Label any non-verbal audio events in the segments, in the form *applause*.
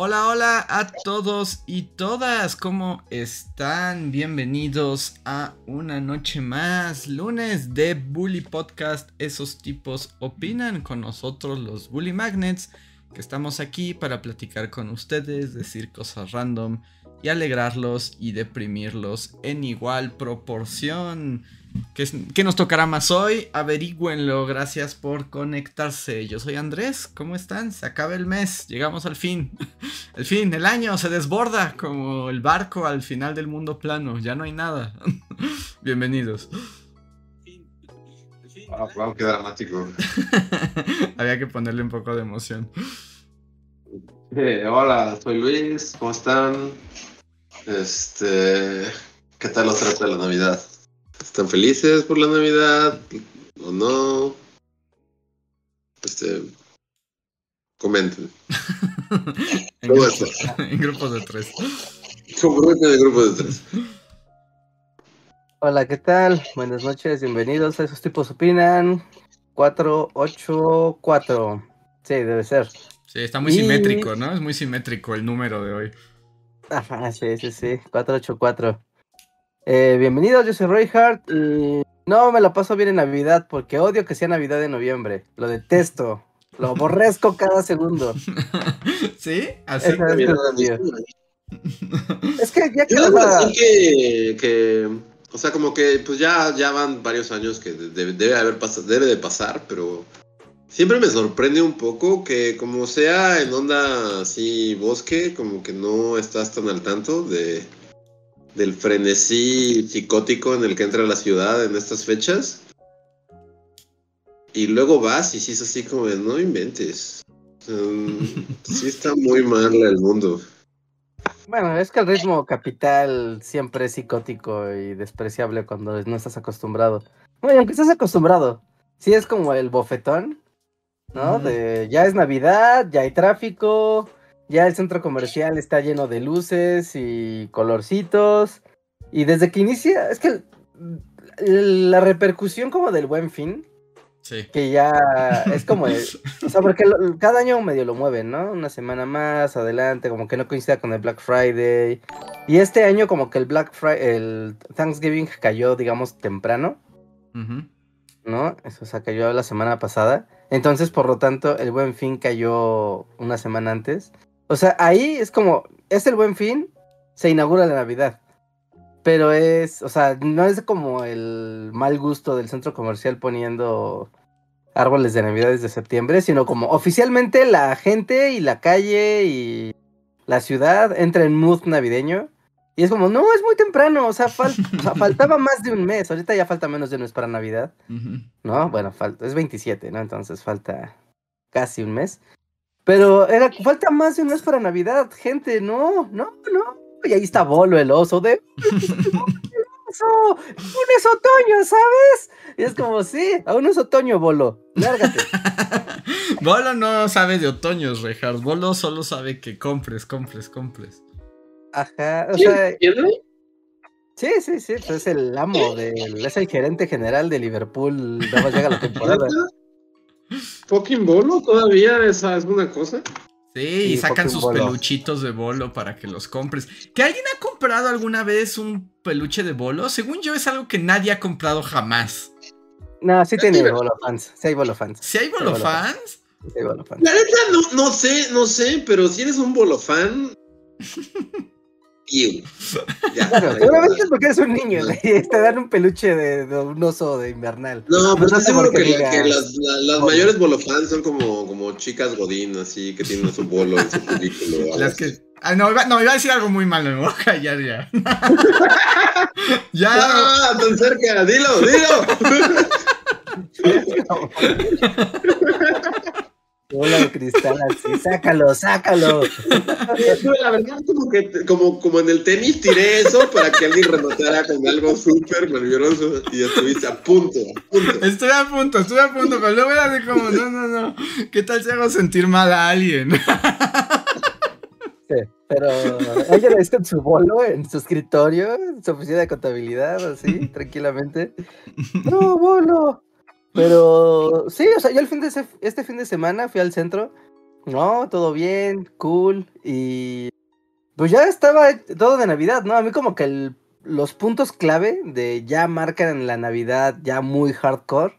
Hola, hola a todos y todas, ¿cómo están? Bienvenidos a una noche más, lunes de Bully Podcast. Esos tipos opinan con nosotros, los Bully Magnets, que estamos aquí para platicar con ustedes, decir cosas random y alegrarlos y deprimirlos en igual proporción. ¿Qué, nos tocará más hoy? Averigüenlo, gracias por conectarse. Yo soy Andrés, ¿cómo están? Se acaba el mes, llegamos al fin. *laughs* El fin, el año se desborda como el barco al final del mundo plano, ya no hay nada. *laughs* Bienvenidos. Wow, qué dramático. Había que ponerle un poco de emoción. Eh, hola, soy Luis, ¿cómo están? Este, ¿qué tal los trata la Navidad? ¿Están felices por la Navidad o no? Este, comenten. *laughs* en, grupos, en, grupos, de tres. Comenten en grupos de tres. Hola, ¿qué tal? Buenas noches, bienvenidos a Esos Tipos Opinan. 484. Sí, debe ser. Sí, está muy simétrico, ¿no? Es muy simétrico el número de hoy. Ajá, sí, sí, sí. 484. Eh, bienvenidos, yo soy Roy Hart y no me lo paso bien en Navidad porque odio que sea Navidad de noviembre. Lo detesto. Lo *laughs* aborrezco cada segundo. *laughs* ¿Sí? Así es, *laughs* es que ya que, que, que, o sea, como que pues ya, ya van varios años que debe, debe haber pasado, debe de pasar, pero siempre me sorprende un poco que como sea en onda así bosque, como que no estás tan al tanto de del frenesí psicótico en el que entra la ciudad en estas fechas. Y luego vas y sí es así como de no inventes. *laughs* sí está muy mal el mundo. Bueno, es que el ritmo capital siempre es psicótico y despreciable cuando no estás acostumbrado. Bueno, aunque estás acostumbrado, sí es como el bofetón, ¿no? De ya es Navidad, ya hay tráfico, ya el centro comercial está lleno de luces y colorcitos. Y desde que inicia, es que la repercusión como del buen fin, Sí. Que ya es como, *laughs* o sea, porque cada año medio lo mueven, ¿no? Una semana más adelante, como que no coincida con el Black Friday. Y este año como que el Black Friday, el Thanksgiving cayó, digamos, temprano. ¿No? Eso, o sea, cayó la semana pasada. Entonces, por lo tanto, el Buen Fin cayó una semana antes. O sea, ahí es como, es el Buen Fin, se inaugura la Navidad. Pero es, o sea, no es como el mal gusto del centro comercial poniendo árboles de Navidad desde septiembre, sino como oficialmente la gente y la calle y la ciudad entra en mood navideño. Y es como, no, es muy temprano, o sea, faltaba más de un mes, ahorita ya falta menos de un mes para Navidad, ¿no? Bueno, falta, es 27, ¿no? Entonces falta casi un mes. Pero era, falta más de un mes para Navidad, gente, no, no, no. Y ahí está Bolo, el oso de... ¡Un es otoño, ¿sabes? Y es como, sí, aún es otoño, Bolo. Lárgate. *laughs* Bolo no sabe de otoños, Rehard. Bolo solo sabe que compres, compres, compres. Ajá, o sea. Sí, sí, sí, pues es el amo del. Es el gerente general de Liverpool. Nada llega la temporada. ¿Fucking Bolo todavía esa es una cosa? Sí, y sacan sus peluchitos de bolo para que los compres. ¿Que alguien ha comprado alguna vez un peluche de bolo? Según yo es algo que nadie ha comprado jamás. No, sí tiene bolo fans. Sí hay bolo fans. ¿Sí hay bolo fans? Sí hay bolo fans. La neta no, no sé, no sé, pero si eres un bolo fan, *laughs* seguramente *laughs* es porque eres un niño y te dan un peluche de, un oso de invernal. No, pues no seguro que, las, mayores bolofans son como, como chicas godín, así, que tienen su bolo en su película. *laughs* Las que... Ah, no, iba, no, iba a decir algo muy malo, me voy a callar ya. ya. Ah, *laughs* tan cerca, dilo, dilo. Bola de cristal así, sácalo, sácalo. La verdad, como que como, como en el tenis tiré eso para que alguien rematara con algo súper nervioso y estuviste a punto, a punto. Estoy a punto, estoy a punto, pero luego era de como, no, no, no. ¿Qué tal si hago sentir mal a alguien? Sí, pero ella lo hizo en su bolo, en su escritorio, en su oficina de contabilidad, así, tranquilamente. No, bolo. Pero sí, o sea, yo el fin de este fin de semana fui al centro. No, todo bien, cool. Y pues ya estaba todo de Navidad, ¿no? A mí como que el- los puntos clave de ya marcan la Navidad ya muy hardcore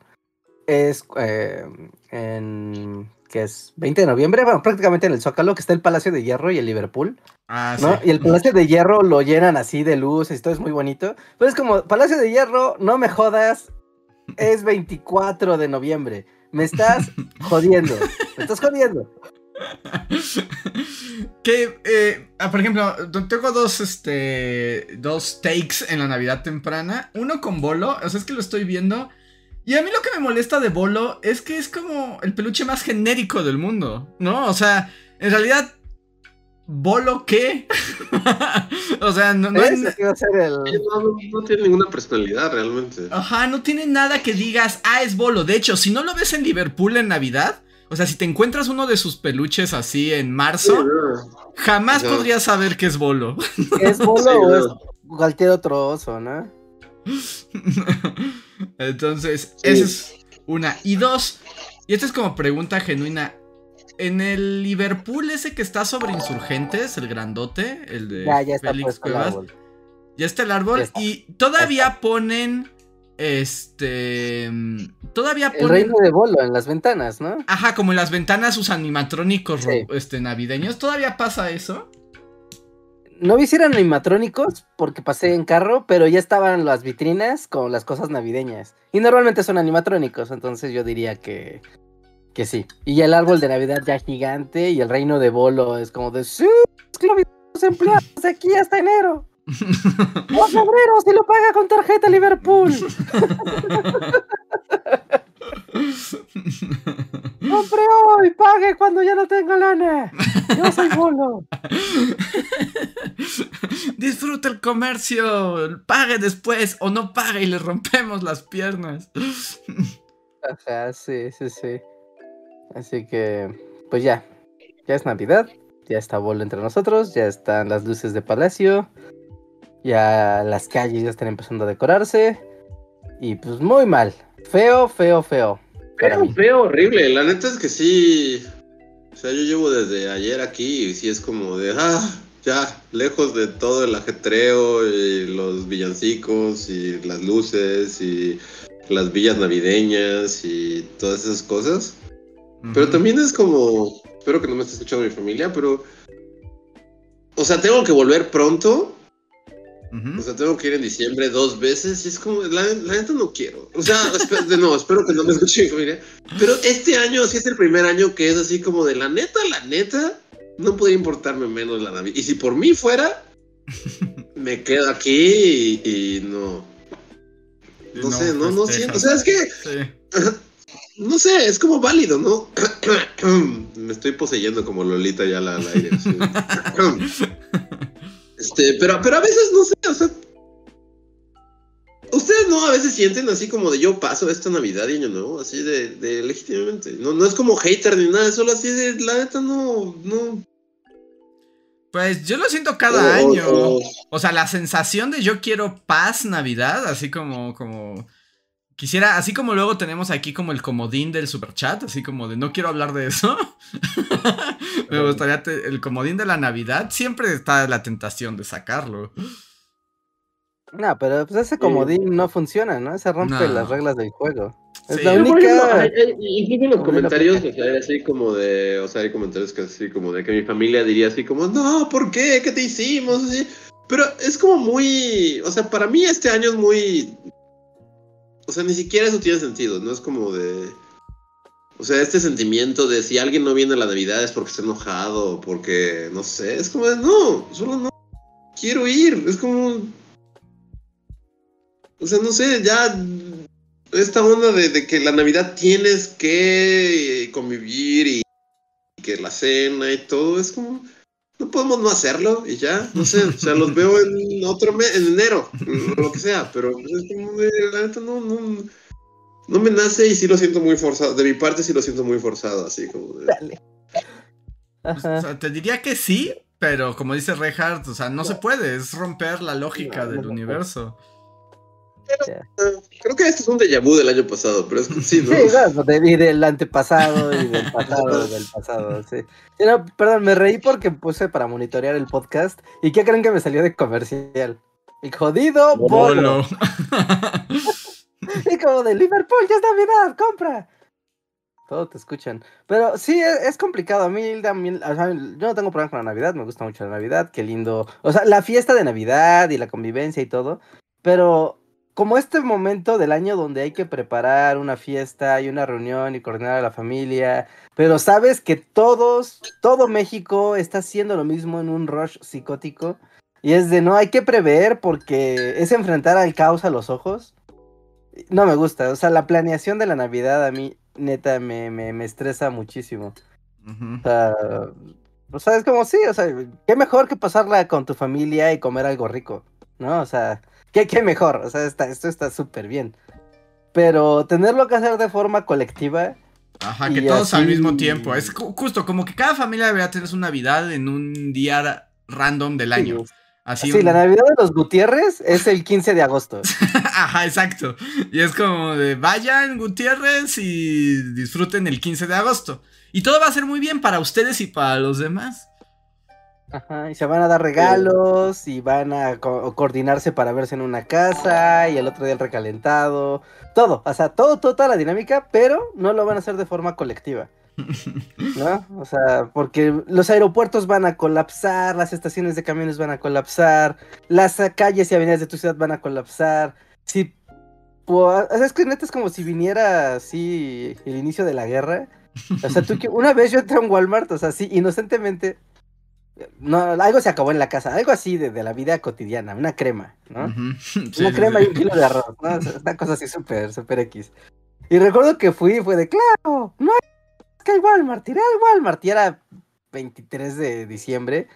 es eh, en que es 20 de noviembre, bueno, prácticamente en el Zócalo, que está el Palacio de Hierro y el Liverpool, Ah, sí. ¿no? Y el Palacio de Hierro lo llenan así de luces y todo es muy bonito. Pero es como, Palacio de Hierro, no me jodas, es 24 de noviembre. Me estás *laughs* jodiendo, me estás jodiendo. que, eh, ah, por ejemplo, tengo dos, este, dos takes en la Navidad temprana. Uno con Bolo, o sea, es que lo estoy viendo. Y a mí lo que me molesta de Bolo es que es como el peluche más genérico del mundo, ¿no? O sea, en realidad, ¿Bolo qué? *laughs* o sea, no, no ser el... No, no, no tiene ninguna personalidad realmente. Ajá, no tiene nada que digas, ah, es Bolo. De hecho, si no lo ves en Liverpool en Navidad, o sea, si te encuentras uno de sus peluches así en Sí, marzo, no. jamás Ajá. podrías saber que es Bolo. ¿Es *laughs* bolo Sí, o no. es cualquier otro oso, no? Entonces, Sí. esa es una. Y dos, y esta es como pregunta genuina. En el Liverpool ese que está sobre insurgentes, el grandote, el de Ya, Félix el Cuevas, ya está el árbol está. y todavía ponen este todavía El ponen reino de bolo en las ventanas, ¿no? Ajá, como en las ventanas sus animatrónicos Sí. este, navideños. ¿Todavía pasa eso? No vi si eran animatrónicos porque pasé en carro, pero ya estaban las vitrinas con las cosas navideñas. Y normalmente son animatrónicos, entonces yo diría que, que sí. Y el árbol de Navidad ya gigante y el reino de Bolo es como de sí, esclavitud empleados de aquí hasta enero. O a febrero si lo paga con tarjeta Liverpool. *laughs* Compre hoy, pague cuando ya no tenga lana. Yo soy Bolo. Disfruta el comercio, pague después o no pague y le rompemos las piernas. Ajá, sí, sí, sí. Así que, pues ya, ya es Navidad, ya está Bolo entre nosotros, ya están las luces de palacio, ya las calles ya están empezando a decorarse y pues muy mal, feo, feo, feo. Feo, feo, horrible. La neta es que sí. O sea, yo llevo desde ayer aquí y sí es como de, ah, ya, lejos de todo el ajetreo y los villancicos y las luces y las villas navideñas y todas esas cosas. Pero también es como, espero que no me esté escuchando mi familia, pero, o sea, tengo que volver pronto. Ujú. O sea, tengo que ir en diciembre dos veces y es como, la, la neta no quiero. O sea, de- no, espero que no me escuche mi familia. Pero este año sí es el primer año que es así como de la neta, la neta, no podría importarme menos la Navidad. Y si por mí fuera, *laughs* me quedo aquí y, y no. Y No, sé, no, no siento. O sea, es que, Sí. No sé, es como válido, ¿no? *clears throat* me estoy poseyendo como Lolita ya al al aire. *laughs* Este, pero, pero a veces no sé, o sea. Ustedes no a veces sienten así como de yo paso esta Navidad y Año Nuevo, así de, de legítimamente. No, no es como hater ni nada, solo así de la neta no, no. Pues yo lo siento cada O- año. o- O sea, la sensación de yo quiero paz, Navidad, así como, como. Quisiera, así como luego tenemos aquí como el comodín del superchat, así como de no quiero hablar de eso. *laughs* Me gustaría te- el comodín de la Navidad, siempre está la tentación de sacarlo. No, pero pues ese comodín no funciona, ¿no? Se rompe No. las reglas del juego. Es Sí. la única... hay- hay- incluso en los comentarios, o sea, hay así como de, o sea, hay comentarios que así como de que mi familia diría así como, no, ¿por qué? ¿Qué te hicimos? Así. Pero es como muy, o sea, para mí este año es muy, o sea, ni siquiera eso tiene sentido, no es como de, o sea, este sentimiento de si alguien no viene a la Navidad es porque está enojado, porque, no sé, es como de, no, solo no quiero ir, es como, o sea, no sé, ya esta onda de que la Navidad tienes que convivir y que la cena y todo, es como, no podemos no hacerlo y ya, no sé, o sea, los veo en otro mes, en enero, lo que sea, pero es como de, la neta no, no, no me nace y sí lo siento muy forzado, de mi parte sí lo siento muy forzado, así como de... O sea, te diría que sí, pero como dice Reinhardt, o sea, no, se puede, es romper la lógica No, del no universo. Creo que este es un déjà vu del año pasado, pero es que sí, *laughs* ¿no? Sí, claro, de- y del antepasado y del pasado, del pasado, sí. Sí, no, perdón, me reí porque puse para monitorear el podcast. ¿Y qué creen que me salió de comercial? El jodido bolo. Bolo. *laughs* Y como de Liverpool, ya es Navidad, compra. Todo te escuchan. Pero sí, es, es complicado. A mí también, o sea, yo no tengo problema con la Navidad, me gusta mucho la Navidad, qué lindo. O sea, la fiesta de Navidad y la convivencia y todo. Pero como este momento del año donde hay que preparar una fiesta y una reunión y coordinar a la familia, pero sabes que todos, todo México está haciendo lo mismo en un rush psicótico. Y es de no, hay que prever porque es enfrentar al caos a los ojos. No me gusta, o sea, la planeación de la Navidad a mí, neta, me, me, me estresa muchísimo. O sea, o sea, es como sí, o sea, qué mejor que pasarla con tu familia y comer algo rico, ¿no? O sea, qué, qué mejor, o sea, está, esto está súper bien. Pero tenerlo que hacer de forma colectiva, Ajá, que todos al mismo tiempo. Es ju- justo como que cada familia debería tener su Navidad en un día random del año. Así sí, un- la Navidad de los Gutiérrez es el 15 de agosto. *laughs* Ajá, exacto. Y es como de vayan Gutiérrez y disfruten el 15 de agosto. Y todo va a ser muy bien para ustedes y para los demás. Ajá, y se van a dar regalos y van a co- coordinarse para verse en una casa y el otro día el recalentado. Todo, o sea, todo, toda la dinámica, pero no lo van a hacer de forma colectiva. *laughs* ¿No? O sea, porque los aeropuertos van a colapsar, las estaciones de camiones van a colapsar, las calles y avenidas de tu ciudad van a colapsar. Si, pues, es que neta es como si viniera así el inicio de la guerra. O sea, tú que una vez yo entré a un Walmart, o sea, así inocentemente, no, algo se acabó en la casa, algo así de, de la vida cotidiana, una crema, ¿no? Ujú. *laughs* Sí, una sí, crema sí. y un kilo de arroz, ¿no? Una cosa así súper, súper X. Y recuerdo que fui y fue de, claro, no hay es que hay Walmart, iré al Walmart, y era 23 de diciembre.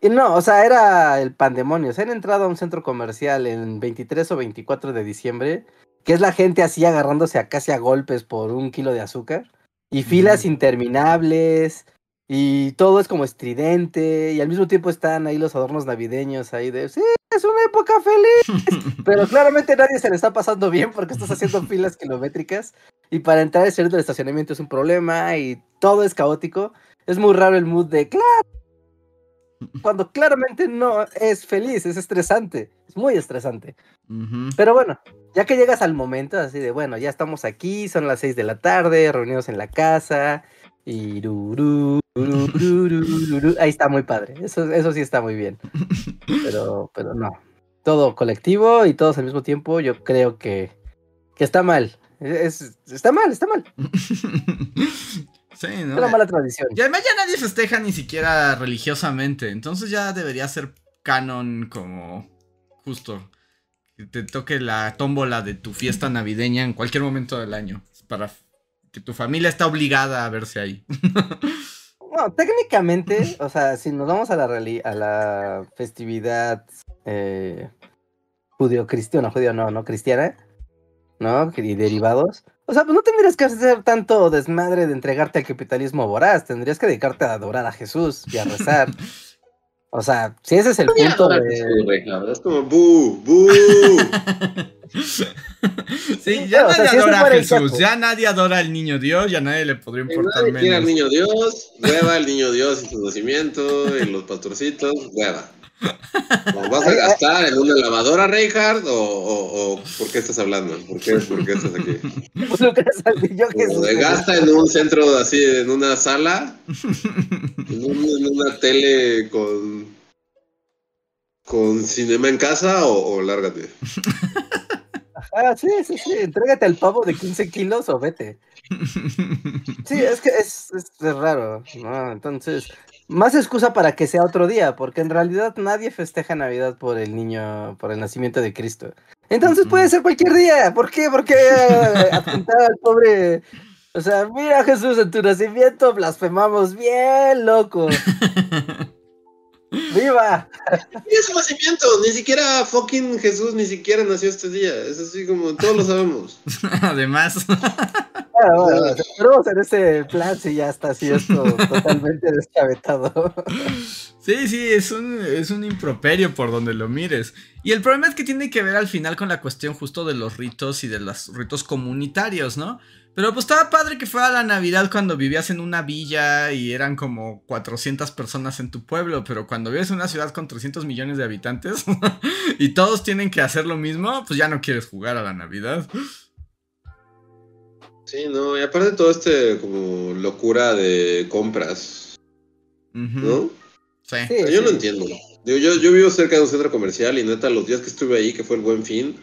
Y no, o sea, era el pandemonio. Se han entrado a un centro comercial en 23 o 24 de diciembre, que es la gente así agarrándose a casi a golpes por un kilo de azúcar, y filas Ujú. interminables, y todo es como estridente, y al mismo tiempo están ahí los adornos navideños ahí de, sí, es una época feliz. *laughs* Pero claramente nadie se le está pasando bien porque estás haciendo filas kilométricas, y para entrar al centro del estacionamiento es un problema, y todo es caótico. Es muy raro el mood de, claro, cuando claramente no es feliz, es estresante, es muy estresante. Pero bueno, ya que llegas al momento así de, bueno, ya estamos aquí, son las 6 de la tarde, reunidos en la casa, y ru, ru, ahí está muy padre, eso, eso sí está muy bien, pero, pero no, todo colectivo y todos al mismo tiempo, yo creo que, que está mal, es, está mal, está mal, *laughs* sí, es una mala tradición. Y además ya nadie festeja ni siquiera religiosamente. Entonces ya debería ser canon como justo. Que te toque la tómbola de tu fiesta navideña en cualquier momento del año. Para que tu familia está obligada a verse ahí. *laughs* Bueno, técnicamente, o sea, si nos vamos a la, reali- a la festividad eh, judío-cristiana, judío no, no cristiana, ¿no? Y derivados. O sea, pues no tendrías que hacer tanto desmadre de entregarte al capitalismo voraz, tendrías que dedicarte a adorar a Jesús y a rezar. *laughs* O sea, si ese es el punto de... Es como bu, bu. *laughs* sí, ya o sea, nadie si adora a Jesús. Ya nadie adora al niño Dios. Ya nadie le podría importar Nadie quiere al menos. niño Dios, hueva el niño Dios y su nacimiento, y los pastorcitos, hueva. *laughs* ¿O vas a gastar en una lavadora, Reinhardt? ¿O, o, o por qué estás hablando? ¿Por qué, por qué estás aquí? *laughs* ¿O de gasta en un centro así, en una sala? ¿En, un- en una tele con, con cinema en casa? ¿O, o lárgate? Ah, sí, sí, sí, entrégate al pavo de 15 kilos o vete. Sí, es que es, es- es raro, ¿no? Entonces, más excusa para que sea otro día, porque en realidad nadie festeja Navidad por el niño, por el nacimiento de Cristo. Entonces puede ser cualquier día. ¿Por qué? ¿Por qué eh, *laughs* apuntar al pobre O sea, mira Jesús, en tu nacimiento blasfemamos bien loco. *laughs* ¡Viva! Y es su nacimiento, ni siquiera fucking Jesús ni siquiera nació este día. Es así como todos lo sabemos. *laughs* Además. Bueno, bueno, en ese plan si ya está así esto totalmente descabetado. Sí, sí, es un, es un improperio por donde lo mires. Y el problema es que tiene que ver al final con la cuestión justo de los ritos y de los ritos comunitarios, ¿no? Pero pues estaba padre que fuera la Navidad cuando vivías en una villa y eran como 400 personas en tu pueblo, pero cuando vives en una ciudad con 300 millones de habitantes *laughs* y todos tienen que hacer lo mismo, pues ya no quieres jugar a la Navidad. Sí, no, y aparte todo este como locura de compras, ¿no? Sí. Sí, yo no sí. entiendo. Digo, yo, yo vivo cerca de un centro comercial y neta, los días que estuve ahí, que fue el buen fin,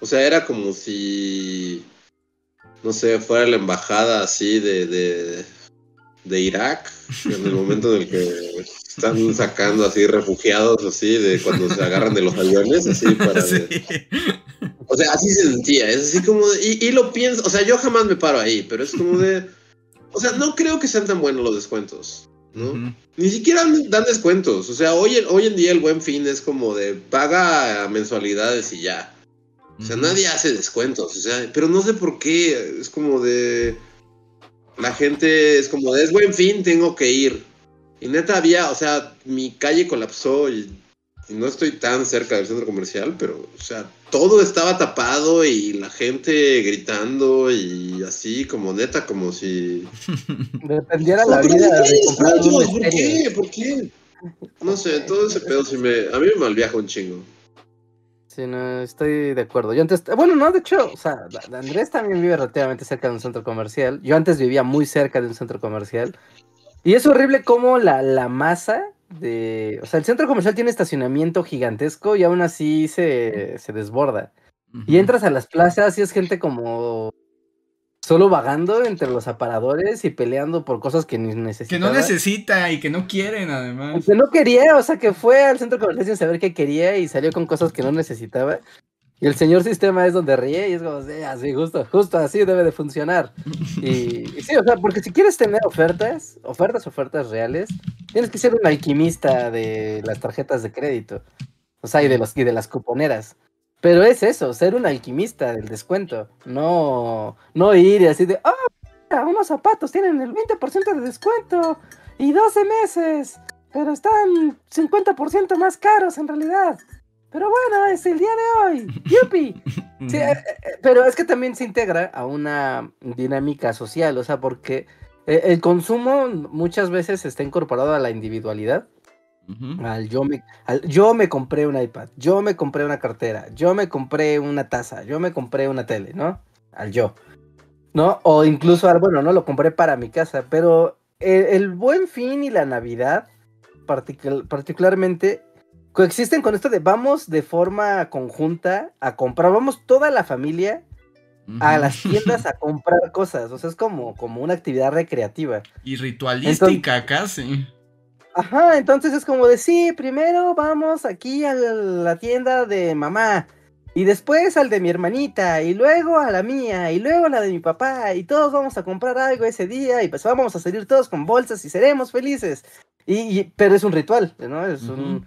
o sea, era como si, no sé, fuera la embajada así de, de, de Irak, en el momento en el que están sacando así refugiados, así, de cuando se agarran de los aviones, así para... Sí. O sea, así se sentía, es así como de- y, y lo pienso, o sea, yo jamás me paro ahí, pero es como de, o sea, no creo que sean tan buenos los descuentos, ¿no? Ni siquiera dan descuentos. O sea, hoy, en- hoy en día el buen fin es como de paga mensualidades y ya. O sea, nadie hace descuentos. O sea, pero no sé por qué. Es como de. La gente es como de es buen fin, tengo que ir. Y neta había, o sea, mi calle colapsó y, y no estoy tan cerca del centro comercial, pero, o sea, todo estaba tapado y la gente gritando y así, como neta, como si. *laughs* Dependiera la vida ¿por qué de comprar ¿Por qué? ¿Por qué? No sé, todo ese pedo sí me. A mí me malviaja un chingo. Sí, no, estoy de acuerdo. Yo antes, bueno, no, de hecho, o sea, *laughs* Andrés también vive relativamente cerca de un centro comercial. Yo antes vivía muy cerca de un centro comercial. Y es horrible cómo la, la masa de... O sea, el centro comercial tiene estacionamiento gigantesco y aún así se, se desborda. Y entras a las plazas y es gente como solo vagando entre los aparadores y peleando por cosas que ni Que necesitaba. no necesita y que no quieren, además. Que no quería, o sea, que fue al centro comercial sin saber qué quería y salió con cosas que no necesitaba. Y el señor sistema es donde ríe y es como, sí, así, justo, justo así debe de funcionar. Y, y sí, o sea, porque si quieres tener ofertas, ofertas, ofertas reales, tienes que ser un alquimista de las tarjetas de crédito. O sea, y de, los, y de las cuponeras. Pero es eso, ser un alquimista del descuento. No, no ir así de, ah, mira, unos zapatos tienen el 20% de descuento y 12 meses, pero están 50% más caros en realidad. Pero bueno, es el día de hoy. *laughs* ¡Yupi! Sí, eh, eh, pero es que también se integra a una dinámica social, o sea, porque eh, el consumo muchas veces está incorporado a la individualidad, Al yo me, al yo me compré un iPad, yo me compré una cartera, yo me compré una taza, yo me compré una tele, ¿no? Al yo, ¿no? O incluso al, bueno, no lo compré para mi casa, pero el, el buen fin y la Navidad, particul- particularmente, coexisten con esto de vamos de forma conjunta a comprar, vamos toda la familia a las tiendas a *laughs* comprar cosas, o sea, es como, como una actividad recreativa. Y ritualística casi. Ajá, entonces es como de sí, primero vamos aquí a la tienda de mamá, y después al de mi hermanita, y luego a la mía, y luego a la de mi papá, y todos vamos a comprar algo ese día, y pues vamos a salir todos con bolsas y seremos felices. Y, y- pero es un ritual, ¿no? Es un.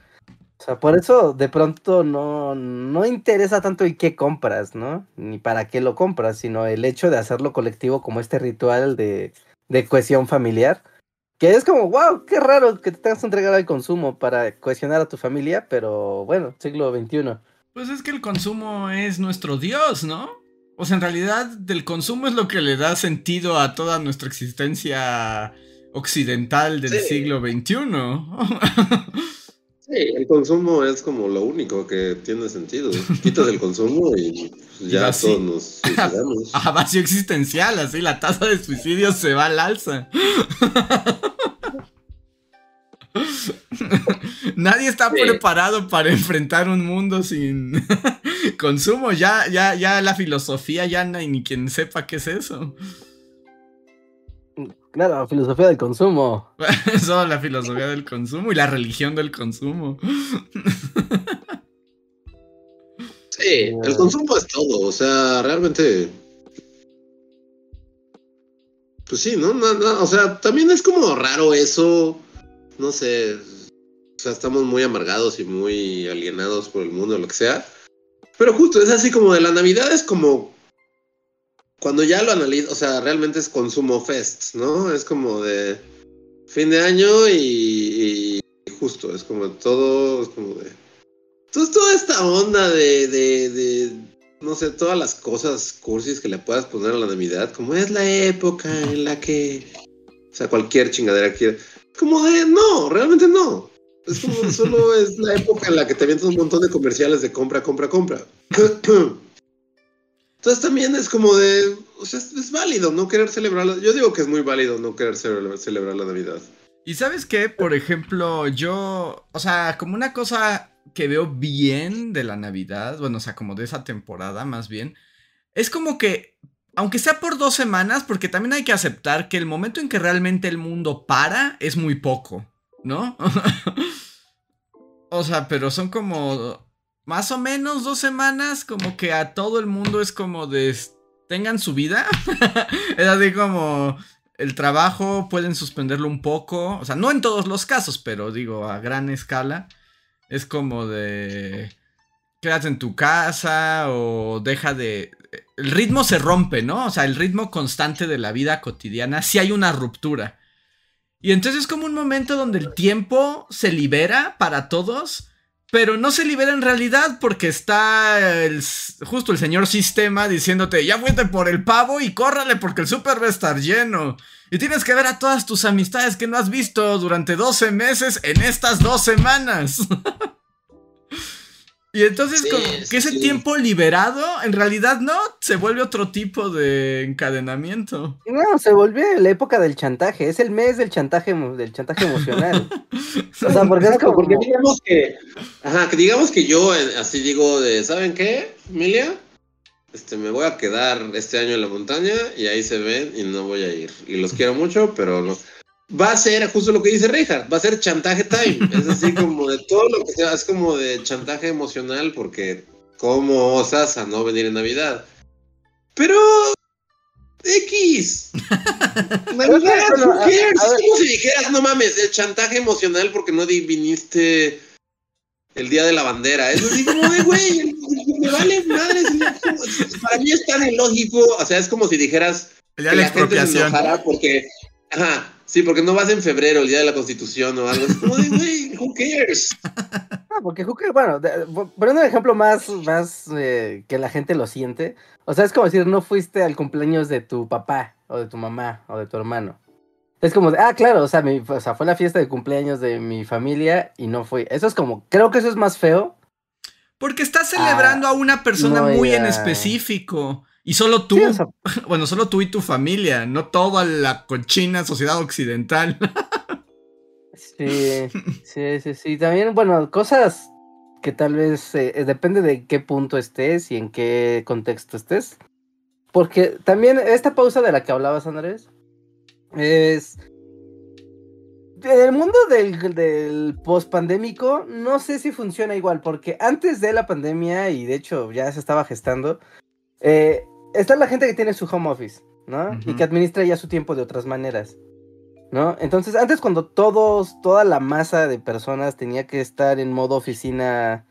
O sea, por eso de pronto no, no interesa tanto y qué compras, ¿no? Ni para qué lo compras, sino el hecho de hacerlo colectivo como este ritual de, de cohesión familiar. Que es como, wow, qué raro que te tengas que entregar al consumo para cohesionar a tu familia, pero bueno, siglo XXI. Pues es que el consumo es nuestro Dios, ¿no? O sea, en realidad, del consumo es lo que le da sentido a toda nuestra existencia occidental del Sí. siglo XXI. *laughs* Sí, el consumo es como lo único que tiene sentido. Quitas el consumo y *laughs* ya así. todos nos suicidamos. *laughs* a vacío existencial, así la tasa de suicidios se va al alza. *laughs* Nadie está Sí. preparado para enfrentar un mundo sin consumo. Ya, ya, ya la filosofía ya no hay ni quien sepa qué es eso. Claro, filosofía del consumo. *laughs* Solo la filosofía del consumo y la religión del consumo. *laughs* Sí, el consumo es todo. O sea, realmente. Pues sí, ¿no? No, no, O sea, también es como raro eso. No sé. O sea, estamos muy amargados y muy alienados por el mundo, lo que sea. Pero justo es así como de la Navidad es como cuando ya lo analizo, o sea, realmente es consumo fest, ¿no? Es como de fin de año y, justo, es como todo, es como de... Entonces toda esta onda de, de, de, no sé, todas las cosas cursis que le puedas poner a la Navidad, como es la época en la que, o sea, cualquier chingadera quiere, como de, no, realmente no. Es como solo es la época en la que te avientas un montón de comerciales de compra, compra, compra. *clears throat* Entonces también es como de, o sea, es, válido no querer celebrar, yo digo que es muy válido no querer celebrar, la Navidad. Y sabes qué, por ejemplo, yo, o sea, como una cosa que veo bien de la Navidad, bueno, o sea, como de esa temporada más bien, es como que, aunque sea por dos semanas, porque también hay que aceptar que el momento en que realmente el mundo para es muy poco, ¿no? *laughs* o sea, pero son como más o menos dos semanas, como que a todo el mundo es como de tengan su vida. *laughs* es así como el trabajo pueden suspenderlo un poco. O sea, no en todos los casos, pero digo, a gran escala. Es como de. Quédate en tu casa o deja de. El ritmo se rompe, ¿no? O sea, el ritmo constante de la vida cotidiana, si hay una ruptura. Y entonces es como un momento donde el tiempo se libera para todos pero no se libera en realidad porque está el, justo el señor sistema diciéndote, ya fuiste por el pavo y córrale porque el súper va a estar lleno. Y tienes que ver a todas tus amistades que no has visto durante 12 meses en estas dos semanas. *laughs* Y entonces, como que ese tiempo liberado, en realidad no, se vuelve otro tipo de encadenamiento. No, se vuelve la época del chantaje, es el mes del chantaje, del chantaje emocional. *laughs* o sea, porque es como, porque digamos que, ajá, que digamos que yo eh, así digo de, ¿saben qué, Emilia? Este, me voy a quedar este año en la montaña y ahí se ven y no voy a ir. Y los quiero mucho, pero no va a ser justo lo que dice Reinhardt, va a ser chantaje time. *laughs* Es así como de todo lo que sea, es como de chantaje emocional porque ¿cómo osas a no venir en Navidad? Pero X. Navidad, *laughs* who cares? Es como si dijeras, no mames, el chantaje emocional porque no viniste el día de la bandera. Es así como de, güey, me vale madre. Para mí es tan ilógico. O sea, es como si dijeras que la, gente se porque, ajá, Sí, porque no vas en febrero, el día de la Constitución o algo. Es como de, güey, who cares? No, *laughs* porque who cares, bueno, poniendo un ejemplo más, más eh, que la gente lo siente. O sea, es como decir, no fuiste al cumpleaños de tu papá, o de tu mamá, o de tu hermano. Es como de, ah, claro, o sea, mi, o sea, fue la fiesta de cumpleaños de mi familia y no fui. Eso es como, creo que eso es más feo. Porque estás celebrando a una persona muy en específico. Y solo tú, *laughs* bueno, solo tú y tu familia, no toda la cochina sociedad occidental. sí, *laughs* sí, sí, sí. También, bueno, cosas que tal vez eh, eh, depende de qué punto estés y en qué contexto estés. Porque también esta pausa de la que hablabas, Andrés, es... En el mundo del, del post-pandémico, no sé si funciona igual, porque antes de la pandemia, y de hecho ya se estaba gestando, eh, está la gente que tiene su home office, ¿no? Y que administra ya su tiempo de otras maneras, ¿no? Entonces, antes cuando todos, toda la masa de personas tenía que estar en modo oficina,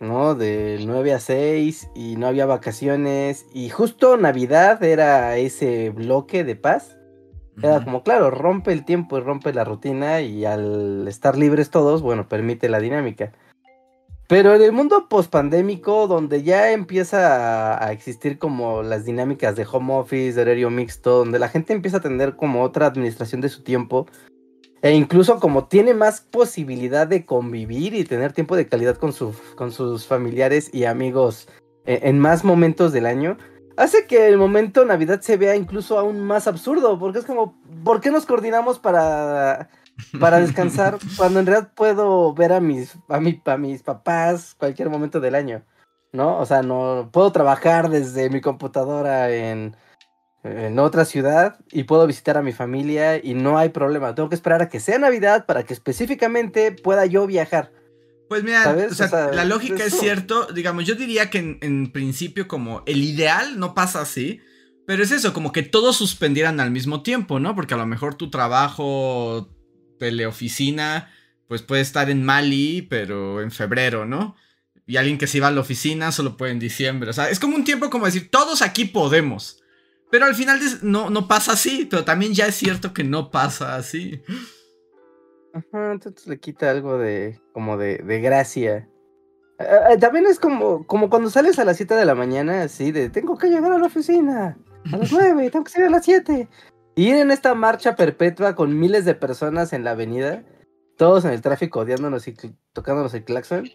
¿no? De 9 a 6 y no había vacaciones y justo Navidad era ese bloque de paz. Era como, claro, rompe el tiempo y rompe la rutina y al estar libres todos, bueno, permite la dinámica. Pero en el mundo pospandémico, donde ya empieza a, existir como las dinámicas de home office, de horario mixto, donde la gente empieza a tener como otra administración de su tiempo, e incluso como tiene más posibilidad de convivir y tener tiempo de calidad con, sus familiares y amigos en, en más momentos del año, hace que el momento Navidad se vea incluso aún más absurdo, porque es como, ¿por qué nos coordinamos para para *laughs* descansar cuando en realidad puedo ver a mis, a, mi, a mis papás cualquier momento del año, ¿no? O sea, no puedo trabajar desde mi computadora en, en otra ciudad y puedo visitar a mi familia y no hay problema. Tengo que esperar a que sea Navidad para que específicamente pueda yo viajar. Pues mira, o sea, la lógica es cierto. Digamos, yo diría que en, en, principio como el ideal no pasa así. Pero es eso, como que todos suspendieran al mismo tiempo, ¿no? Porque a lo mejor tu trabajo, teleoficina, pues puede estar en Mali, pero en febrero, ¿no? Y alguien que se iba a la oficina solo puede en diciembre. O sea, es como un tiempo como decir, todos aquí podemos. Pero al final no, no pasa así, pero también ya es cierto que no pasa así. Ajá, entonces le quita algo de, como de, de gracia. Eh, eh, también es como, como cuando sales a las 7 de la mañana, así de, tengo que llegar a la oficina a las *laughs* 9, tengo que salir a las 7. Ir en esta marcha perpetua con miles de personas en la avenida, todos en el tráfico odiándonos y tocándonos el claxon,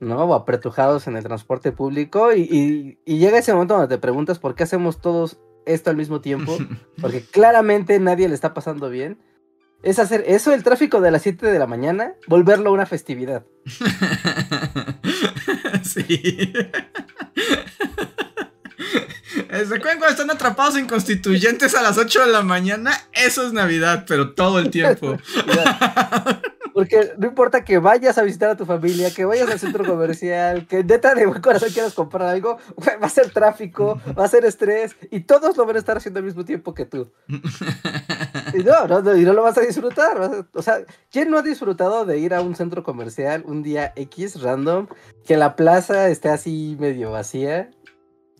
¿no? O apretujados en el transporte público. Y, y, llega ese momento donde te preguntas por qué hacemos todos esto al mismo tiempo, *laughs* porque claramente nadie le está pasando bien. Es hacer eso, el tráfico de las 7 de la mañana, volverlo una festividad. *laughs* sí. *laughs* ¿Se cuando están atrapados en constituyentes a las 8 de la mañana? Eso es Navidad, pero todo el tiempo. Porque no importa que vayas a visitar a tu familia, que vayas al centro comercial, que neta de buen corazón quieras comprar algo, va a ser tráfico, va a ser estrés, y todos lo van a estar haciendo al mismo tiempo que tú. Y no, no, y no lo vas a disfrutar. o sea, ¿quién no ha disfrutado de ir a un centro comercial un día X random, que la plaza esté así medio vacía?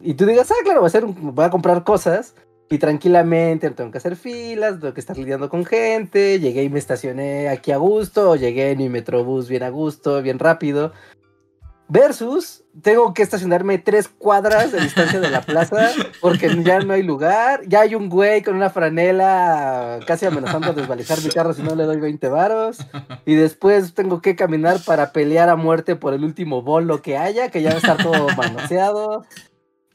Y tú digas, ah, claro, voy a, hacer voy a comprar cosas, y tranquilamente no tengo que hacer filas, tengo que estar lidiando con gente, llegué y me estacioné aquí a gusto, o llegué en mi metrobús bien a gusto, bien rápido. Versus, tengo que estacionarme tres cuadras de distancia de la plaza porque ya no hay lugar. Ya hay un güey con una franela casi amenazando a desvalijar mi carro si no le doy 20 varos. Y después tengo que caminar para pelear a muerte por el último bolo que haya, que ya va a estar todo manoseado.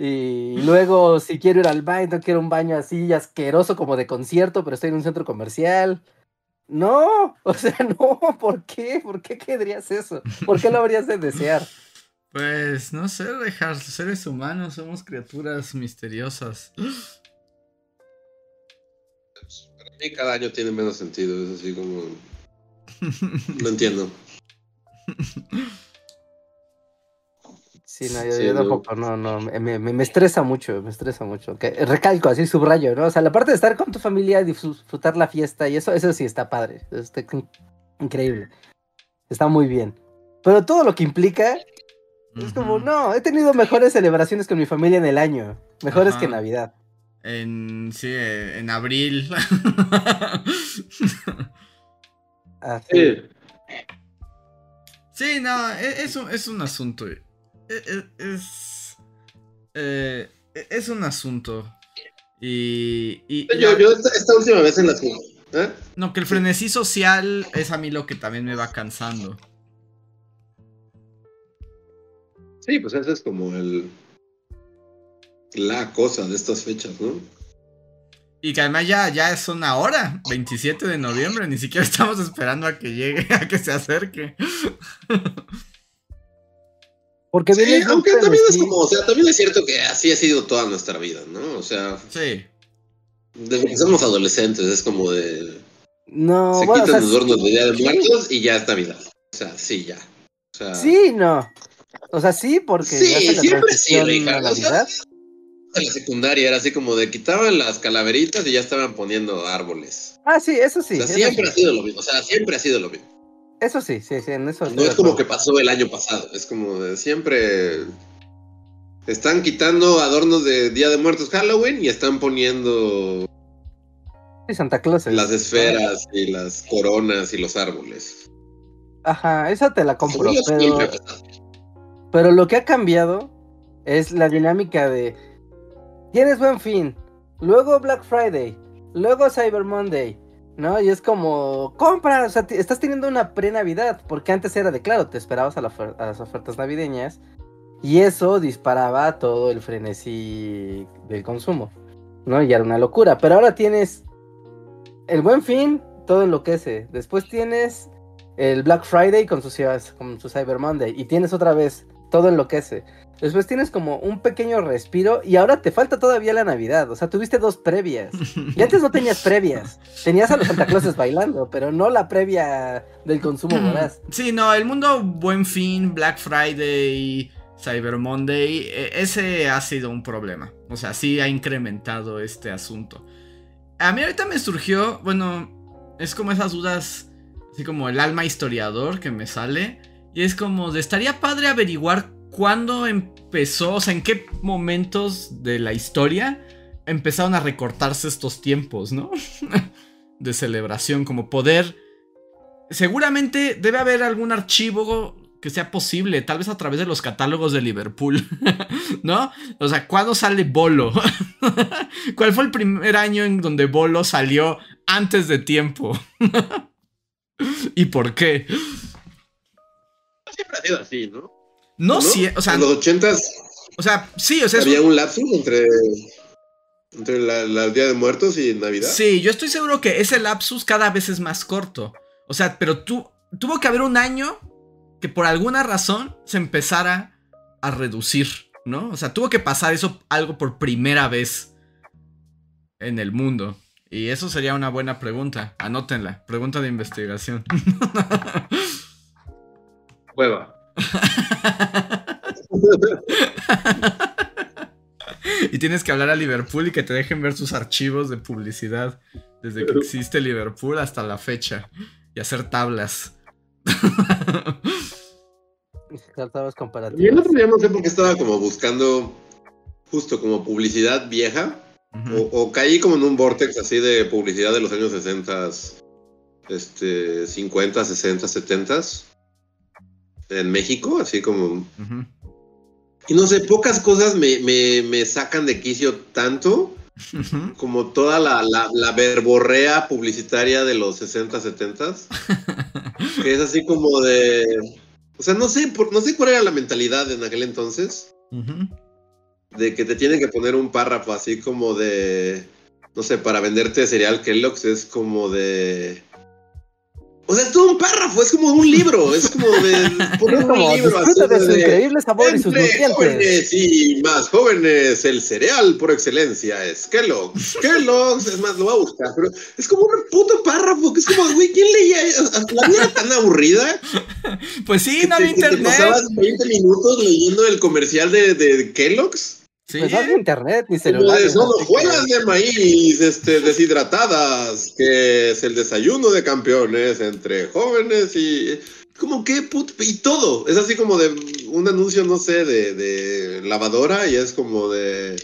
Y luego, si quiero ir al baño, quiero un baño así asqueroso como de concierto, pero estoy en un centro comercial. No, *laughs* o sea, no, ¿por qué? ¿Por qué querrías eso? ¿Por qué lo habrías de desear? Pues no sé, dejar seres humanos somos criaturas misteriosas. Para mí cada año tiene menos sentido, es así como... No entiendo. *laughs* Sí, no, yo, tampoco, no, no, me, me, estresa mucho, me estresa mucho. Que, recalco, así subrayo, ¿no? O sea, la parte de estar con tu familia, disfrutar la fiesta y eso, eso sí está padre, está increíble, está muy bien. Pero todo lo que implica, es como, no, he tenido mejores celebraciones con mi familia en el año, mejores que Navidad. En, sí, en abril. *laughs* sí. sí, no, e, es, es un asunto. E, e, es. Eh, e, es un asunto. Y. yo, yo esta, última vez en la ¿eh? No, que el frenesí social es a mí lo que también me va cansando. Sí, pues esa es como el. La cosa de estas fechas, ¿no? Y que además ya, ya es una hora, 27 de noviembre, ni siquiera estamos esperando a que llegue, *laughs* a que se acerque. Porque sí, aunque también es como, o sea, también es cierto que así ha sido toda nuestra vida, ¿no? O sea. Sí. Desde que somos adolescentes, es como de. No, Se quitan los hornos de Día de Muertos y ya está vida. O sea, sí, ya. O sea, sí, no. O sea, sí, porque. Sí, siempre sí, Ricardo. O sea, en la secundaria era así como de quitaban las calaveritas y ya estaban poniendo árboles. Ah, sí, eso sí. O sea, siempre ha sido lo mismo. O sea, siempre ha sido lo mismo. Eso sí, sí, sí, en eso. No es como que pasó el año pasado, es como de siempre. Están quitando adornos de Día de Muertos Halloween y están poniendo. Sí, Santa Claus. Las esferas y las coronas y los árboles. Ajá, esa te la compro. Pero, pero lo que ha cambiado es la dinámica de. Tienes buen fin, luego Black Friday, luego Cyber Monday, ¿no? Y es como, compra, o sea, estás teniendo una pre-Navidad, porque antes era de, claro, te esperabas a, las ofertas navideñas y eso disparaba todo el frenesí del consumo, ¿no? Y era una locura, pero ahora tienes el buen fin, todo enloquece, después tienes el Black Friday con su, con su Cyber Monday y tienes otra vez, todo enloquece. Después tienes como un pequeño respiro y ahora te falta todavía la Navidad. O sea, tuviste dos previas. Y antes no tenías *laughs* previas. Tenías a los Santa Clauses bailando, pero no la previa del consumo voraz. Sí, no, el mundo Buen Fin, Black Friday, Cyber Monday, e, ese ha sido un problema. O sea, sí ha incrementado este asunto. A mí ahorita me surgió, bueno, es como esas dudas, así como el alma historiador que me sale. Y es como, de, estaría padre averiguar cuándo empezó, o sea, en qué momentos de la historia empezaron a recortarse estos tiempos, ¿no? *laughs* de celebración, como poder... Seguramente debe haber algún archivo que sea posible, tal vez a través de los catálogos de Liverpool, *laughs* ¿no? O sea, ¿cuándo sale Bolo? *laughs* ¿Cuál fue el primer año en donde Bolo salió antes de tiempo? ¿Y por qué? Siempre ha sido así, ¿no? No, sí, o sea... En los ochentas... O sea, sí, o sea... Había un lapsus entre... Entre la, Día de Muertos y Navidad. Sí, yo estoy seguro que ese lapsus cada vez es más corto. O sea, pero tú, tuvo que haber un año que por alguna razón se empezara a reducir, ¿no? O sea, tuvo que pasar eso algo por primera vez en el mundo. Y eso sería una buena pregunta. Anótenla. Pregunta de investigación. *laughs* *laughs* Y tienes que hablar a Liverpool y que te dejen ver sus archivos de publicidad desde que existe Liverpool hasta la fecha y hacer tablas. Tablas comparativas. Y el otro día no sé por qué estaba como buscando justo como publicidad vieja o, caí como en un vortex así de publicidad de los años 60, este, 50, 60, 70 en México, así como... Y no sé, pocas cosas me, sacan de quicio tanto como toda la, la, verborrea publicitaria de los 60, 70 *laughs* que es así como de... O sea, no sé, por, no sé cuál era la mentalidad en aquel entonces. De que te tienen que poner un párrafo así como de... No sé, para venderte cereal Kellogg's es como de... O sea, es todo un párrafo, es como un libro, es como de *laughs* poner un libro así de, su increíble sabor y sus nutrientes. jóvenes y más jóvenes, el cereal por excelencia es Kellogg's. *laughs* Kellogg's, es más, lo voy a buscar, pero es como un puto párrafo, que es como, güey, ¿quién leía eso? La vida era tan aburrida. Pues sí, no había internet. Te pasabas 20 minutos leyendo el comercial de, de Kellogg's. Sí. Pues no internet ni celular. Son hojuelas de maíz este, deshidratadas, que es el desayuno de campeones entre jóvenes y. Como que put, y todo. Es así como de un anuncio, no sé, de, de lavadora y es como de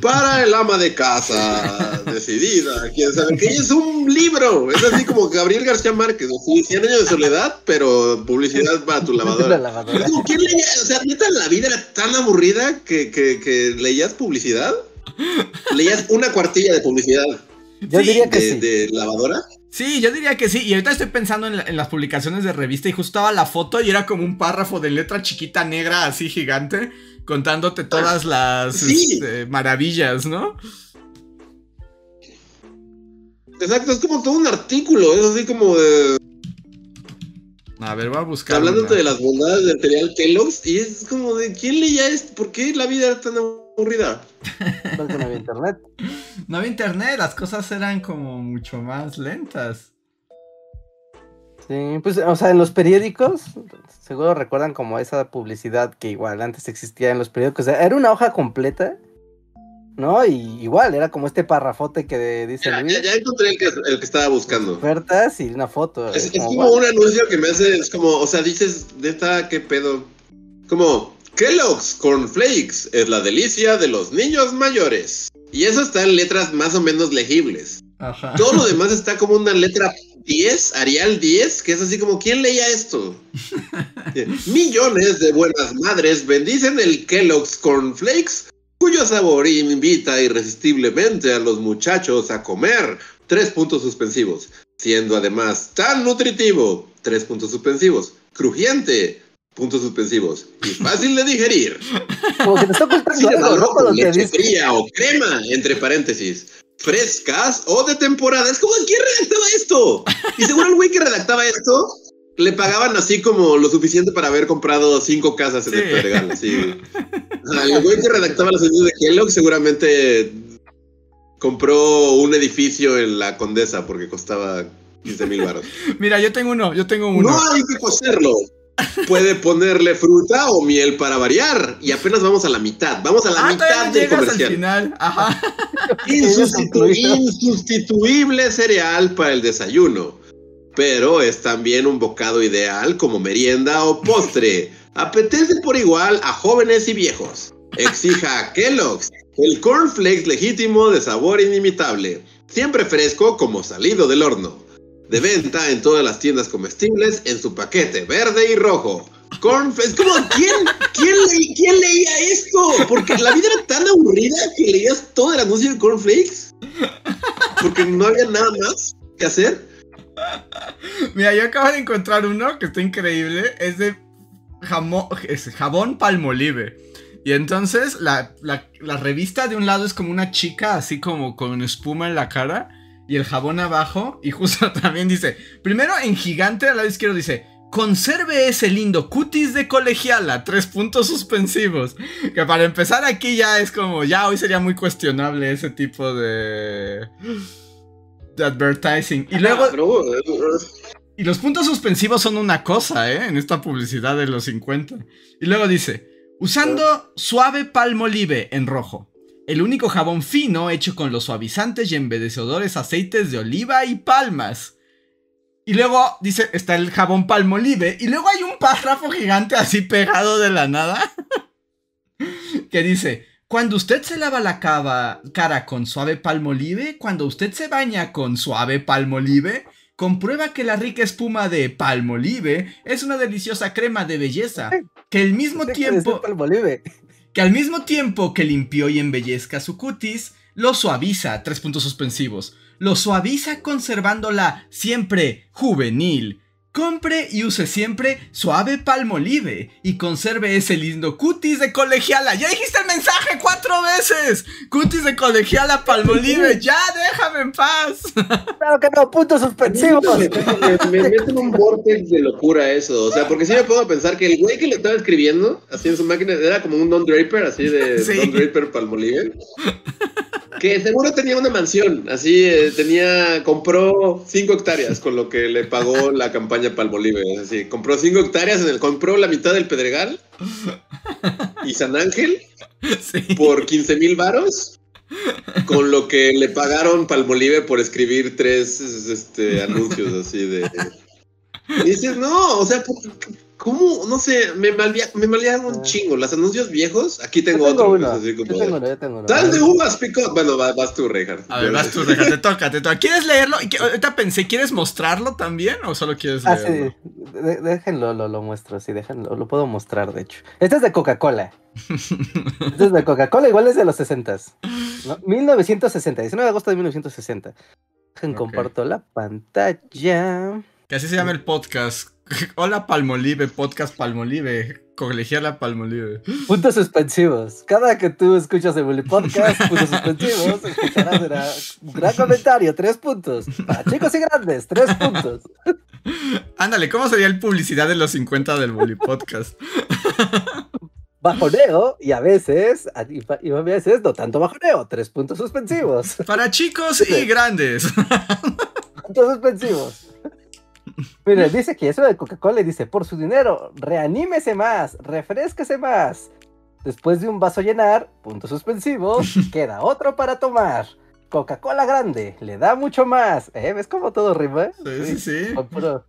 para el ama de casa, decidida, quién sabe que es un libro, es así como Gabriel García Márquez, así, 100 años de soledad, pero publicidad para tu lavadora. *laughs* ¿quién leía? O sea, neta, la vida era tan aburrida que, que, leías publicidad, leías una cuartilla de publicidad. Yo diría que de, sí. de lavadora. Sí, yo diría que sí. Y ahorita estoy pensando en, en, las publicaciones de revista y justo estaba la foto y era como un párrafo de letra chiquita negra así gigante contándote todas las este, maravillas, ¿no? Exacto, es como todo un artículo, es así como de... A ver, voy a buscar. Hablándote de las bondades del cereal Kellogg's y es como de ¿quién leía esto? ¿Por qué la vida era tan aburrida? No había internet. *laughs* No había internet, las cosas eran como mucho más lentas. Sí, pues, o sea, en los periódicos, seguro recuerdan como esa publicidad que igual antes existía en los periódicos. Era una hoja completa, ¿no? Y igual, era como este parrafote que dice ya, Ya, encontré el que, el que, estaba buscando. Ofertas y una foto. Es, como, un anuncio que me hace, es como, o sea, dices, esta qué pedo. Como, Kellogg's Cornflakes es la delicia de los niños mayores. Y eso está en letras más o menos legibles. Ajá. Todo lo demás está como una letra 10, Arial 10, que es así como, ¿quién leía esto? *laughs* Millones de buenas madres bendicen el Kellogg's Cornflakes, cuyo sabor invita irresistiblemente a los muchachos a comer. Tres puntos suspensivos. Siendo además tan nutritivo. Tres puntos suspensivos. Crujiente. Puntos suspensivos. Y fácil de digerir. Como que te está ocultando leche fría o crema, entre paréntesis frescas o de temporada. Es como, ¿quién redactaba esto? Y seguro el güey que redactaba esto le pagaban así como lo suficiente para haber comprado cinco casas en el Pedregal. el güey que redactaba los anuncios de Kellogg seguramente compró un edificio en la Condesa porque costaba 15 mil baros. Mira, yo tengo uno, yo tengo uno. No hay que coserlo. Puede ponerle fruta o miel para variar. Y apenas vamos a la mitad. Vamos a la Ah, mitad del al comercial. final. Ajá. *laughs* Insustitu- insustituible cereal para el desayuno. Pero es también un bocado ideal como merienda o postre. *laughs* Apetece por igual a jóvenes y viejos. Exija a *laughs* Kellogg's, el cornflakes legítimo de sabor inimitable. Siempre fresco como salido del horno. De venta en todas las tiendas comestibles en su paquete verde y rojo. Cornflakes, ¿cómo? ¿Quién, quién, quién leía esto? Porque la vida era tan aburrida que leías todo el anuncio de Cornflakes. Porque no había nada más que hacer. Mira, yo acabo de encontrar uno que está increíble. Es de jamo- es jabón palmolive. Y entonces la, la- la revista de un lado es como una chica así como con espuma en la cara. Y el jabón abajo. Y justo *laughs* también dice. Primero en gigante al lado izquierdo dice. Conserve ese lindo cutis de colegiala. Tres puntos suspensivos. Que para empezar aquí ya es como. Ya hoy sería muy cuestionable ese tipo de. De advertising. Y luego. Ah, eh, Y los puntos suspensivos son una cosa, ¿eh? En esta publicidad de los 50. Y luego dice, usando suave palmolive en rojo. El único jabón fino hecho con los suavizantes y embellecedores aceites de oliva y palmas. Y luego dice, está el jabón palmolive. Y luego hay un párrafo gigante así pegado de la nada. *laughs* que dice, cuando usted se lava la cava- cara con suave palmolive, cuando usted se baña con suave palmolive, comprueba que la rica espuma de palmolive es una deliciosa crema de belleza que al mismo tiempo Palmolive. Que al mismo tiempo que limpió y embellezca su cutis, lo suaviza, tres puntos suspensivos, lo suaviza conservándola siempre juvenil. Compre y use siempre suave palmolive y conserve ese lindo cutis de colegiala. Ya dijiste el mensaje cuatro veces. Cutis de colegiala palmolive. *laughs* Ya déjame en paz. Claro que no, puntos suspensivos. Me, me, me mete en un vortex de locura eso. O sea, porque sí me pongo a pensar que el güey que le estaba escribiendo, así en su máquina, era como un Don Draper, así de *laughs* Sí. Don Draper Palmolive. Que seguro tenía una mansión, así eh, tenía, compró 5 hectáreas con lo que le pagó la campaña Palmolive. Así, compró 5 hectáreas, en el, compró la mitad del Pedregal y San Ángel *laughs* Sí. por 15 mil varos, con lo que le pagaron Palmolive por escribir tres este, anuncios así de... Y dices, no, o sea, ¿por- ¿cómo? No sé, me malvia- me malviaron un chingo. Los anuncios viejos, aquí Yo tengo, tengo otro. uno. es así Yo como tengo de, uno, yo tengo uno. Tal de uvas, pico. Bueno, va- vas tú, Reinhardt. A ver, vas tú, Reja, te toca, te toca. ¿Quieres leerlo? Y que- Ahorita pensé, ¿quieres mostrarlo también o solo quieres Ah, leerlo? sí. de- déjenlo, lo, lo muestro, sí, déjenlo, lo puedo mostrar, de hecho. Este es de Coca-Cola. Este es de Coca-Cola, igual es de los 60 ¿no? 1960, 19 de agosto de 1960. Dejen, Ok. comparto la pantalla. Que así se llama el podcast. *laughs* Hola Palmolive, podcast Palmolive. Colegiala Palmolive. Puntos suspensivos. Cada que tú escuchas el Bully Podcast, *laughs* puntos suspensivos, escucharás un gran comentario, tres puntos. Para chicos y grandes, tres puntos. *laughs* Ándale, ¿cómo sería el publicidad de los 50 del Bully Podcast? Bajoneo y a veces, y a veces no tanto bajoneo, tres puntos suspensivos. Para chicos y grandes. Puntos suspensivos. Mire, dice que eso de Coca-Cola y dice, por su dinero, reanímese más, refresquese más. Después de un vaso llenar, puntos suspensivos, *laughs* queda otro para tomar. Coca-Cola grande, le da mucho más. ¿Eh? ¿Ves cómo todo rima? Sí, sí, sí. Puro-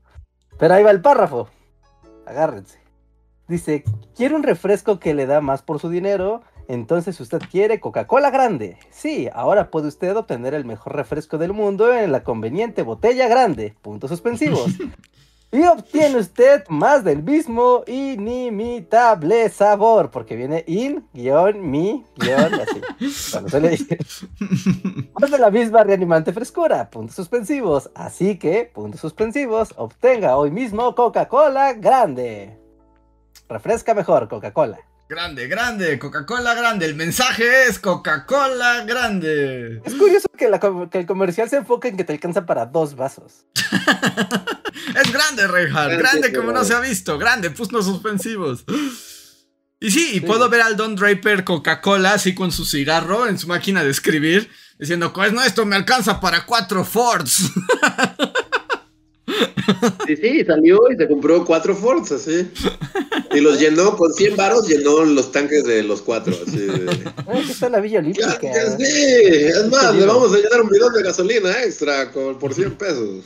Pero ahí va el párrafo. Agárrense. Dice, quiere un refresco que le da más por su dinero, entonces usted quiere Coca-Cola grande. Sí, ahora puede usted obtener el mejor refresco del mundo en la conveniente botella grande. Puntos suspensivos. *laughs* Y obtiene usted más del mismo inimitable sabor, porque viene in, guion, mi, guion, así. Cuando se le dice. Más de la misma reanimante frescura, puntos suspensivos. Así que, puntos suspensivos, obtenga hoy mismo Coca-Cola grande. Refresca mejor, Coca-Cola. Grande, grande, Coca-Cola grande. El mensaje es Coca-Cola grande. Es curioso que, la com- que el comercial se enfoque en que te alcanza para dos vasos. *laughs* Es grande, Reinhardt. Grande, Grande como no se ha visto. Grande, puntos suspensivos. Y sí, y Sí. puedo ver al Don Draper Coca-Cola así con su cigarro en su máquina de escribir, diciendo, pues no, esto me alcanza para cuatro Fords. *laughs* Sí, sí, salió y se compró cuatro Fords, así. Y los llenó con 100 varos, llenó los tanques de los cuatro, así. de- Ay, aquí está la Villa Olímpica. Sí. Es más, le vamos a llenar un bidón de gasolina extra con, por 100 pesos.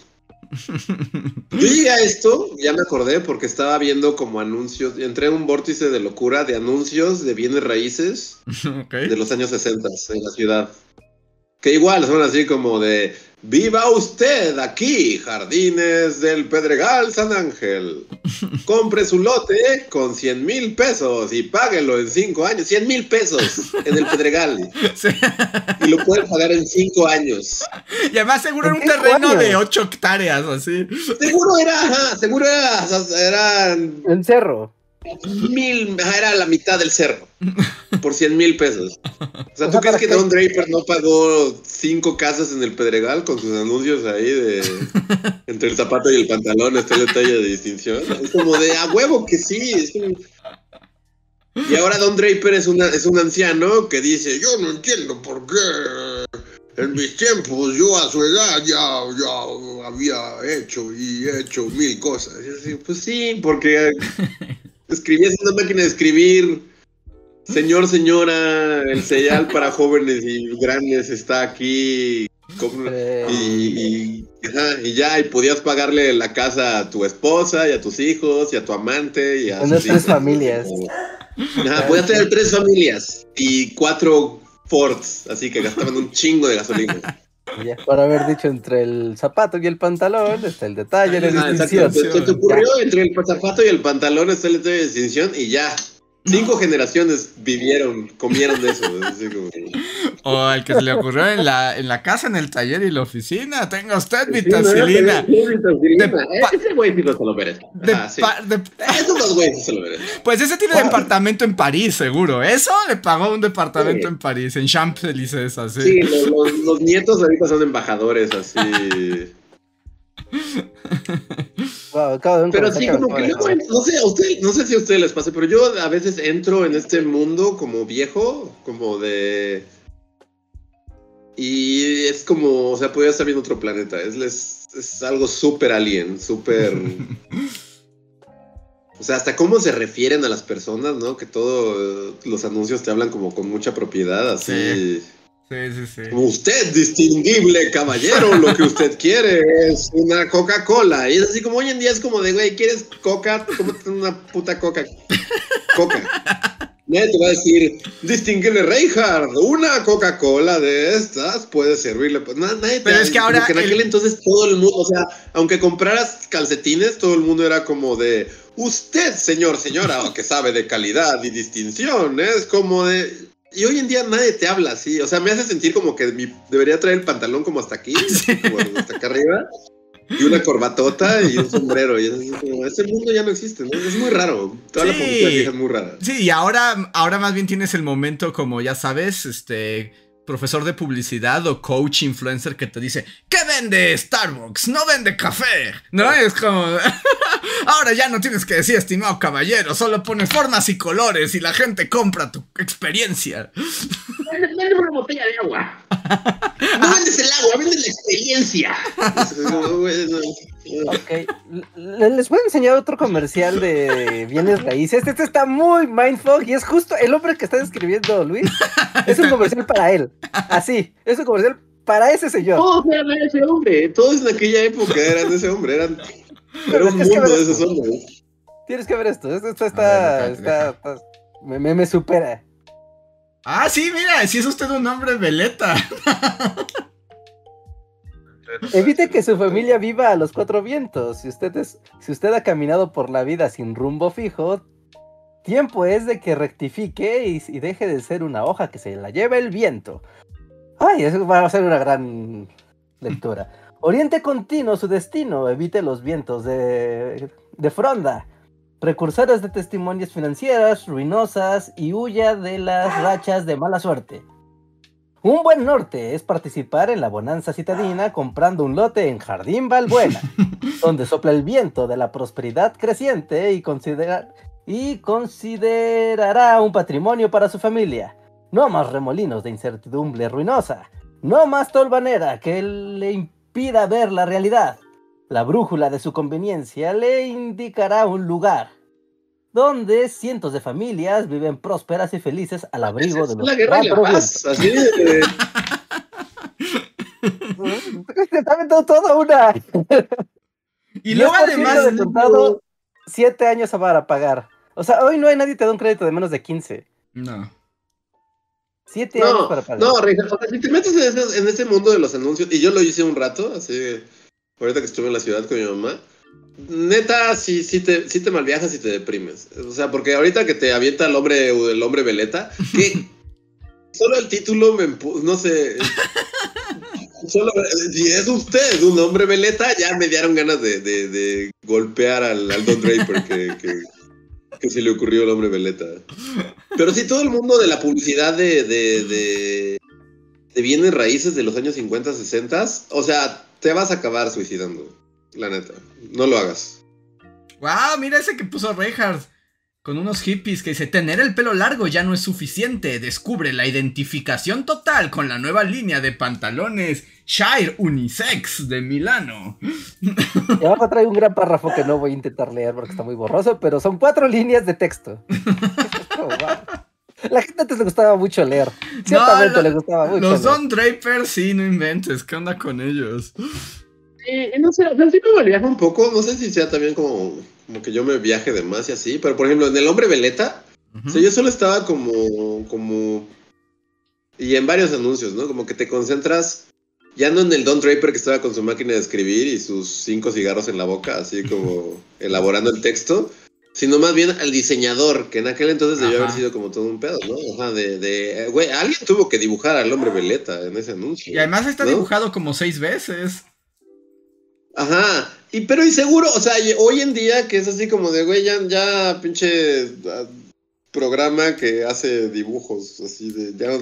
*laughs* Yo llegué a esto, ya me acordé, porque estaba viendo como anuncios, entré en un vórtice de locura de anuncios de bienes raíces de los años 60 en la ciudad. Que igual son así como de, viva usted aquí, Jardines del Pedregal San Ángel. *laughs* Compre su lote con 100 mil pesos y páguelo en 5 años. 100 mil pesos en el Pedregal. *laughs* Sí. Y lo pueden pagar en 5 años. Y además seguro era ¿En un terreno de 8 hectáreas, así. Seguro era, ajá, seguro era, o sea, eran En cerro. Mil, era la mitad del cerro. Por 100 mil pesos. O sea, O ¿tú sea, crees ¿para que? Don Draper no pagó cinco casas en el Pedregal con sus anuncios ahí de entre el zapato y el pantalón está el detalle de distinción? Es como de a huevo que sí. es un- Y ahora Don Draper es, una, es un anciano que dice, yo no entiendo por qué en mis tiempos yo a su edad ya, ya había hecho y he hecho mil cosas. Y así, pues sí, porque escribías en una máquina de escribir, señor, señora, el serial para *laughs* jóvenes y grandes está aquí. Y, y- ajá, y ya, y podías pagarle la casa a tu esposa y a tus hijos y a tu amante y a sus tres hijos. familias. Ajá, podías tener tres familias y cuatro Fords, así que gastaban un chingo de gasolina. Ya, por haber dicho entre el zapato y el pantalón, está el detalle de Ah, distinción. Se, te ocurrió entre el zapato y el pantalón está el detalle de distinción y ya. Cinco generaciones vivieron, comieron de eso. como- *laughs* O al que se le ocurrió en la, en la casa, en el taller y la oficina. Tenga usted vitacilina. Sí, Ese güey sí no se lo merece. Ah, sí. pa- de- Esos dos güeyes sí se lo merecen. pues ese tiene departamento en París, seguro. Eso le pagó un departamento Sí. en París, en Champs-Élysées, así. Sí, los, los- los nietos ahorita son embajadores así. *laughs* Wow, Pero sí, como que luego, no sé, a usted, no sé si a ustedes les pase, pero yo a veces entro en este mundo como viejo, como de... Y es como, o sea, podría estar en otro planeta. Es, es, es algo súper alien, súper... *laughs* O sea, hasta cómo se refieren a las personas, ¿no? Que todos los anuncios te hablan como con mucha propiedad, así... Sí, sí, sí. Como usted, distinguible caballero, lo que usted *laughs* quiere es una Coca-Cola. Y es así como hoy en día es como de, güey, ¿quieres coca? Cómete una puta coca. Coca. Nadie te va a decir, distinguible Reinhardt, una Coca-Cola de estas puede servirle. Pues, na- nadie te Pero va es que ahora en aquel el- entonces todo el mundo, o sea, aunque compraras calcetines, todo el mundo era como de, usted, señor, señora, que sabe de calidad y distinción, es como de... Y hoy en día nadie te habla así, o sea, me hace sentir como que mi- debería traer el pantalón como hasta aquí, *laughs* como hasta acá arriba, y una corbatota y un sombrero. Y es como, ese mundo ya no existe, ¿no? Es muy raro. Toda la Sí. publicidad vieja es muy rara. Sí, y ahora, ahora más bien tienes el momento como, ya sabes, este profesor de publicidad o coach influencer que te dice, ¿qué vende Starbucks? No vende café. ¿No? Es como, *laughs* ahora ya no tienes que decir, estimado caballero, solo pones formas y colores y la gente compra tu experiencia. *laughs* Vende una botella de agua. No vendes el agua, vendes la experiencia. Ok, le- les voy a enseñar otro comercial de bienes raíces. Este está muy mindfuck y es justo el hombre que está describiendo Luis. Es un comercial para él. Así, es un comercial para ese señor. Todos eran de ese hombre. Todos en aquella época eran de ese hombre. Eran, era Pero un mundo ver de esos hombres. Tienes que ver esto. Esto, está. ver, está- espérate, está- me, me- me supera. Ah, sí, mira, si es usted un hombre veleta. *laughs* Evite que su familia viva a los cuatro vientos. Si usted, es, si usted ha caminado por la vida sin rumbo fijo, tiempo es de que rectifique y, y deje de ser una hoja que se la lleve el viento. Ay, eso va a ser una gran lectura. *laughs* Oriente continuo su destino, evite los vientos de, de fronda, precursores de testimonios financieras ruinosas y huya de las rachas de mala suerte. Un buen norte es participar en la bonanza citadina comprando un lote en Jardín Balbuena, *laughs* donde sopla el viento de la prosperidad creciente y, y considerará un patrimonio para su familia. No más remolinos de incertidumbre ruinosa, no más tolvanera que le impida ver la realidad. La brújula de su conveniencia le indicará un lugar donde cientos de familias viven prósperas y felices al abrigo de Es los la guerra y la paz. Así. Te está aventando toda una. *laughs* Y luego 10% además. de contado, siete años para pagar. O sea, hoy no hay nadie que te da un crédito de menos de 15. No. Siete años para pagar. no, Richard, o sea, si te metes en ese, en ese mundo de los anuncios, y yo lo hice un rato, así, ahorita que estuve en la ciudad con mi mamá, neta, sí, sí te, sí te malviajas y te deprimes. O sea, porque ahorita que te avienta el hombre, el hombre veleta, que *laughs* solo el título me no sé. *laughs* Solo, si es usted un hombre veleta, ya me dieron ganas de, de- golpear al, al Don Draper que, que, que se le ocurrió el hombre veleta. Pero sí, todo el mundo de la publicidad de, de, de, de bienes raíces de los años 50, 60, o sea, te vas a acabar suicidando. La neta. No lo hagas. ¡Wow! Mira ese que puso Reinhardt. Con unos hippies que dice: Tener el pelo largo ya no es suficiente. Descubre la identificación total con la nueva línea de pantalones Shire Unisex de Milano. Y abajo trae un gran párrafo que no voy a intentar leer porque está muy borroso, pero son cuatro líneas de texto. *laughs* La gente antes le gustaba mucho leer. Ciertamente lo- le gustaba mucho. Los. Don Draper, sí, no inventes. ¿Qué onda con ellos? Y no sé, o sea, sí me malviaja un poco. No sé si sea también como, como que yo me viaje de más y así. Pero por ejemplo, en El Hombre Veleta, o sea, yo solo estaba como, como. Y en varios anuncios, ¿no? Como que te concentras. Ya no en el Don Draper que estaba con su máquina de escribir y sus cinco cigarros en la boca, así como *laughs* elaborando el texto, sino más bien al diseñador, que en aquel entonces debió Ajá. haber sido como todo un pedo, ¿no? Ajá, de, de, güey, alguien tuvo que dibujar al hombre veleta en ese anuncio. Y además está ¿no? dibujado como seis veces. Ajá, y pero y seguro, o sea, hoy en día que es así como de, güey, ya, ya pinche ah, programa que hace dibujos, así de, ya,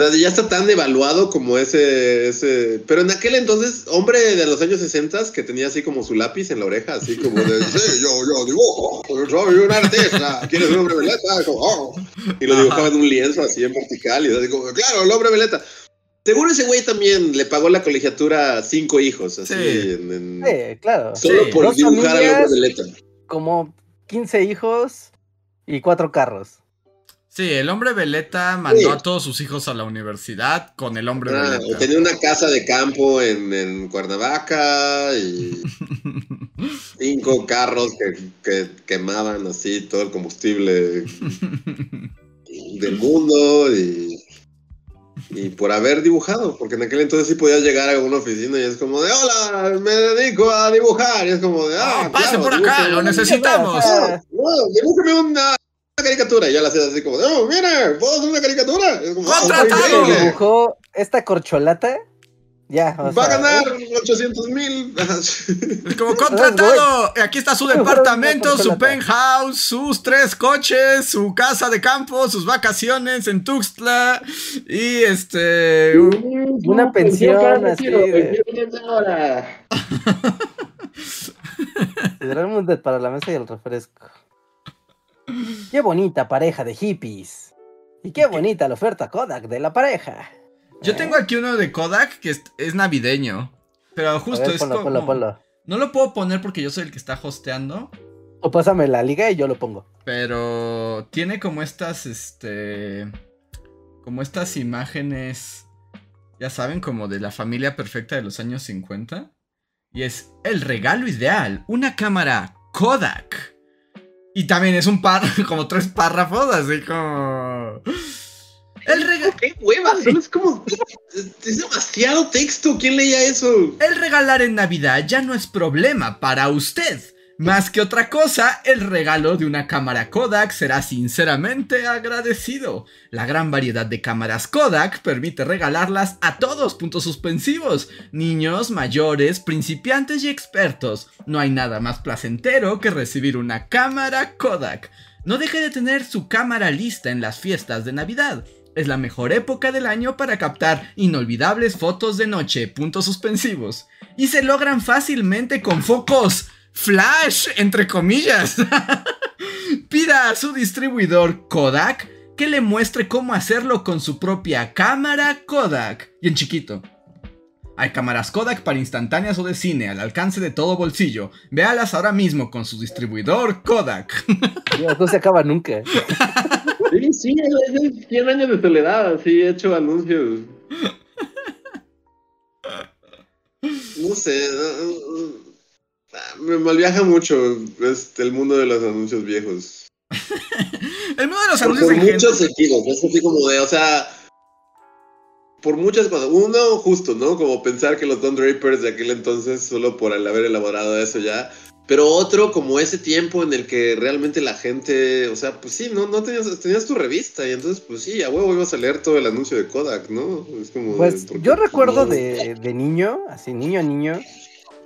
o sea, ya está tan evaluado como ese, ese, pero en aquel entonces, hombre de los años 60 que tenía así como su lápiz en la oreja, así como de, sí, yo, yo dibujo, soy un artista, ¿quieres un hombre veleta? Como, "Oh". Y lo dibujaba en un lienzo así en vertical, y así como, claro, el hombre veleta. Seguro ese güey también le pagó la colegiatura a cinco hijos, así, Sí. en- en- Sí, claro. Solo Sí. por Dos dibujar al hombre veleta. Como 15 hijos y cuatro carros. Sí, el hombre Veleta mandó Sí. a todos sus hijos a la universidad con el hombre Ah, Veleta. tenía una casa de campo en, en Cuernavaca y *laughs* cinco carros que, que quemaban así todo el combustible del mundo y, y por haber dibujado, porque en aquel entonces sí podías llegar a una oficina y es como de hola, me dedico a dibujar y es como de ah, Oh, pase claro, por acá, dibujo". lo necesitamos. Ah, No, dibújame una, una caricatura y ya la hacías así como de oh, mire, ¿puedo hacer una caricatura? Y es como, "Ah, ¡Contratado! increíble". dibujó esta corcholata. Ya, o Va a ganar 800 mil. *laughs* Como contratado. Aquí está su departamento, su penthouse, sus tres coches, su casa de campo, sus vacaciones en Tuxtla y este. un- Una pensión así de- ahora. Literalmente *laughs* para la mesa y el refresco. Qué bonita pareja de hippies. Y qué bonita la oferta Kodak de la pareja. Yo tengo aquí uno de Kodak que es, es navideño. Pero justo ver, es ponlo, como. ponlo, ponlo. No lo puedo poner porque yo soy el que está hosteando. O pásame la liga y yo lo pongo. Pero tiene como estas, este. Como estas imágenes. Ya saben, como de la familia perfecta de los años 50. Y es el regalo ideal. Una cámara Kodak. Y también es un par, *laughs* como tres párrafos, así como. El, rega- ¡Qué hueva! solo Es como. Es demasiado texto. ¿Quién leía eso? el regalar en Navidad ya no es problema para usted. Más que otra cosa, el regalo de una cámara Kodak será sinceramente agradecido. La gran variedad de cámaras Kodak permite regalarlas a todos, puntos suspensivos. Niños, mayores, principiantes y expertos. No hay nada más placentero que recibir una cámara Kodak. No deje de tener su cámara lista en las fiestas de Navidad. Es la mejor época del año para captar inolvidables fotos de noche, puntos suspensivos. Y se logran fácilmente con focos flash, entre comillas. *laughs* Pida a su distribuidor Kodak que le muestre cómo hacerlo con su propia cámara Kodak. Y en chiquito. Hay cámaras Kodak para instantáneas o de cine al alcance de todo bolsillo. Véalas ahora mismo con su distribuidor Kodak. *laughs* Dios, no se acaba nunca. Sí, sí, es 100 años de soledad, así he hecho anuncios. *laughs* No sé, me malviaja mucho este, *laughs* el mundo de los anuncios viejos. el mundo de los Por, anuncios por en muchos sentidos, es así como de, o sea, por muchas cosas. Uno, justo, ¿no? Como pensar que los Don Drapers de aquel entonces, solo por el haber elaborado eso ya. Pero otro, como ese tiempo en el que realmente la gente, o sea, pues sí, no, no tenías, tenías tu revista y entonces, pues sí, a huevo ibas a leer todo el anuncio de Kodak, ¿no? Es como. Pues ¿por yo recuerdo de, de niño, así niño a niño,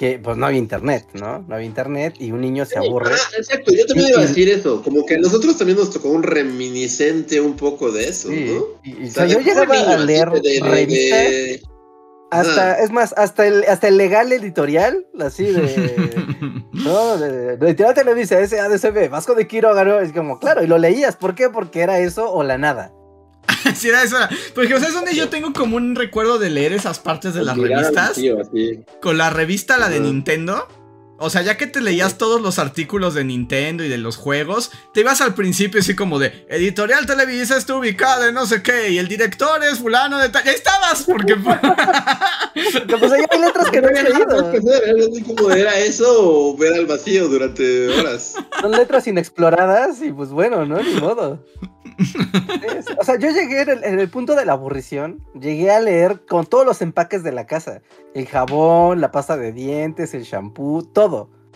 que pues no había internet, ¿no? No había internet y un niño se aburre. Ah, exacto, yo también iba a decir eso. Como que a nosotros también nos tocó un reminiscente un poco de eso, Sí, ¿no? y, y, O o sea, sea, yo llegaba a leer de- de- de- revistas, de- hasta, es más, hasta el, hasta el legal editorial, así de... *laughs* No, de, de editorial Televisa, ese ADCB, Vasco de Quirógano, es como, claro, y lo leías, ¿por qué? Porque era eso o la nada. *laughs* sí, era eso. era. Porque, ¿sabes dónde yo tengo como un recuerdo de leer esas partes de las revistas? Con la revista, la de. Nintendo. O sea, ya que te leías todos los artículos de Nintendo y de los juegos, te ibas al principio así como de Editorial Televisa está ubicada en no sé qué, y el director es fulano de tal. Ya estabas, porque. *laughs* Porque pues ahí hay letras que no que leído. así como ¿era eso o ver al vacío durante horas? Son letras inexploradas y pues bueno, ¿no? Ni modo. Es- o sea, yo llegué en el, en el punto de la aburrición, llegué a leer con todos los empaques de la casa. El jabón, la pasta de dientes, el shampoo, todo.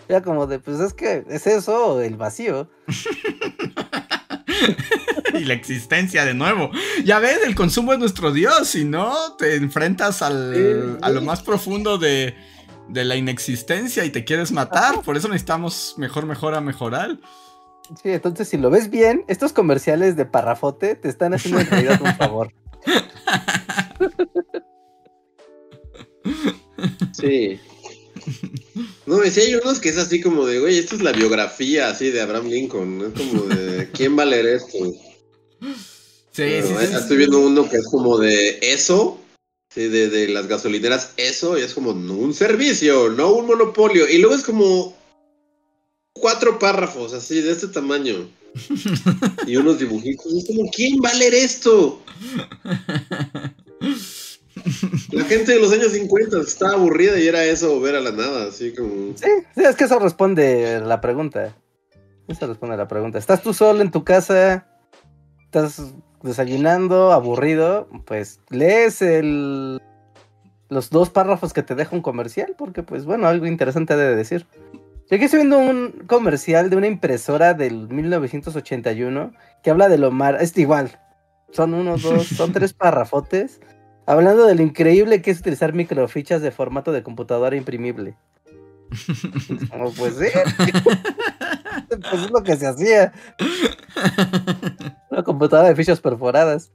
Era como de, pues es que es eso el vacío. *laughs* y la existencia de nuevo. Ya ves, el consumo es nuestro dios, si no, te enfrentas al, Sí, a lo más profundo de, de la inexistencia y te quieres matar. Por eso necesitamos mejor, mejor a mejorar. Sí, entonces si lo ves bien, estos comerciales de parrafote te están haciendo en realidad un favor. *laughs* Sí. *laughs* No, y sí hay unos que es así como de, güey, esto es la biografía así de Abraham Lincoln. Es como de, ¿quién va a leer esto? Sí, Bueno, sí, sí, Estoy viendo uno que es como de eso, sí, de, de las gasolineras, eso, y es como no un servicio, no un monopolio. Y luego es como cuatro párrafos así, de este tamaño. *laughs* Y unos dibujitos. Es como, ¿quién va a leer esto? *laughs* La gente de los años 50 estaba aburrida y era eso, ver a la nada, así como... Sí, sí, es que eso responde la pregunta. Eso responde la pregunta. ¿Estás tú solo en tu casa? ¿Estás desayunando, aburrido? Pues lees el los dos párrafos que te deja un comercial, porque pues bueno, algo interesante ha de decir. Yo aquí estoy viendo un comercial de una impresora del 1981 que habla de lo mar, es igual. Son unos dos, son *laughs* tres párrafotes hablando de lo increíble que es utilizar microfichas de formato de computadora imprimible. Como, *laughs* pues sí. pues es lo que se hacía. Una computadora de fichas perforadas.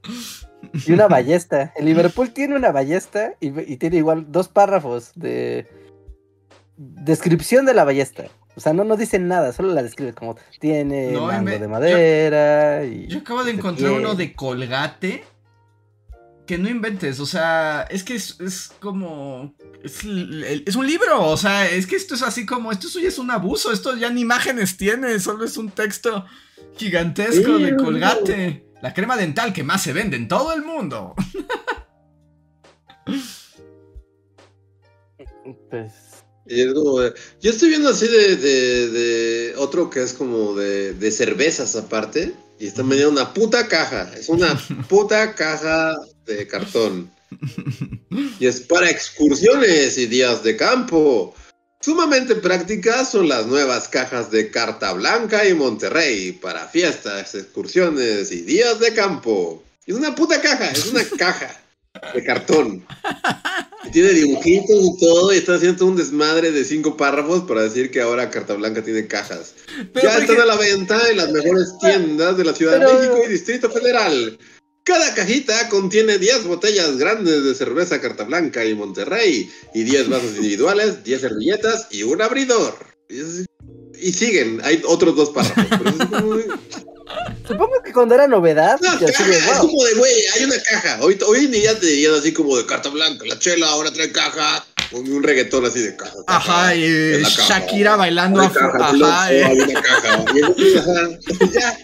Y una ballesta. El Liverpool tiene una ballesta y, y tiene igual dos párrafos de descripción de la ballesta. O sea, no, no dicen nada, solo la describe como tiene No, mango de madera y... Yo acabo de encontrar uno de colgate. Que no inventes, o sea, es que es, es como. Es, es un libro, o sea, es que esto es así como. Esto ya es un abuso, esto ya ni imágenes tiene, solo es un texto gigantesco de colgate. La crema dental que más se vende en todo el mundo. *laughs* Pues... Yo estoy viendo así de, de, de otro que es como de, de cervezas aparte. Y está medio una puta caja. Es una *laughs* puta caja de cartón. Y es para excursiones y días de campo. Sumamente prácticas son las nuevas cajas de Carta Blanca y Monterrey para fiestas, excursiones y días de campo. Es una puta caja, es una *laughs* caja de cartón. Y tiene dibujitos y todo, y está haciendo un desmadre de cinco párrafos para decir que ahora Carta Blanca tiene cajas. Pero ya porque- están a la venta en las mejores tiendas de la Ciudad Pero- de México y Distrito Federal. Cada cajita contiene 10 botellas grandes de cerveza Carta Blanca y Monterrey, y 10 vasos individuales, 10 servilletas y un abridor. Y, es- y siguen, hay otros dos párrafos. pero es como- *laughs* Supongo que cuando era novedad. Así caja, es como de, güey, hay una caja. Hoy, hoy en día te dirían así como de carta blanca, la chela, ahora trae caja. Un, un reggaetón así de caja. caja, Ajá, y caja. Shakira bailando Hay afu- caja, ajá, eh. hay una caja. Y entonces, ajá, ya.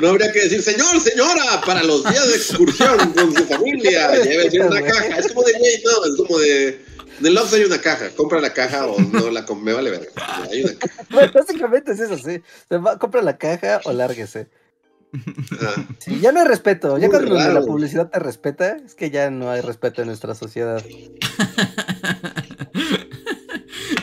No habría que decir, señor, señora, para los días de excursión con su familia, llévese una caja. Es como de, no, es como de. En el Loft hay una caja, compra la caja o no la me vale verga. Hay una caja. *laughs* Bueno, básicamente es eso, sí. Se va, compra la caja o lárguese. Sí, ya no hay respeto. Ya Muy cuando la publicidad te respeta, es que ya no hay respeto en nuestra sociedad. *laughs*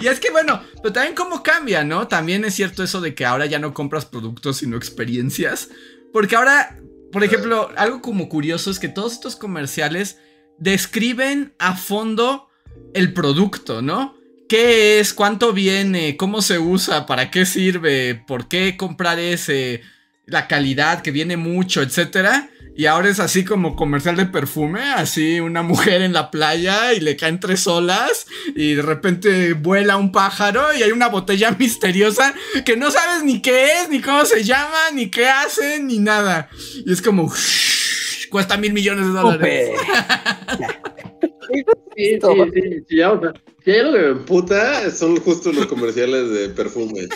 Y es que bueno, pero también cómo cambia, ¿no? También es cierto eso de que ahora ya no compras productos sino experiencias. Porque ahora, por ejemplo, algo como curioso es que todos estos comerciales describen a fondo el producto, ¿no? ¿Qué es? ¿Cuánto viene? ¿Cómo se usa? ¿Para qué sirve? ¿Por qué comprar ese? La calidad, que viene mucho, etcétera. Y ahora es así como comercial de perfume, así una mujer en la playa y le caen tres olas y de repente vuela un pájaro y hay una botella *laughs* misteriosa que no sabes ni qué es, ni cómo se llama, ni qué hacen, ni nada. Y es como, cuesta mil millones de dólares. *laughs* Sí, sí, sí, sí, ya, o sea, hay algo que me emputa, son justo los comerciales de perfume.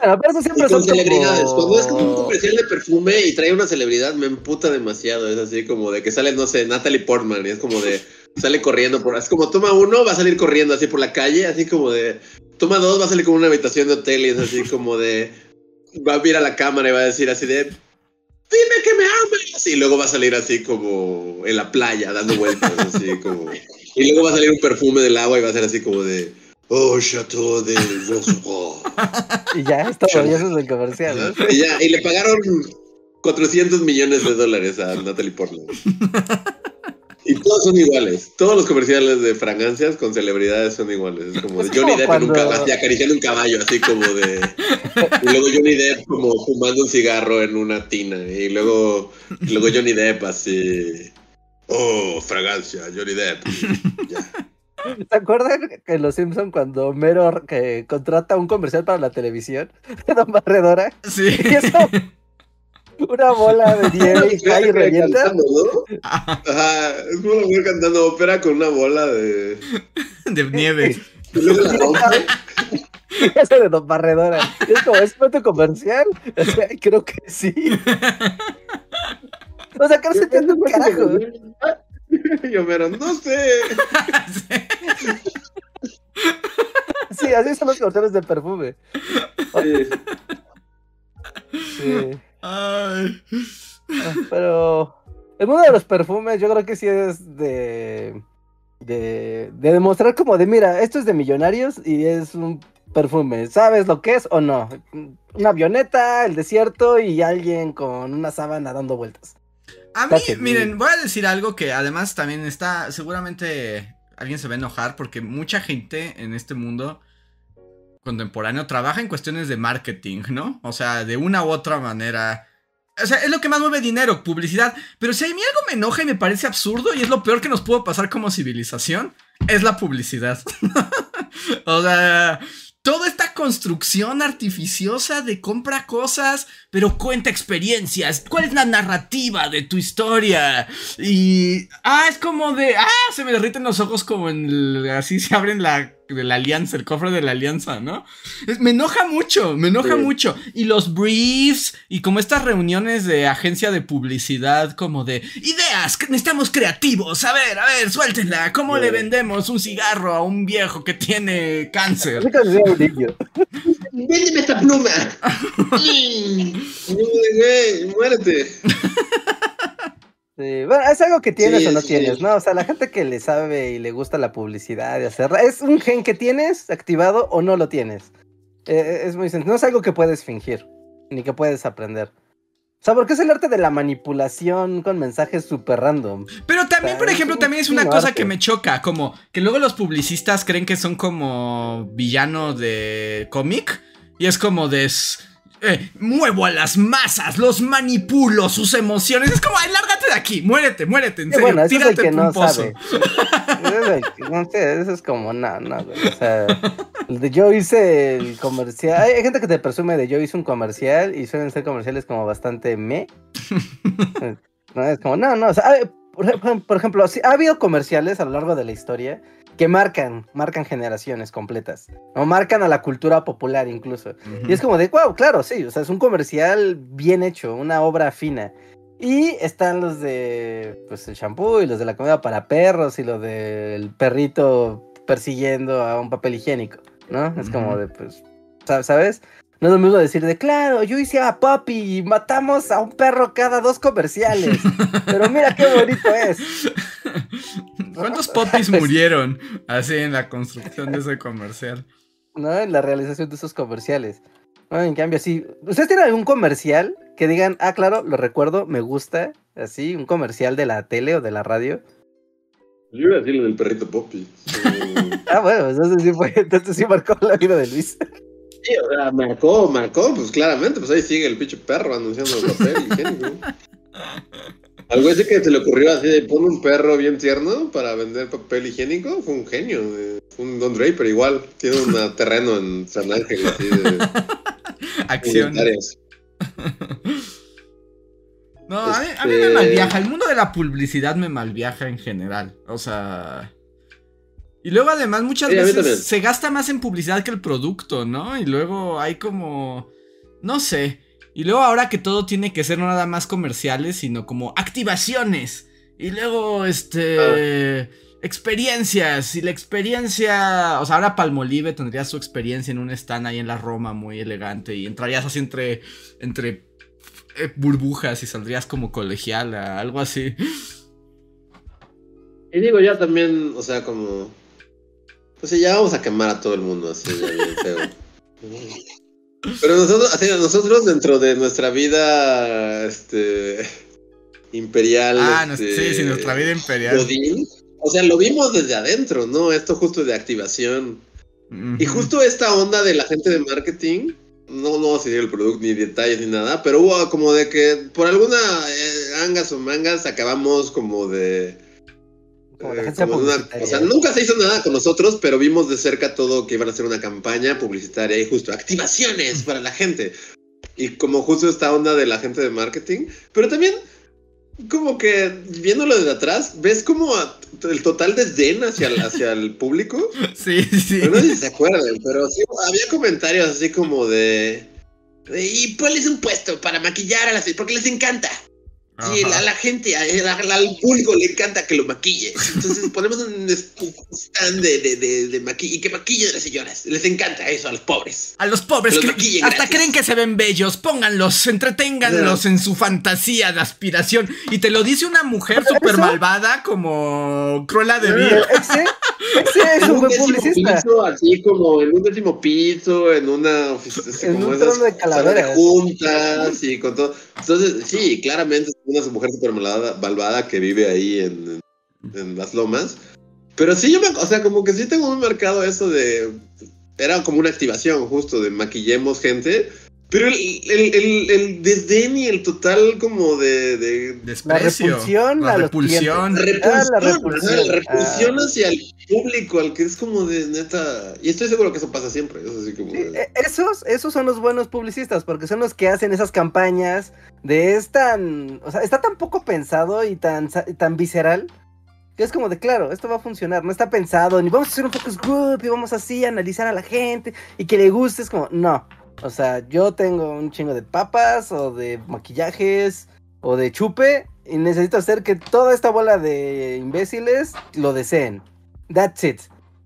Bueno, pero eso Y siempre con son celebridades. como... Cuando es como un comercial de perfume y trae una celebridad, me emputa demasiado. Es así como de que sale, no sé, Natalie Portman. Y es como de. Sale corriendo por. Es como toma uno, va a salir corriendo así por la calle. Así como de. Toma dos, va a salir como una habitación de hotel. Y es así como de. Va a mirar a la cámara y va a decir así de. Dime que me amas. Y luego va a salir así como en la playa, dando vueltas. Así como. Y luego va a salir un perfume del agua y va a ser así como de. Oh, Chateau de Roseau. *laughs* Y ya, es todo, y eso es el comercial, ¿no? Y ya, y le pagaron 400 millones de dólares a Natalie Portman. Y todos son iguales. Todos los comerciales de fragancias con celebridades son iguales. Es como de Johnny como Depp en un caballo, acariciando un caballo, así como de. Y luego Johnny Depp como fumando un cigarro en una tina. Y luego, y luego Johnny Depp así. Oh, fragancia, Johnny Depp. *laughs* ¿Se acuerdan que en Los Simpson cuando Homero que contrata un comercial para la televisión? *laughs* Don Barredora. Sí. *laughs* Y eso, una bola de nieve y cae y revienta. Cantando, ¿no? Ajá, es como una mujer cantando ópera con una bola de. De nieve. Y luego la rompe. Eso de Don Barredora. Y Es como, ¿es tu comercial? O sea, creo que sí. O sea, que no se entiende un carajo. Y Homero, no sé. *laughs* Sí, así son los comerciales de perfume. Sí. Ay. Ah, Pero el mundo de los perfumes, yo creo que sí es de, de, de demostrar como de, mira, esto es de millonarios y es un perfume. ¿Sabes lo que es o no? Una avioneta, el desierto y alguien con una sábana dando vueltas. A mí, miren, voy a decir algo que además también está, seguramente alguien se va a enojar porque mucha gente en este mundo contemporáneo trabaja en cuestiones de marketing, ¿no? O sea, de una u otra manera. O sea, es lo que más mueve dinero, publicidad. Pero si a mí algo me enoja y me parece absurdo y es lo peor que nos pudo pasar como civilización, es la publicidad. *laughs* o sea, toda esta construcción artificiosa de compra cosas, pero cuenta experiencias. ¿Cuál es la narrativa de tu historia? Y. Ah, es como de. Ah, se me derriten los ojos como en. así se abren la. De la alianza, el cofre de la alianza, ¿no? Es- me enoja mucho, me enoja Sí. mucho. Y los briefs y como estas reuniones de agencia de publicidad, como de ideas, que necesitamos creativos. A ver, a ver, suéltenla. ¿Cómo Sí. le vendemos un cigarro a un viejo que tiene cáncer? Véndeme esta pluma. *laughs* Mm. Muérete. *laughs* Sí, bueno, es algo que tienes Sí, o no sí. tienes, ¿no? O sea, la gente que le sabe y le gusta la publicidad y hacerla, es un gen que tienes activado o no lo tienes. Eh, es muy sencillo, no es algo que puedes fingir, ni que puedes aprender. O sea, porque es el arte de la manipulación con mensajes súper random. Pero también, por ejemplo, es también es un una cosa arte. que me choca, como que luego los publicistas creen que son como villanos de cómic y es como de eh, muevo a las masas, los manipulo, sus emociones. Es como, ay, lárgate de aquí, muérete, muérete, en serio, bueno, eso es el tírate que no sabe. No sé, eso es como, no, no, güey, O sea, yo hice el comercial. Hay, gente que te presume de yo hice un comercial y suelen ser comerciales como bastante me. *laughs* No, es como, no, no, o sea, por ejemplo, sí, ha habido comerciales a lo largo de la historia que marcan, marcan generaciones completas, o marcan a la cultura popular incluso. Y es como de, wow, claro, sí, o sea, es un comercial bien hecho, una obra fina. Y están los de, pues, el shampoo y los de la comida para perros y los del perrito persiguiendo a un papel higiénico, ¿no? Es como Ujú. de, pues, sa- ¿sabes? No es lo mismo decir de, claro, yo hice a Papi y matamos a un perro cada dos comerciales. *laughs* Pero mira qué bonito es. ¿Cuántos popis *laughs* murieron así en la construcción de ese comercial? ¿no? En la realización de esos comerciales. ¿no? En cambio, sí. ¿Ustedes tienen algún comercial que digan, ah, claro, lo recuerdo, me gusta? Así, un comercial de la tele o de la radio. Yo iba a decir lo del perrito Poppy. *laughs* Ah, bueno, entonces sí fue, entonces sí marcó la vida de Luis. Sí, o sea, marcó, marcó, pues claramente, pues ahí sigue el pinche perro anunciando el papel higiénico. *laughs* Algo ese que se le ocurrió así de pon un perro bien tierno para vender papel higiénico, fue un genio. eh, Fue un Don Draper igual, tiene un *laughs* terreno en San Ángel así de *laughs* publicitarias. No, a mí, a mí Este- me malviaja. El mundo de la publicidad me malviaja en general. O sea. Y luego además muchas Sí, veces se gasta más en publicidad que el producto, ¿no? Y luego hay como. No sé. Y luego ahora que todo tiene que ser no nada más comerciales, sino como activaciones. Y luego, este. Experiencias. Y la experiencia. O sea, ahora Palmolive tendría su experiencia en un stand ahí en la Roma muy elegante. Y entrarías así entre. entre eh, burbujas y saldrías como colegiala, algo así. Y digo, ya también, o sea, como. Pues sí, ya vamos a quemar a todo el mundo así, ya bien feo. Pero nosotros, así, nosotros dentro de nuestra vida, este. imperial. Ah, este, sí, sí, nuestra vida imperial. Godín, o sea, lo vimos desde adentro, ¿no? Esto justo de activación. Y justo esta onda de la gente de marketing, no, no a decir el producto ni detalles ni nada, pero hubo como de que por alguna eh, angas o mangas acabamos como de... Como eh, agencia como de una- publicitaria. o sea, nunca se hizo nada con nosotros, pero vimos de cerca todo que iban a hacer una campaña publicitaria y justo activaciones *laughs* para la gente. Y como justo esta onda de la gente de marketing, pero también como que viéndolo desde atrás, ves como el total desdén hacia el, hacia el *laughs* público. Sí, sí. Pero no sé si se acuerdan, pero sí había comentarios así como de. y ponles un puesto para maquillar a las. porque les encanta. Sí, a la gente, a- al público le encanta que lo maquille. Entonces *laughs* ponemos un stand de, de, de, de maquillaje y que maquille a las señoras. Les encanta eso a los pobres. A los pobres que maquille hasta creen que se ven bellos, pónganlos, entreténganlos en su fantasía de aspiración. Y te lo dice una mujer súper malvada como Cruella de. Vil. Ese, ese es En un buen décimo publicista. piso, así como en un décimo piso, en una oficina, En como un esas trono de calaveras. juntas y con todo. Entonces, sí, claramente una mujer súper malvada, que vive ahí en, en las lomas. Pero sí, yo me, o sea, como que sí tengo muy marcado eso de. Era como una activación justo de maquillemos gente. Pero el, el, el, el desdén y el total como de, de La Desprecio. repulsión la a repulsión. la repulsión, Ah, la repulsión. la repulsión Ah. hacia el público, al que es como de neta. Y estoy seguro que eso pasa siempre. Es así como. De- e- esos, esos son los buenos publicistas, porque son los que hacen esas campañas de es tan, o sea, está tan poco pensado y tan, tan visceral, que es como de, claro, esto va a funcionar, no está pensado, ni vamos a hacer un focus group y vamos así a analizar a la gente y que le guste, es como, no, o sea, yo tengo un chingo de papas o de maquillajes o de chupe y necesito hacer que toda esta bola de imbéciles lo deseen. That's it.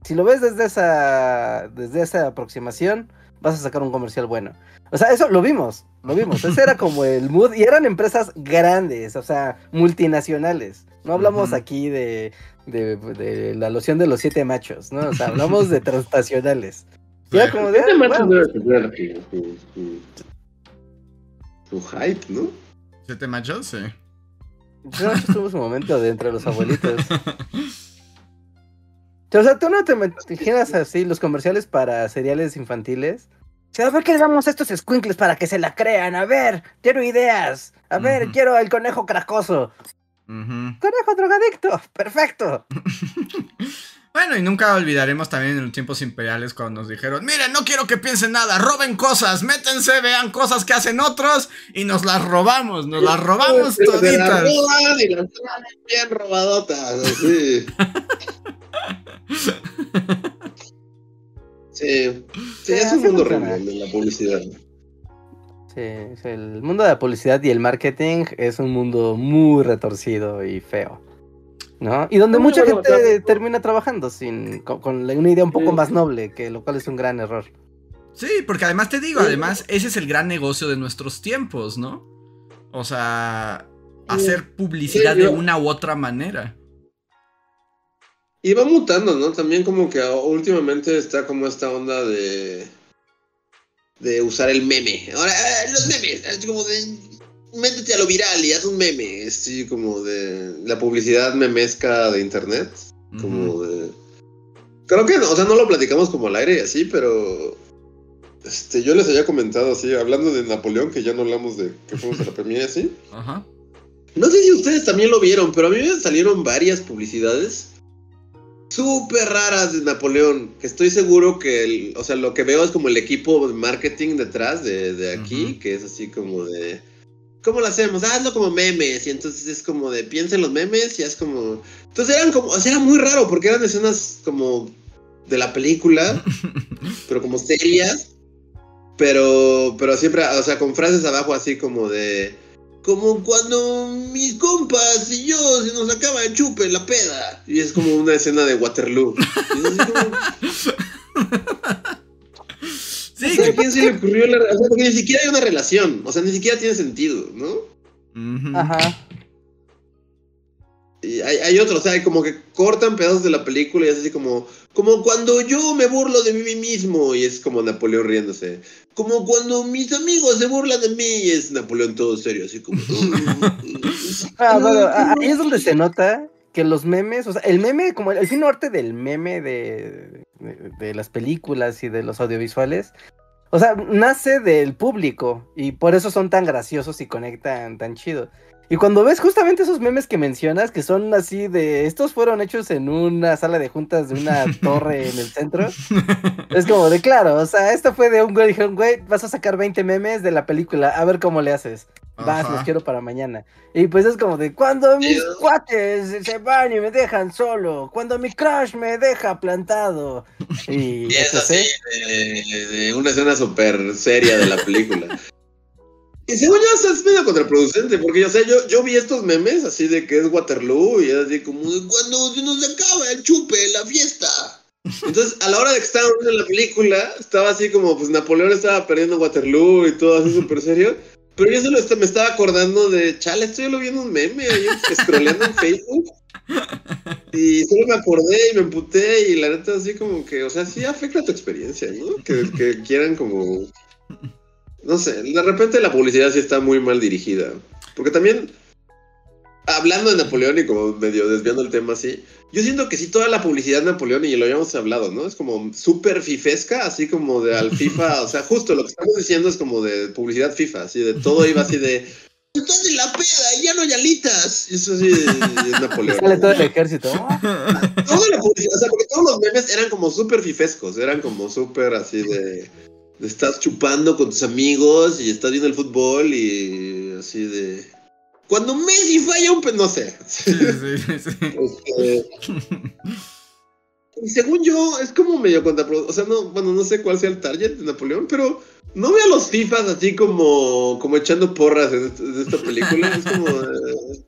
Si lo ves desde esa, desde esa aproximación, vas a sacar un comercial bueno. O sea, eso lo vimos, lo vimos. Ese era como *laughs* el mood. Y eran empresas grandes, o sea, multinacionales. No hablamos aquí de, de, de la loción de los siete machos, ¿no? O sea, hablamos de *laughs* transnacionales. Y era como de, Este ah, macho bueno, debe tener su, su, su- su hype, ¿no? ¿Siete machos? Sí. Siete Machos tuvo su momento de entre los abuelitos. *laughs* O sea, tú no te imaginas así los comerciales para seriales infantiles. O sea, a ver qué le damos a estos squinkles para que se la crean. A ver, quiero ideas. A ver, quiero el conejo cracoso. Conejo drogadicto, perfecto. *laughs* Bueno, y nunca olvidaremos también en los tiempos imperiales cuando nos dijeron, miren, no quiero que piensen nada, roben cosas, métense, vean cosas que hacen otros y nos las robamos, nos las robamos las toditas. roban y las bien robadotas, así. *laughs* Sí, sí, es un mundo el de la publicidad. Sí, sí, el mundo de la publicidad y el marketing es un mundo muy retorcido y feo. ¿No? Y donde Muy mucha bueno, gente claro. termina trabajando sin, con, con una idea un poco Sí. más noble, que lo cual es un gran error. Sí, porque además te digo, además, ese es el gran negocio de nuestros tiempos, ¿no? O sea, hacer publicidad Sí, de una u otra manera. Y va mutando, ¿no? También como que últimamente está como esta onda de de usar el meme. Ahora, eh, los memes, es como de métete a lo viral y haz un meme, así como de la publicidad memesca de internet, como de Creo que no, o sea, no lo platicamos como al aire y así, pero este yo les había comentado así, hablando de Napoleón, que ya no hablamos de que fuimos a la *laughs* premiere así. Ajá. No sé si ustedes también lo vieron, pero a mí me salieron varias publicidades súper raras de Napoleón. Que estoy seguro que, el- o sea, lo que veo es como el equipo de marketing detrás de, de aquí, que es así como de. ¿Cómo lo hacemos? Ah, Hazlo como memes. Y entonces es como de piensa en los memes y es como. Entonces eran como. O sea, era muy raro porque eran escenas como de la película, *laughs* pero como serias. Pero, pero siempre, o sea, con frases abajo así como de. Como cuando mis compas y yo se nos acaba el chupe la peda. Y es como una escena de Waterloo. Y es así como, *laughs* ¿a que- quién se le ocurrió la o sea, porque ni siquiera hay una relación. O sea, ni siquiera tiene sentido, ¿no? Ajá. Y hay, hay otro, o sea, como que cortan pedazos de la película y es así como, como cuando yo me burlo de mí mismo y es como Napoleón riéndose. Como cuando mis amigos se burlan de mí y es Napoleón todo serio, así como... *laughs* Ah, bueno, ahí es donde se nota que los memes, o sea, el meme, como el, el fin norte del meme de, de, de las películas y de los audiovisuales, o sea, nace del público y por eso son tan graciosos y conectan tan chido. Y cuando ves justamente esos memes que mencionas, que son así de, estos fueron hechos en una sala de juntas de una *laughs* torre en el centro, es como de, claro, o sea, esto fue de un güey, dijeron, güey, vas a sacar 20 memes de la película, a ver cómo le haces. Vas, Ajá. los quiero para mañana. Y pues es como de cuando mis Dios. cuates se van y me dejan solo, cuando mi crush me deja plantado. *laughs* Y Y es así, de, de una escena súper seria de la película. *laughs* Y según yo, es medio contraproducente, porque o sea, yo, yo vi estos memes así de que es Waterloo y así como cuando se nos acaba el chupe, la fiesta. Entonces, a la hora de que estaban viendo la película, estaba así como, pues Napoleón estaba perdiendo Waterloo y todo así súper serio. Pero yo solo me estaba acordando de, chale, estoy lo viendo un meme ahí, scrolleando en Facebook. Y solo me acordé y me emputé y la neta así como que, o sea, sí afecta tu experiencia, ¿no? Que quieran como... No sé, de repente la publicidad sí está muy mal dirigida. Porque también, hablando de Napoleón y como medio desviando el tema así, yo siento que sí toda la publicidad de Napoleón, y lo habíamos hablado, ¿no? Es como súper fifesca, así como de al *laughs* FIFA, o sea, justo lo que estamos diciendo es como de publicidad FIFA, así de todo iba así de... Estás en la peda y ya no hay alitas. Y eso sí es Napoleón. Sale todo el ejército. *laughs* Toda la publicidad, o sea, porque todos los memes eran como súper fifescos, eran como súper así de estás chupando con tus amigos y estás viendo el fútbol y así de... Cuando Messi falla un... pe- No sé. Sí, sí, sí. *laughs* Este, y según yo, es como medio contraproducente. O sea, no, bueno, no sé cuál sea el target de Napoleón, pero no veo a los FIFAs así como, como echando porras en, este- en esta película. Es como... eh,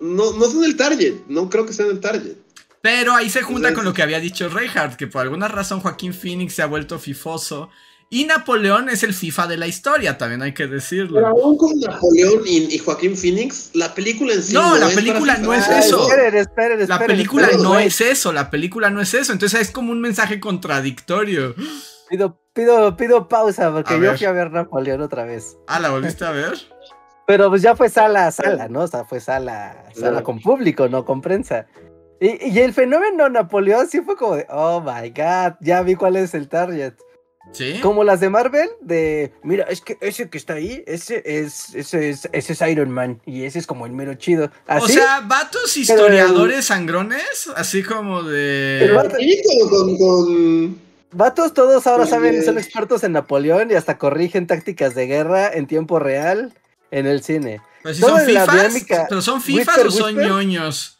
no, no son el target, no creo que sean el target. Pero ahí se junta Entonces- con lo que había dicho Reinhardt, que por alguna razón Joaquín Phoenix se ha vuelto fifoso. Y Napoleón es el FIFA de la historia, también hay que Pero decirlo. aún con Napoleón y, y Joaquín Phoenix, la película en sí. No, la es película no es eso. Esperen, esperen, La esperen, película esperen, no es eso, la película no es eso. Entonces es como un mensaje contradictorio. Pido, pido, pido pausa porque A yo ver. fui a ver Napoleón otra vez. Ah, ¿la volviste a ver? Pero pues ya fue sala a sala, ¿no? O sea, fue sala, sala Claro. con público, no con prensa. Y, y el fenómeno Napoleón sí fue como de, oh my god, ya vi cuál es el target. ¿Sí? Como las de Marvel, de mira, es que ese que está ahí, ese es, ese es, ese es Iron Man, y ese es como el mero chido. Así, O sea, vatos historiadores sangrones, así como de... Pero vato- Sí, con, con, con- vatos todos ahora saben, son expertos en Napoleón y hasta corrigen tácticas de guerra en tiempo real en el cine. Pero si son la fifas, dinámica, pero son fifas whisper, o son whisper. ñoños.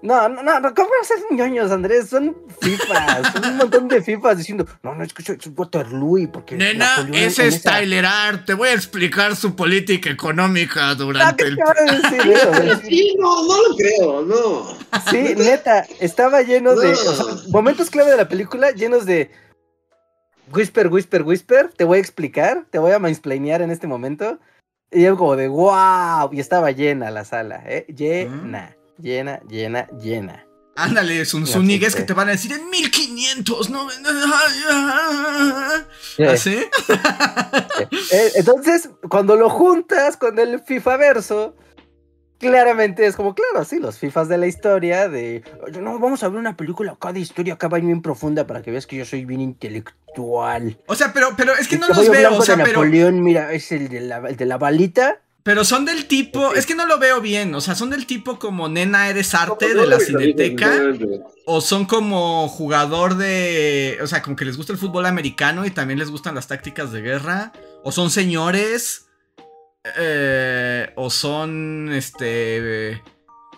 No, no, no, no, ¿cómo van a ser ñoños, Andrés? Son fifas, *laughs* son un montón de fifas diciendo, no, no, es que soy, soy Waterloo y porque... Nena, ese es esa- Tyler Art. Te voy a explicar su política económica Ah, durante ¿qué el... decir eso? *laughs* Sí, no, no lo creo, no. Sí, neta, estaba lleno de. No. o sea, momentos clave de la película llenos de. Whisper, whisper, whisper. Te voy a explicar, te voy a mansplainear en este momento. Y yo como de wow. Y estaba llena la sala, ¿eh? Llena, llena, llena, llena. Ándale, son supe. que te van a decir en 1500, ¿no? ¿Así? *laughs* eh, entonces, cuando lo juntas con el FIFA verso. Claramente es como, claro, sí, los FIFAs de la historia, de, "Oye, no, vamos a ver una película acá de historia acá va bien profunda para que veas que yo soy bien intelectual. O sea, pero, pero es que El no los veo, o sea, pero, Napoleón, mira, es el de la, el de la balita. Pero son del tipo, es que no lo veo bien, o sea, son del tipo como nena eres arte de la cineteca, o son como jugador de, o sea, como que les gusta el fútbol americano y también les gustan las tácticas de guerra, o son señores, eh, o son, este,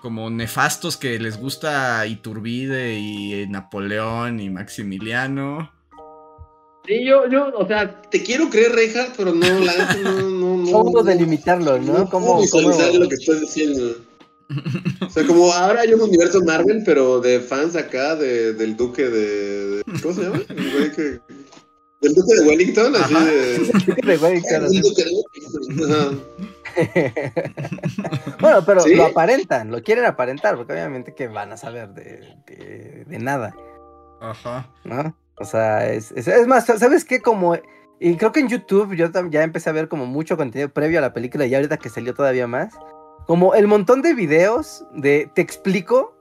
como nefastos que les gusta Iturbide y Napoleón y Maximiliano. Sí, yo, yo, o sea, te quiero creer, Reinhardt, pero no, la no, no, no. ¿Cómo no, delimitarlo, no? No ¿Cómo, visualizar cómo- lo que estás diciendo. *laughs* O sea, como ahora hay un universo Marvel, pero de fans acá de, del duque de, de- ¿Cómo se llama? El güey que- Del duque de Wellington, así Ajá. de. *laughs* de Wellington, El así. duque de Wellington. Ajá. *laughs* bueno, pero ¿Sí? lo aparentan, lo quieren aparentar, porque obviamente que van a saber de, de- de nada, Ajá. ¿no? O sea, es, es, es más, ¿sabes qué? Como, y creo que en YouTube yo ya empecé a ver como mucho contenido previo a la película y ahorita que salió todavía más, como el montón de videos de te explico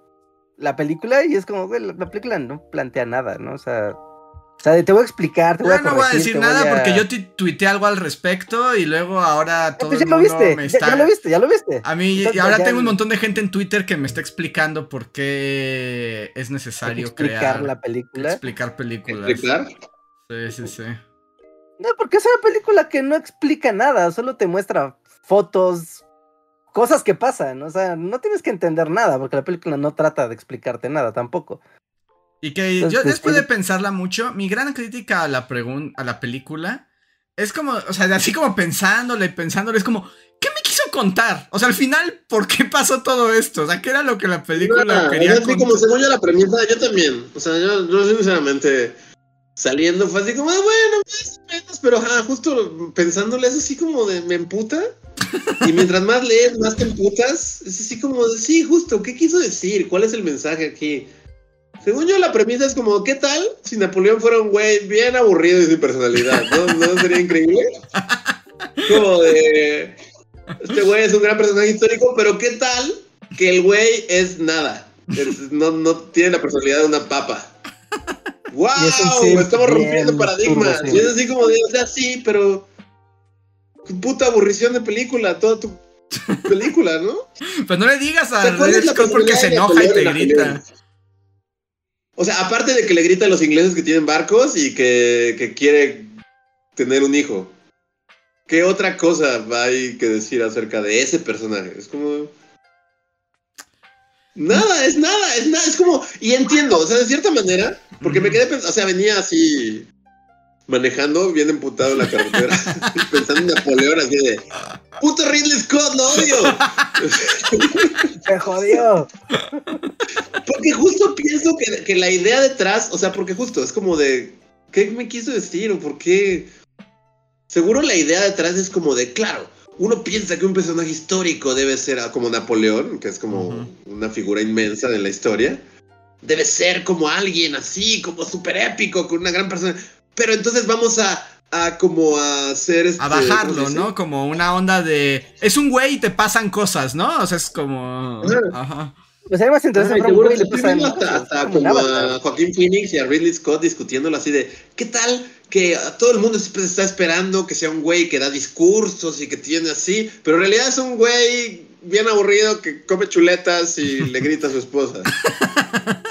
la película y es como, güey, la, la película no plantea nada, ¿no? O sea, o sea, de te voy a explicar, te voy Ya a no voy a decir nada a- porque yo tu- tuiteé algo al respecto y luego ahora Ah, todo pues el ya lo mundo viste, me ya- está... ya, lo viste, ya lo viste. A mí, Entonces, y ahora ya- tengo un montón de gente en Twitter que me está explicando por qué es necesario explicar crear, la película. explicar películas. ¿Explicar? Sí, sí, sí. No, porque es una película que no explica nada, solo te muestra fotos, cosas que pasan, o sea, no tienes que entender nada, porque la película no trata de explicarte nada tampoco. Y que Entonces, yo pues, después de tiene- pensarla mucho, mi gran crítica a la a la película es como, o sea, así como pensándole y pensándole, es como, ¿qué me quiso contar? O sea, al final, ¿por qué pasó todo esto? O sea, ¿qué era lo que la película Ah, quería o sea, sí, contar? como según yo la premisa, yo también. O sea, yo, yo sinceramente saliendo fue así como, ah, bueno, más o menos, pero ajá, justo pensándole es así como de me emputa. Y mientras más lees, más te emputas. Es así como de, sí, justo, ¿qué quiso decir? ¿Cuál es el mensaje aquí? Según yo, la premisa es como, ¿qué tal si Napoleón fuera un güey bien aburrido y sin personalidad? ¿No, ¿No sería increíble? Como de, este güey es un gran personaje histórico, pero ¿qué tal que el güey es nada? Es- no, no tiene la personalidad de una papa. ¡Wow! Estamos rompiendo paradigmas. Y es así como de, o sea, sí, pero. Puta aburrición de película, toda tu película, ¿no? *laughs* Pues no le digas O a sea, ¿cuál es Red la Scott porque se enoja y te grita. O sea, aparte de que le grita a los ingleses que tienen barcos y que, que quiere tener un hijo. ¿Qué otra cosa hay que decir acerca de ese personaje? Es como. Nada, es nada, es nada, es como. Y entiendo, o sea, de cierta manera, porque me quedé pensando, o sea, venía así manejando, bien emputado en la carretera, *laughs* pensando en Napoleón, así de. ¡Puto Ridley Scott, lo odio! *laughs* ¡Se jodió! Porque justo pienso que, que la idea detrás, o sea, porque justo es como de, ¿qué me quiso decir o por qué? Seguro la idea detrás es como de, claro, uno piensa que un personaje histórico debe ser como Napoleón, que es como una figura inmensa de la historia. Debe ser como alguien así, como súper épico, con una gran persona. Pero entonces vamos a, a como a hacer este, A ¿cómo se bajarlo? ¿no? Como una onda de. Es un güey y te pasan cosas, ¿no? O sea, es como. Ajá. Pues además entonces Ay, seguro que estoy viendo hasta, hasta como a Joaquín Phoenix y a Ridley Scott discutiéndolo así de, ¿qué tal que a todo el mundo siempre está esperando que sea un güey que da discursos y que tiene así, pero en realidad es un güey bien aburrido que come chuletas y *laughs* le grita a su esposa.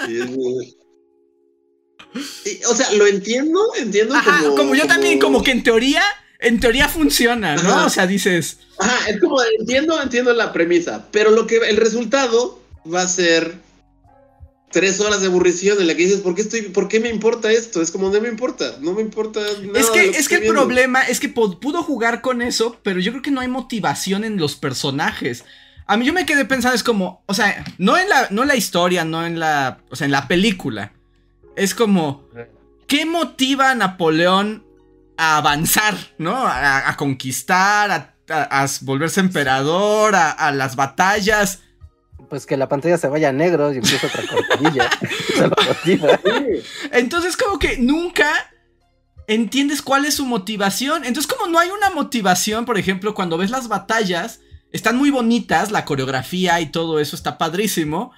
Y es muy- Y, o sea, lo entiendo, entiendo Ajá, como... como yo también, como que en teoría, en teoría funciona, ¿no? Ajá. O sea, dices, Ajá, es como, entiendo, entiendo la premisa, pero lo que el resultado va a ser tres horas de aburrición en la que dices, ¿por qué estoy, por qué me importa esto? Es como, no me importa, no me importa nada. es de que, es que el viendo". problema es que pudo jugar con eso, pero yo creo que no hay motivación en los personajes. A mí yo me quedé pensando, es como, o sea, no en la, no en la historia, no en la, o sea, en la película. Es como, ¿qué motiva a Napoleón a avanzar, ¿no? A, a conquistar, a, a- a volverse emperador, a las batallas. Pues que la pantalla se vaya a negro y empieza otra motiva. Entonces como que nunca entiendes cuál es su motivación. Entonces como no hay una motivación, por ejemplo, cuando ves las batallas, están muy bonitas, la coreografía y todo eso está padrísimo.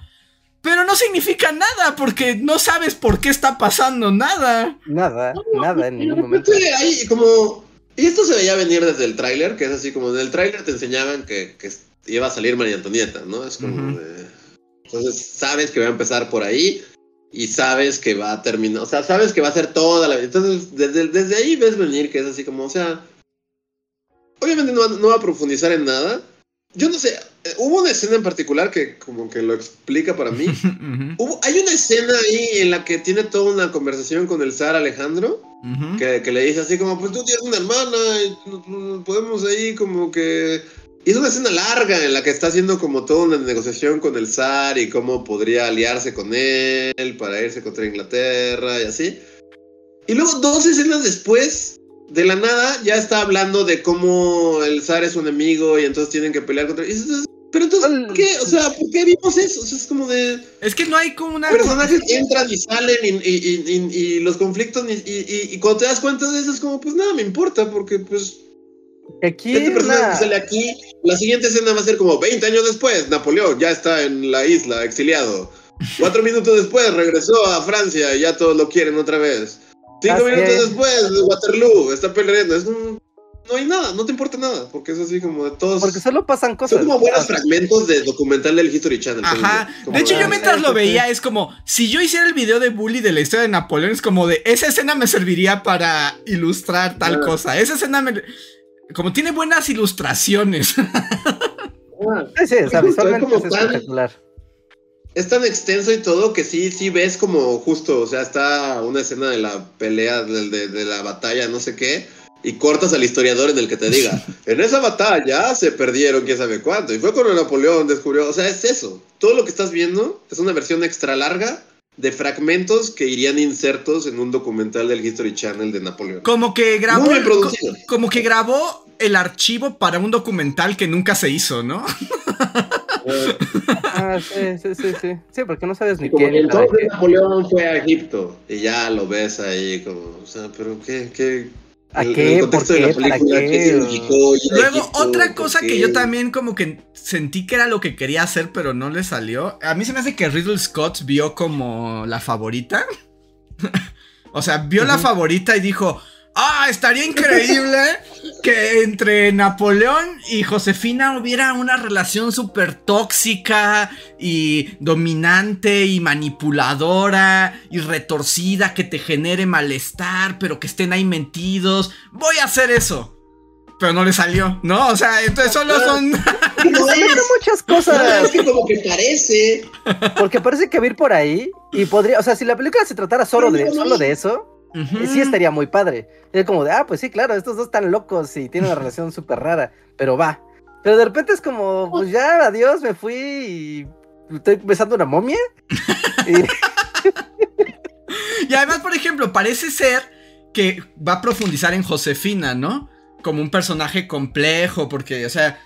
Pero no significa nada porque no sabes por qué está pasando nada. Nada, nada en ningún momento. hay como... Y esto se veía venir desde el tráiler, que es así como en el tráiler te enseñaban que, que iba a salir María Antonieta, ¿no? Es como... Ujú. de- Entonces sabes que va a empezar por ahí y sabes que va a terminar, o sea, sabes que va a ser toda la... Entonces desde, desde ahí ves venir que es así como, o sea... Obviamente no, va- no va a profundizar en nada. Yo no sé, eh, hubo una escena en particular que como que lo explica para mí. *laughs* Hubo- hay una escena ahí en la que tiene toda una conversación con el zar Alejandro. ujú. Que, que le dice así como, pues tú tienes una hermana y no podemos ahí como que... Y es una escena larga en la que está haciendo como toda una negociación con el zar y cómo podría aliarse con él para irse contra Inglaterra y así. Y luego dos escenas después, de la nada, ya está hablando de cómo el zar es un enemigo y entonces tienen que pelear contra... y dices, Pero entonces, ¿por ¿qué? O sea, ¿por qué vimos eso? O sea, es como de... Es que no hay como una... Personajes entran y salen y, y- y- y- y los conflictos y, y- y- y cuando te das cuenta de eso es como, pues nada, me importa porque pues Aquí este personaje una- que sale aquí, la siguiente escena va a ser como 20 años después, Napoleón ya está en la isla, exiliado. Cuatro minutos después regresó a Francia y ya todos lo quieren otra vez. Cinco Así minutos es. después, Waterloo está peleando. Es un- no hay nada, no te importa nada, porque es así como de todos... Porque solo pasan cosas. Son como buenos fragmentos de documental del History Channel. Ajá. Como De hecho, yo mientras lo veía, es como, si yo hiciera el video de Bully de la historia de Napoleón, es como de, esa escena me serviría para ilustrar tal cosa. Esa escena me... Como tiene buenas ilustraciones. Ah. Sí, sí, Justo, es visualmente como es tan- espectacular. Es tan extenso y todo que sí, sí ves como justo, o sea, está una escena de la pelea, de, de- de la batalla, no sé qué, y cortas al historiador en el que te diga, *laughs* en esa batalla se perdieron quién sabe cuánto, y fue cuando Napoleón descubrió, o sea, es eso. Todo lo que estás viendo es una versión extra larga de fragmentos que irían insertos en un documental del History Channel de Napoleón. Como que grabó... Muy bien producido. co- como que grabó el archivo para un documental que nunca se hizo, ¿no? *laughs* Ah, sí, sí, sí, sí. Sí, porque no sabes ni Como para entonces. Napoleón fue a Egipto y ya lo ves ahí como, o sea, pero qué, qué, ¿A el- qué? el contexto ¿Por de la qué? ¿Para película, qué? ¿qué significó ir a Luego, Egipto? otra ¿Por cosa que yo también como que sentí que era lo que quería hacer, pero no le salió. A mí se me hace que Riddle Scott vio como la favorita. *laughs* o sea, vio la favorita y dijo, ah, estaría increíble que entre Napoleón y Josefina hubiera una relación súper tóxica y dominante y manipuladora y retorcida que te genere malestar, pero que estén ahí mentidos. Voy a hacer eso. Pero no le salió, ¿no? O sea, entonces solo son... *laughs* No muchas no, cosas. es que como que parece. Porque parece que va a ir por ahí y podría, o sea, si la película se tratara solo de, solo de eso, Ujú. sí estaría muy padre. Es como de, ah, pues sí, claro, estos dos están locos y tienen una relación *laughs* súper rara, pero va. Pero de repente es como, pues ya, adiós, me fui y estoy besando una momia. *laughs* Y- Y además, por ejemplo, parece ser que va a profundizar en Josefina, ¿no? Como un personaje complejo, porque, o sea,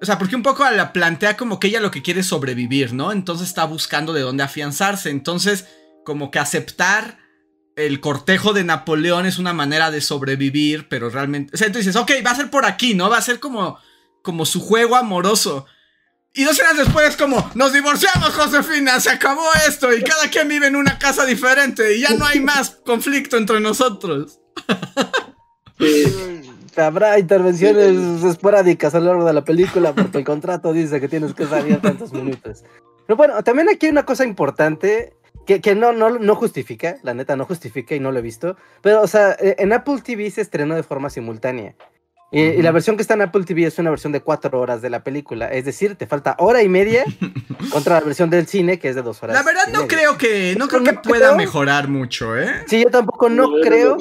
o sea, porque un poco la plantea como que ella lo que quiere es sobrevivir, ¿no? Entonces está buscando de dónde afianzarse. Entonces, como que aceptar el cortejo de Napoleón es una manera de sobrevivir, pero realmente, o sea, entonces dices, ok, va a ser por aquí, ¿no? Va a ser como, como su juego amoroso. Y dos semanas después, como, nos divorciamos, Josefina, se acabó esto y cada quien vive en una casa diferente y ya no hay más conflicto entre nosotros. Habrá intervenciones esporádicas a lo largo de la película porque el contrato dice que tienes que salir tantos minutos. Pero bueno, también aquí hay una cosa importante que, que no, no, no justifica, la neta no justifica y no lo he visto. Pero, o sea, e, en Apple TV se estrenó de forma simultánea. Y, y la versión que está en Apple TV es una versión de cuatro horas de la película. Es decir, te falta hora y media *laughs* contra la versión del cine que es de dos horas. La verdad no media. creo que, no creo que pueda creo. mejorar mucho, ¿eh? Sí, yo tampoco no creo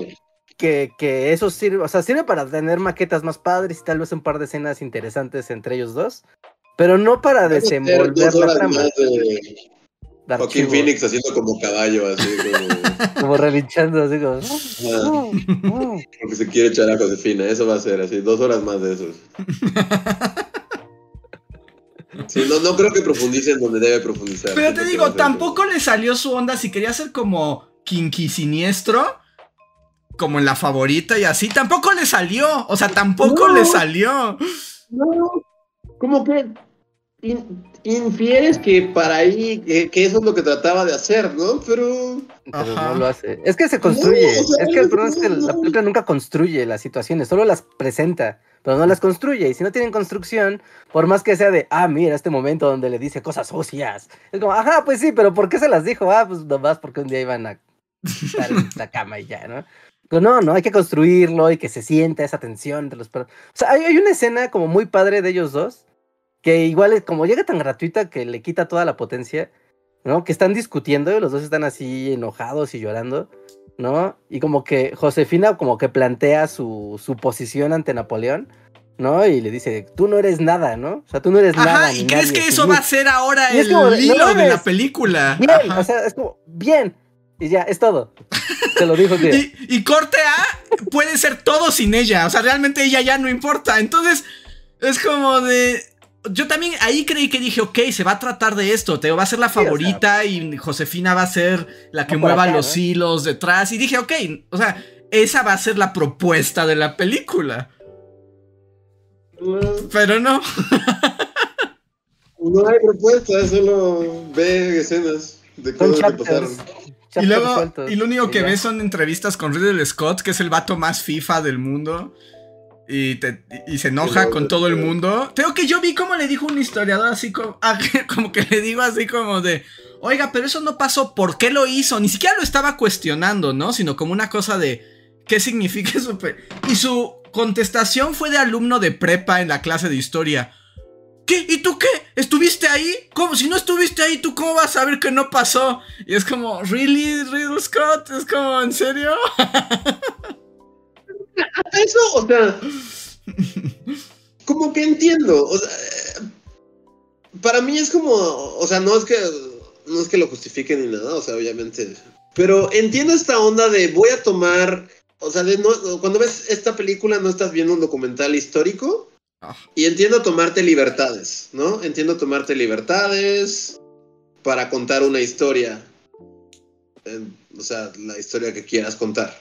que- que, eso sirve, o sea, sirve para tener maquetas más padres y tal vez un par de escenas interesantes entre ellos dos, pero no para desenvolver la trama. de Joaquín archivo, Phoenix haciendo como caballo, así como, Como relinchando, así como. ah, "Oh, oh". porque se quiere echar a Josefina. Eso va a ser así, dos horas más de esos. Sí, no, no creo que profundice en donde debe profundizar. Pero te digo, tampoco le salió su onda si quería ser como kinky siniestro, como en la favorita y así, tampoco le salió. O sea, tampoco No. le salió. No, como que in- infieres que para ahí, que, que eso es lo que trataba de hacer, ¿no? Pero Pero Ajá. no lo hace. Es que se construye. No, o sea, es que el problema es que no, la película nunca construye las situaciones, solo las presenta, pero no las construye. Y si no tienen construcción, por más que sea de, ah, mira, este momento donde le dice cosas sucias. Es como, ajá, pues sí, pero ¿por qué se las dijo? Ah, pues nomás porque un día iban a estar en *laughs* la cama y ya, ¿no? Pero no, no, hay que construirlo y que se sienta esa tensión entre los per- O sea, hay, hay una escena como muy padre de ellos dos, que igual es como llega tan gratuita que le quita toda la potencia, ¿no? Que están discutiendo, y los dos están así enojados y llorando, ¿no? Y como que Josefina como que plantea su, su posición ante Napoleón, ¿no? Y le dice, tú no eres nada, ¿no? O sea, tú no eres nada. Ajá, ni ¿y crees nadie, que eso mí". va a ser ahora el como de, no hilo de la película? Bien, Ajá. o sea, es como, bien. Y ya, es todo. Te lo dijo. *laughs* Y, y corte A puede ser todo sin ella. O sea, realmente ella ya no importa. Entonces, es como de. Yo también ahí creí que dije, ok, se va a tratar de esto. Te va a ser la Sí, o sea, favorita y Josefina va a ser la que mueva acá, los ¿no? hilos detrás. Y dije, ok, o sea, esa va a ser la propuesta de la película. no, Pero no. no hay propuesta, solo ve escenas de cosas que pasaron. Y luego, y lo único que ves son entrevistas con Ridley Scott, que es el vato más FIFA del mundo. Y, te- y se enoja con todo el mundo. Tengo que yo vi como le dijo un historiador así como, *laughs* ah, como que le digo así como de, oiga, pero eso no pasó, ¿por qué lo hizo? Ni siquiera lo estaba cuestionando, ¿no? Sino como una cosa de, ¿qué significa eso? Y su contestación fue de alumno de prepa en la clase de historia. ¿Qué? ¿Y tú qué? ¿Estuviste ahí? ¿Cómo? Si no estuviste ahí, ¿tú cómo vas a saber que no pasó? Y es como, ¿really, Riddle Scott? Es como, ¿en serio? *laughs* Eso, o sea, como que entiendo. O sea, para mí es como, o sea, no es que no es que lo justifique ni nada, o sea, obviamente. Pero entiendo esta onda de voy a tomar, o sea, de no, cuando ves esta película no estás viendo un documental histórico. Y entiendo tomarte libertades, ¿no? Entiendo tomarte libertades para contar una historia. O sea, la historia que quieras contar.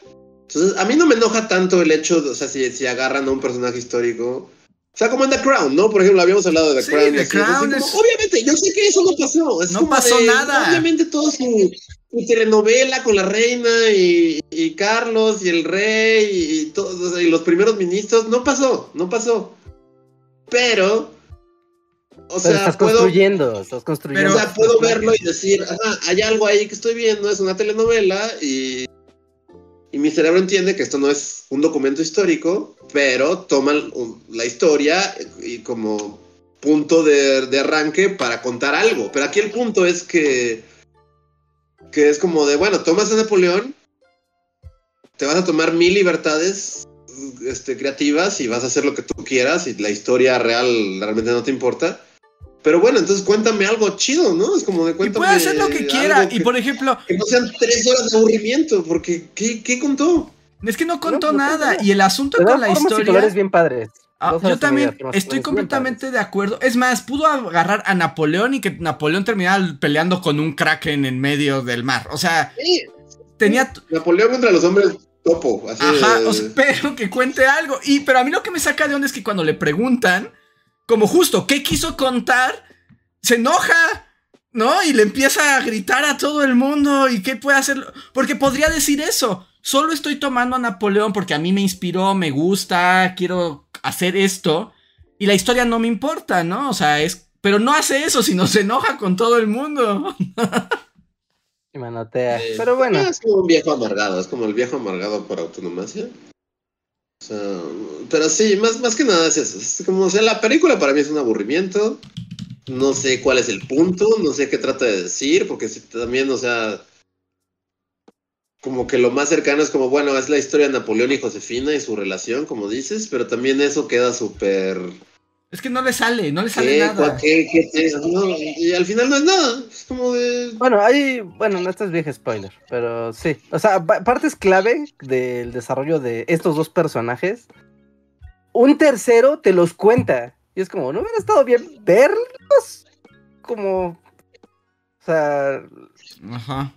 Entonces, a mí no me enoja tanto el hecho, de, o sea, si, si agarran a un personaje histórico. O sea, como en The Crown, ¿no? Por ejemplo, habíamos hablado de The Sí, Crown. y The así, es Crown como, Obviamente, yo sé que eso no pasó. es No como pasó de, nada. Obviamente, todo su, su telenovela con la reina y, y Carlos y el rey y, todos, o sea, y los primeros ministros, no pasó, no pasó. Pero, o Pero sea, estás puedo, construyendo, estás construyendo. o sea, puedo verlo y decir, ajá, hay algo ahí que estoy viendo, es una telenovela y, y mi cerebro entiende que esto no es un documento histórico, pero toma un- la historia y como punto de, de arranque para contar algo. Pero aquí el punto es que, que es como de, bueno, tomas a Napoleón, te vas a tomar mil libertades este, creativas y vas a hacer lo que tú quieras y la historia real realmente no te importa. Pero bueno, entonces cuéntame algo chido, ¿no? Es como de Y cuéntame. puede hacer lo que quiera. Y por ejemplo, que no sean tres horas de aburrimiento, porque ¿qué, qué contó? es que no contó no nada. Y el asunto con la y historia. bien padres. Ah, yo y también y estoy completamente de acuerdo. Es más, pudo agarrar a Napoleón y que Napoleón terminara peleando con un kraken en medio del mar. O sea, Sí, tenía. Napoleón contra los hombres topo. Así Ajá, de- o sea, *laughs* pero que cuente algo. Y, pero a mí lo que me saca de onda es que cuando le preguntan, como justo, ¿qué quiso contar? se enoja, ¿no? Y le empieza a gritar a todo el mundo y qué puede hacer, porque podría decir eso. Solo estoy tomando a Napoleón porque a mí me inspiró, me gusta, quiero hacer esto y la historia no me importa, ¿no? O sea, es pero no hace eso, sino se enoja con todo el mundo. Y manotea. Pero bueno. Es como un viejo amargado, es como el viejo amargado por autonomía. Sea, pero sí, más, más que nada es eso. Es como, sea, la película para mí es un aburrimiento. No sé cuál es el punto, no sé qué trata de decir, porque también, o sea, como que lo más cercano es como, bueno, es la historia de Napoleón y Josefina y su relación, como dices, pero también eso queda súper es que no le sale, no le sale nada. ¿Qué, qué, no, y al final no es nada. Es como de. Bueno, hay. Bueno, no, esto es viejo spoiler, pero sí. O sea, partes clave del desarrollo de estos dos personajes. Un tercero te los cuenta. Y es como, ¿no hubiera estado bien verlos? Como. O sea. Ajá.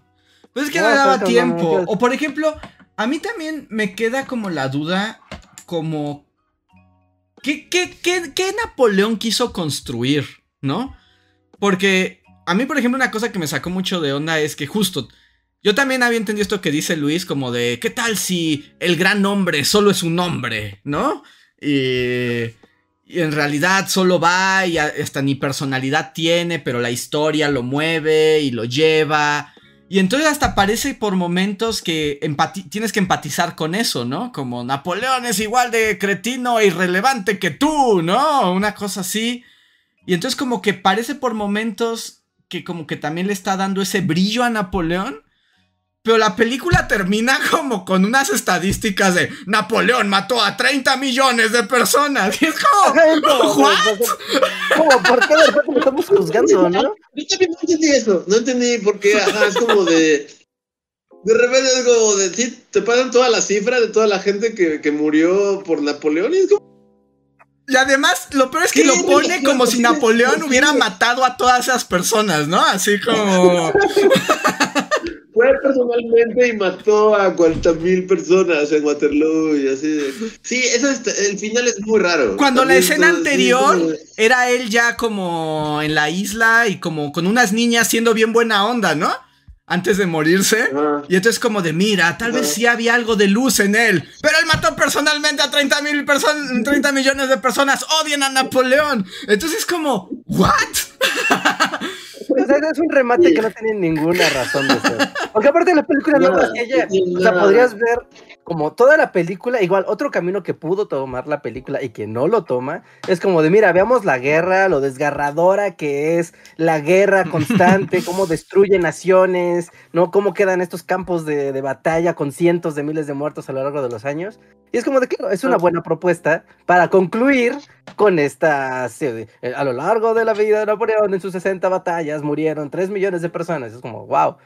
Pues es que no, daba tiempo. O por ejemplo, a mí también me queda como la duda. Como ¿Qué, qué, Napoleón quiso construir? ¿No? Porque a mí, por ejemplo, una cosa que me sacó mucho de onda es que justo yo también había entendido esto que dice Luis, como de, ¿qué tal si el gran hombre solo es un hombre? ¿No? Y, y, en realidad solo va y hasta ni personalidad tiene, pero la historia lo mueve y lo lleva. Y entonces hasta parece por momentos que tienes que empatizar con eso, ¿no? Como Napoleón es igual de cretino e irrelevante que tú, ¿no? Una cosa así. Y entonces como que parece por momentos que como que también le está dando ese brillo a Napoleón. Pero la película termina como con unas estadísticas de Napoleón mató a 30 millones de personas. *laughs* Y es como, ¿what? ¿Cómo? ¿Por qué de repente estamos juzgando, no? Yo también no entendí eso. No entendí por qué. Ajá, es como de. De repente es como de. Sí, te pasan toda la cifra de toda la gente que, que murió por Napoleón y es como. Y además, lo peor es que lo pone como si Napoleón hubiera matado a todas esas personas, ¿no? Así como. fue personalmente y mató a cuantas mil personas en Waterloo y así. Sí, eso es, el final es muy raro. Cuando la escena anterior era él ya como en la isla y como con unas niñas siendo bien buena onda, ¿no? Antes de morirse. Y entonces como de, mira, tal vez sí había algo de luz en él. Pero él mató personalmente a 30 mil personas, 30 millones de personas. Odian a Napoleón. Entonces es como, ¿what? es un remate que no tiene ninguna razón de ser. Porque aparte la película no, no ella. O sea, podrías ver como toda la película, igual otro camino que pudo tomar la película y que no lo toma, es como de, mira, veamos la guerra, lo desgarradora que es la guerra *laughs* constante, cómo destruye naciones, ¿no? Cómo quedan estos campos de, de batalla con cientos de miles de muertos a lo largo de los años. Y es como de, claro, es una buena propuesta para concluir con esta, a lo largo de la vida de Napoleón en sus 60 batallas murieron 3 millones de personas. Es como, wow.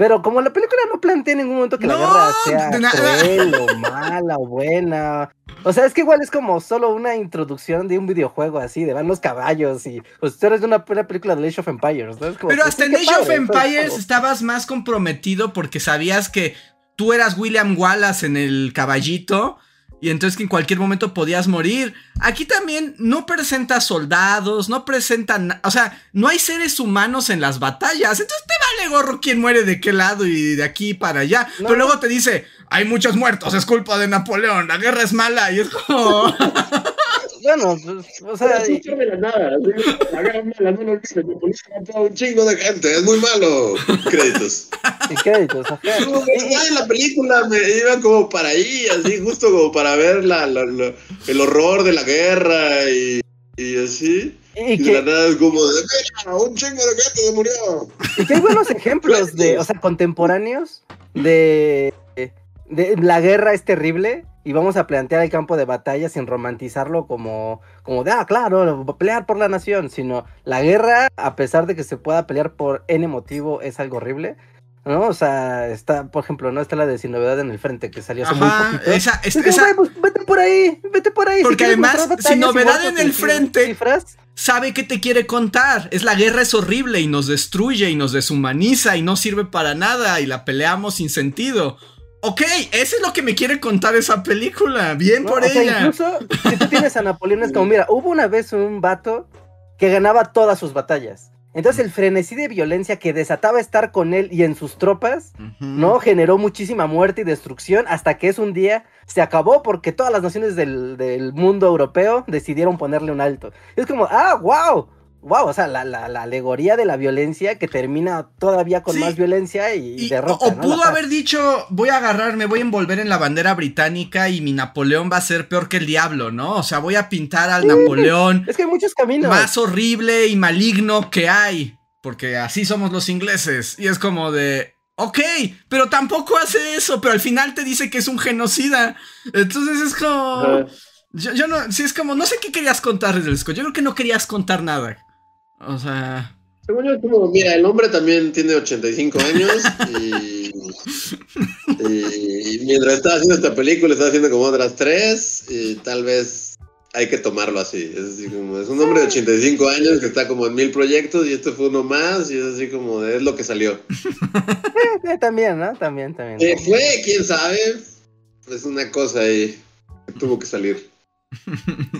Pero como la película no plantea en ningún momento que la guerra sea cruel o mala o buena. O sea, es que igual es como solo una introducción de un videojuego así, de van los caballos y pues tú eres de una, película de Age of Empires. ¿no? Pero pues, hasta en Age of Empires estabas más comprometido porque sabías que tú eras William Wallace en el caballito y entonces que en cualquier momento podías morir. Aquí también no presenta soldados, no presentan, o sea, no hay seres humanos en las batallas. Entonces te vale gorro quién muere de qué lado y de aquí para allá. Pero luego te dice, hay muchos muertos, es culpa de Napoleón, la guerra es mala y es como... *laughs* Bueno, pues, o sea. No de la nada. La mala, no lo olvides. un chingo de gente, es muy malo. Créditos. Y créditos, ajá. en la película me iba como para ahí, así, justo como para ver la, la, el horror de la guerra y, y así. Y, que, la nada es como de, mira, un chingo de gente se murió. Y que hay buenos ejemplos *laughs* de, o sea, contemporáneos de, de la guerra es terrible y vamos a plantear el campo de batalla sin romantizarlo como, como de, ah, claro, pelear por la nación, sino la guerra, a pesar de que se pueda pelear por N motivo, es algo horrible. ¿No? O sea, está, por ejemplo, no está la de Sin Novedad en el Frente que salió hace muy poquito. Esa, esa, pues, vete por ahí, vete por ahí. Porque además, Sin Novedad en el Frente sabe qué te quiere contar. Es la guerra es horrible y nos destruye y nos deshumaniza y no sirve para nada y la peleamos sin sentido. Ok, eso es lo que me quiere contar esa película. Bien por ella. incluso si tú tienes a Napoleón, es como, mira, hubo una vez un vato que ganaba todas sus batallas. Entonces el frenesí de violencia que desataba estar con él y en sus tropas. ¿no? Generó muchísima muerte y destrucción hasta que es un día se acabó porque todas las naciones del, del mundo europeo decidieron ponerle un alto. Es como, ah, wow, wow, o sea, la, la- la alegoría de la violencia que termina todavía con Sí. más violencia y, Y- derrota. o ¿no? pudo haber dicho, voy a agarrar, me voy a envolver en la bandera británica y mi Napoleón va a ser peor que el diablo, ¿no? O sea, voy a pintar al Napoleón Es que hay muchos caminos. más horrible y maligno que hay, porque así somos los ingleses. Y es como de, ok, pero tampoco hace eso, pero al final te dice que es un genocida. Entonces es como... Yo, yo no, sí es como, no sé qué querías contar Scott. Yo creo que no querías contar nada. O sea... Según yo, es como, mira, el hombre también tiene 85 años *laughs* y, y mientras estaba haciendo esta película estaba haciendo como otras tres y tal vez hay que tomarlo así. Es así como, es un hombre de 85 años que está como en mil proyectos y este fue uno más y es así como, de, es lo que salió. Eh, *laughs* también, ¿no? También, también. ¿Qué fue? ¿Quién sabe? Es una cosa ahí que tuvo que salir.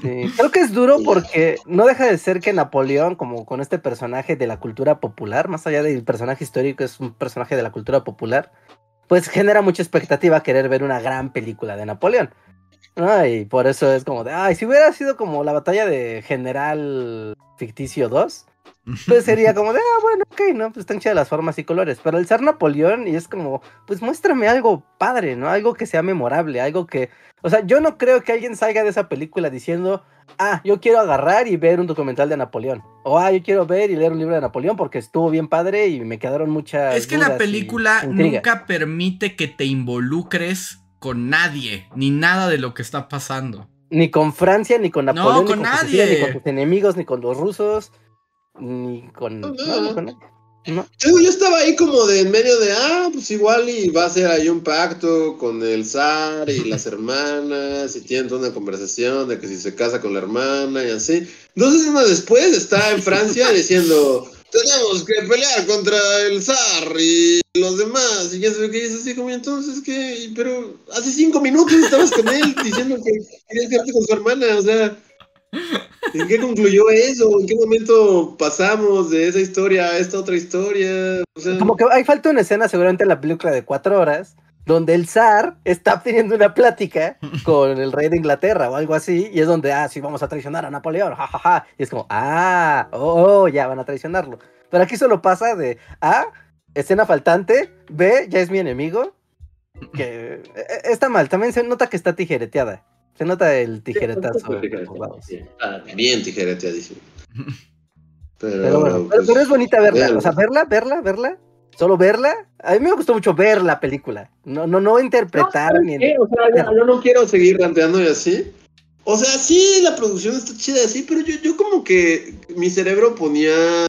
Sí, Creo que es duro porque no deja de ser que Napoleón, como con este personaje de la cultura popular, más allá del personaje histórico, es un personaje de la cultura popular, pues genera mucha expectativa querer ver una gran película de Napoleón. ¿no? Y por eso es como de, ay, si hubiera sido como la batalla de General Ficticio 2, pues sería como de, ah, bueno, ok, no, pues están chidas las formas y colores. Pero el ser Napoleón, y es como, pues muéstrame algo padre, ¿no? Algo que sea memorable, algo que. O sea, yo no creo que alguien salga de esa película diciendo, ah, yo quiero agarrar y ver un documental de Napoleón. O, ah, yo quiero ver y leer un libro de Napoleón porque estuvo bien padre y me quedaron muchas. Es que la dudas película intriga". nunca permite que te involucres con nadie, ni nada de lo que está pasando. Ni con Francia, ni con Napoleón, con ni con Sicilia, nadie. ni con tus enemigos, ni con los rusos, ni con. No, no, ni con nadie. No. Yo, yo estaba ahí como de en medio de, ah, pues igual y va a hacer ahí un pacto con el zar y las *laughs* hermanas y tienen toda una conversación de que si se casa con la hermana y así. Dos semanas después está en *laughs* Francia diciendo, tenemos que pelear contra el zar y los demás. Y ya se ve que es así como, "¿Y entonces qué, pero hace cinco minutos estabas con él diciendo que querías quedarte con su hermana, o sea... ¿En qué concluyó eso? ¿En qué momento pasamos de esa historia a esta otra historia? O sea, Como que hay falta una escena seguramente en la película de cuatro horas donde el zar está teniendo una plática *laughs* con el rey de Inglaterra o algo así y es donde, ah, sí, vamos a traicionar a Napoleón, jajaja. Y es como, ah, oh, oh, ya van a traicionarlo. Pero aquí solo pasa de, ah, escena faltante, B, ya es mi enemigo. Que eh, está mal, también se nota que está tijereteada. Se nota el tijeretazo. lados. Ah, bien tijereteadísimo. Pero, Pero bueno, pero, pues, pero es bonita verla. O sea, verla, verla, verla. Solo verla. A mí me gustó mucho ver la película. No, no, no interpretar No, ni. O sea, yo, yo no quiero seguir ranteando y así. O sea, sí, la producción está chida así, pero yo, yo como que mi cerebro ponía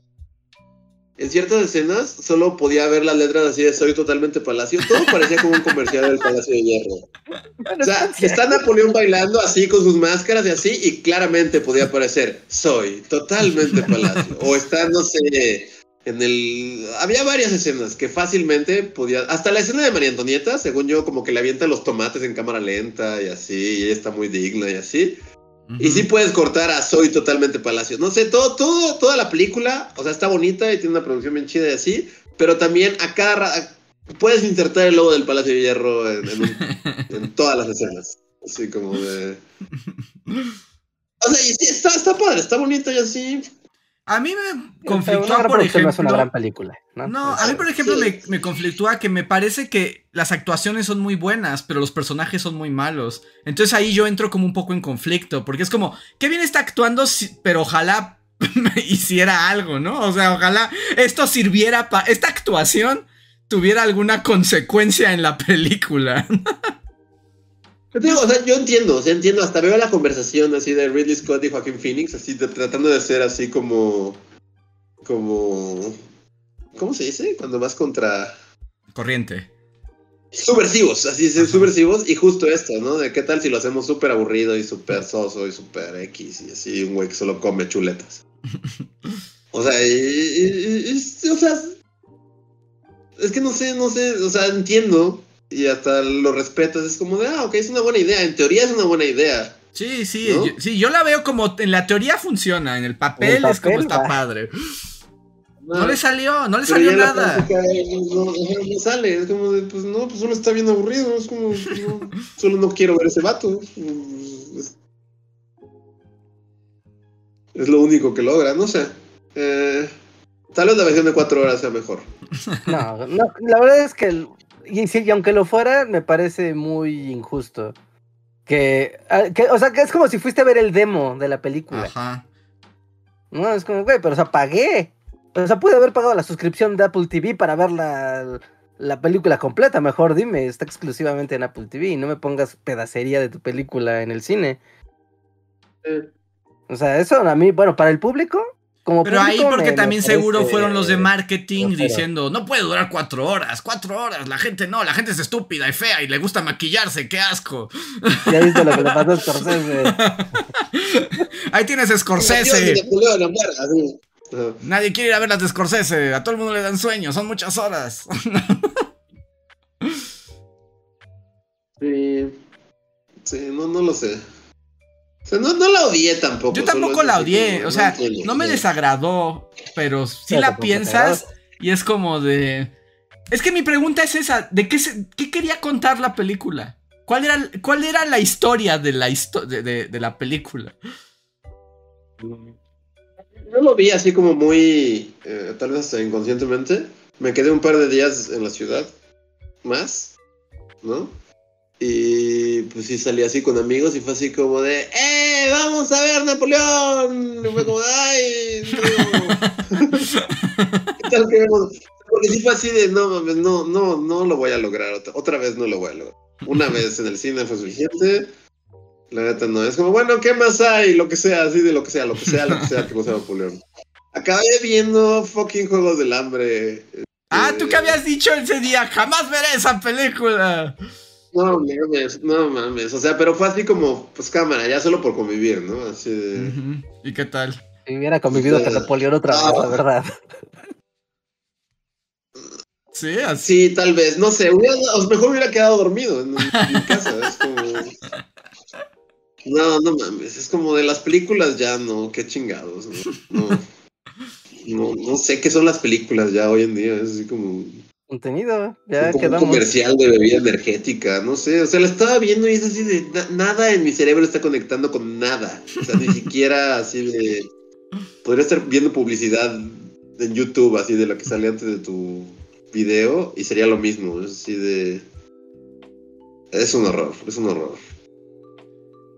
en ciertas escenas, solo podía ver las letras así de soy totalmente palacio. Todo parecía como un comercial del Palacio de Hierro. Bueno, O sea, está- está Napoleón bailando así con sus máscaras y así, y claramente podía aparecer, soy totalmente palacio. O está, no sé, en el... Había varias escenas que fácilmente podía... Hasta la escena de María Antonieta, según yo, como que le avientan los tomates en cámara lenta y así, y ella está muy digna y así. Y sí puedes cortar a Soy totalmente Palacio. No sé, todo, todo, toda la película, o sea, está bonita y tiene una producción bien chida y así, pero también a cada puedes insertar el logo del Palacio de Hierro en, en un- *laughs* en todas las escenas. Así como de. *laughs* O sea, y sí, está, está padre, está bonita y así. A mí me Una conflictúa, por producción no es una ejemplo. gran película. No, No, a mí, por ejemplo, sí. me, me conflictúa que me parece que las actuaciones son muy buenas, pero los personajes son muy malos. Entonces ahí yo entro como un poco en conflicto, porque es como, qué bien está actuando, si- pero ojalá *laughs* hiciera algo, ¿no? O sea, ojalá esto sirviera para... Esta actuación tuviera alguna consecuencia en la película. *laughs* Yo te digo, o sea, yo entiendo, o sea, entiendo, hasta veo la conversación así de Ridley Scott y Joaquín Phoenix, así de- tratando de ser así como. como. ¿Cómo se dice? Cuando vas contra. Corriente. Subversivos, así Ajá. subversivos, y justo esto, ¿no? De qué tal si lo hacemos súper aburrido y súper soso y súper X, y así un güey que solo come chuletas. *laughs* O sea, y, y- y- y- o sea, es que no sé, no sé, o sea, entiendo y hasta lo respetas, es como de, ah, ok, es una buena idea, en teoría es una buena idea. Sí, sí, ¿No? yo, sí, yo la veo como en la teoría funciona, en el papel, es como está padre. No le salió, no le salió nada. no, no, no sale, es como de, pues no, pues solo está bien aburrido, es como, no, solo no quiero ver ese vato. Es, es lo único que logra, no sé. Eh, tal vez la versión de cuatro horas sea mejor. No, no, la verdad es que, el- y, sí, y aunque lo fuera, me parece muy injusto. Que, ah, que, o sea, que es como si fuiste a ver el demo de la película. Ajá. No, es como, güey, pero o sea, pagué. O sea, pude haber pagado la suscripción de Apple TV para ver la, la película completa. Mejor dime, está exclusivamente en Apple TV. No me pongas pedacería de tu película en el cine. Eh, O sea, eso a mí, bueno, para el público, como Pero ahí porque me- me también seguro parece- fueron los de marketing diciendo, no puede durar cuatro horas, cuatro horas, la gente no, la gente es estúpida y fea y le gusta maquillarse, qué asco. Ya viste lo que le pasó a Scorsese. *laughs* Ahí tienes Nació Scorsese. Nadie quiere ir a ver las de Scorsese, a todo el mundo le dan sueño, son muchas horas. Sí. Sí, no, no lo sé. O sea, no, no la odié tampoco. Yo tampoco la odié, como, o sea, no me sí. desagradó, pero si Pero la piensas y es como de... Es que mi pregunta es esa, ¿de qué, se- qué quería contar la película? ¿Cuál era, cuál era la historia de la, histo- de, de- de la película? Yo lo vi así como muy, eh, tal vez hasta inconscientemente. Me quedé un par de días en la ciudad, más, ¿no? Y pues sí salí así con amigos y fue así como de, ¡eh! ¡Vamos a ver Napoleón! Y fue como ¡ay! No. ¿Qué *laughs* tal que vemos? Porque sí fue así de, no mames, no, no, no lo voy a lograr. Otra, otra vez no lo voy a lograr. Una vez en el cine fue suficiente. La neta no. Es como, bueno, ¿qué más hay? Lo que sea, así de lo que sea, lo que sea, lo que sea que no sea Napoleón. Acabé viendo fucking Juegos del Hambre. Ah, tú eh, que habías dicho ese día, jamás veré esa película. No mames, no mames. O sea, pero fue así como, pues cámara, ya solo por convivir, ¿no? Así de. ¿Y qué tal? Si hubiera convivido con Napoleón otra vez, la verdad. Sí, así. Sí, tal vez, no sé. hubiera- o mejor hubiera quedado dormido en, en mi casa. Es como. No, no mames. Es como de las películas ya, no. Qué chingados. No, no, no, no sé qué son las películas ya hoy en día. Es así como. Contenido, ya como un comercial de bebida energética, no sé, o sea, la estaba viendo y es así de na- nada en mi cerebro está conectando con nada, o sea, ni *laughs* siquiera así de podría estar viendo publicidad en YouTube así de la que sale antes de tu video y sería lo mismo, es así de es un horror, es un horror,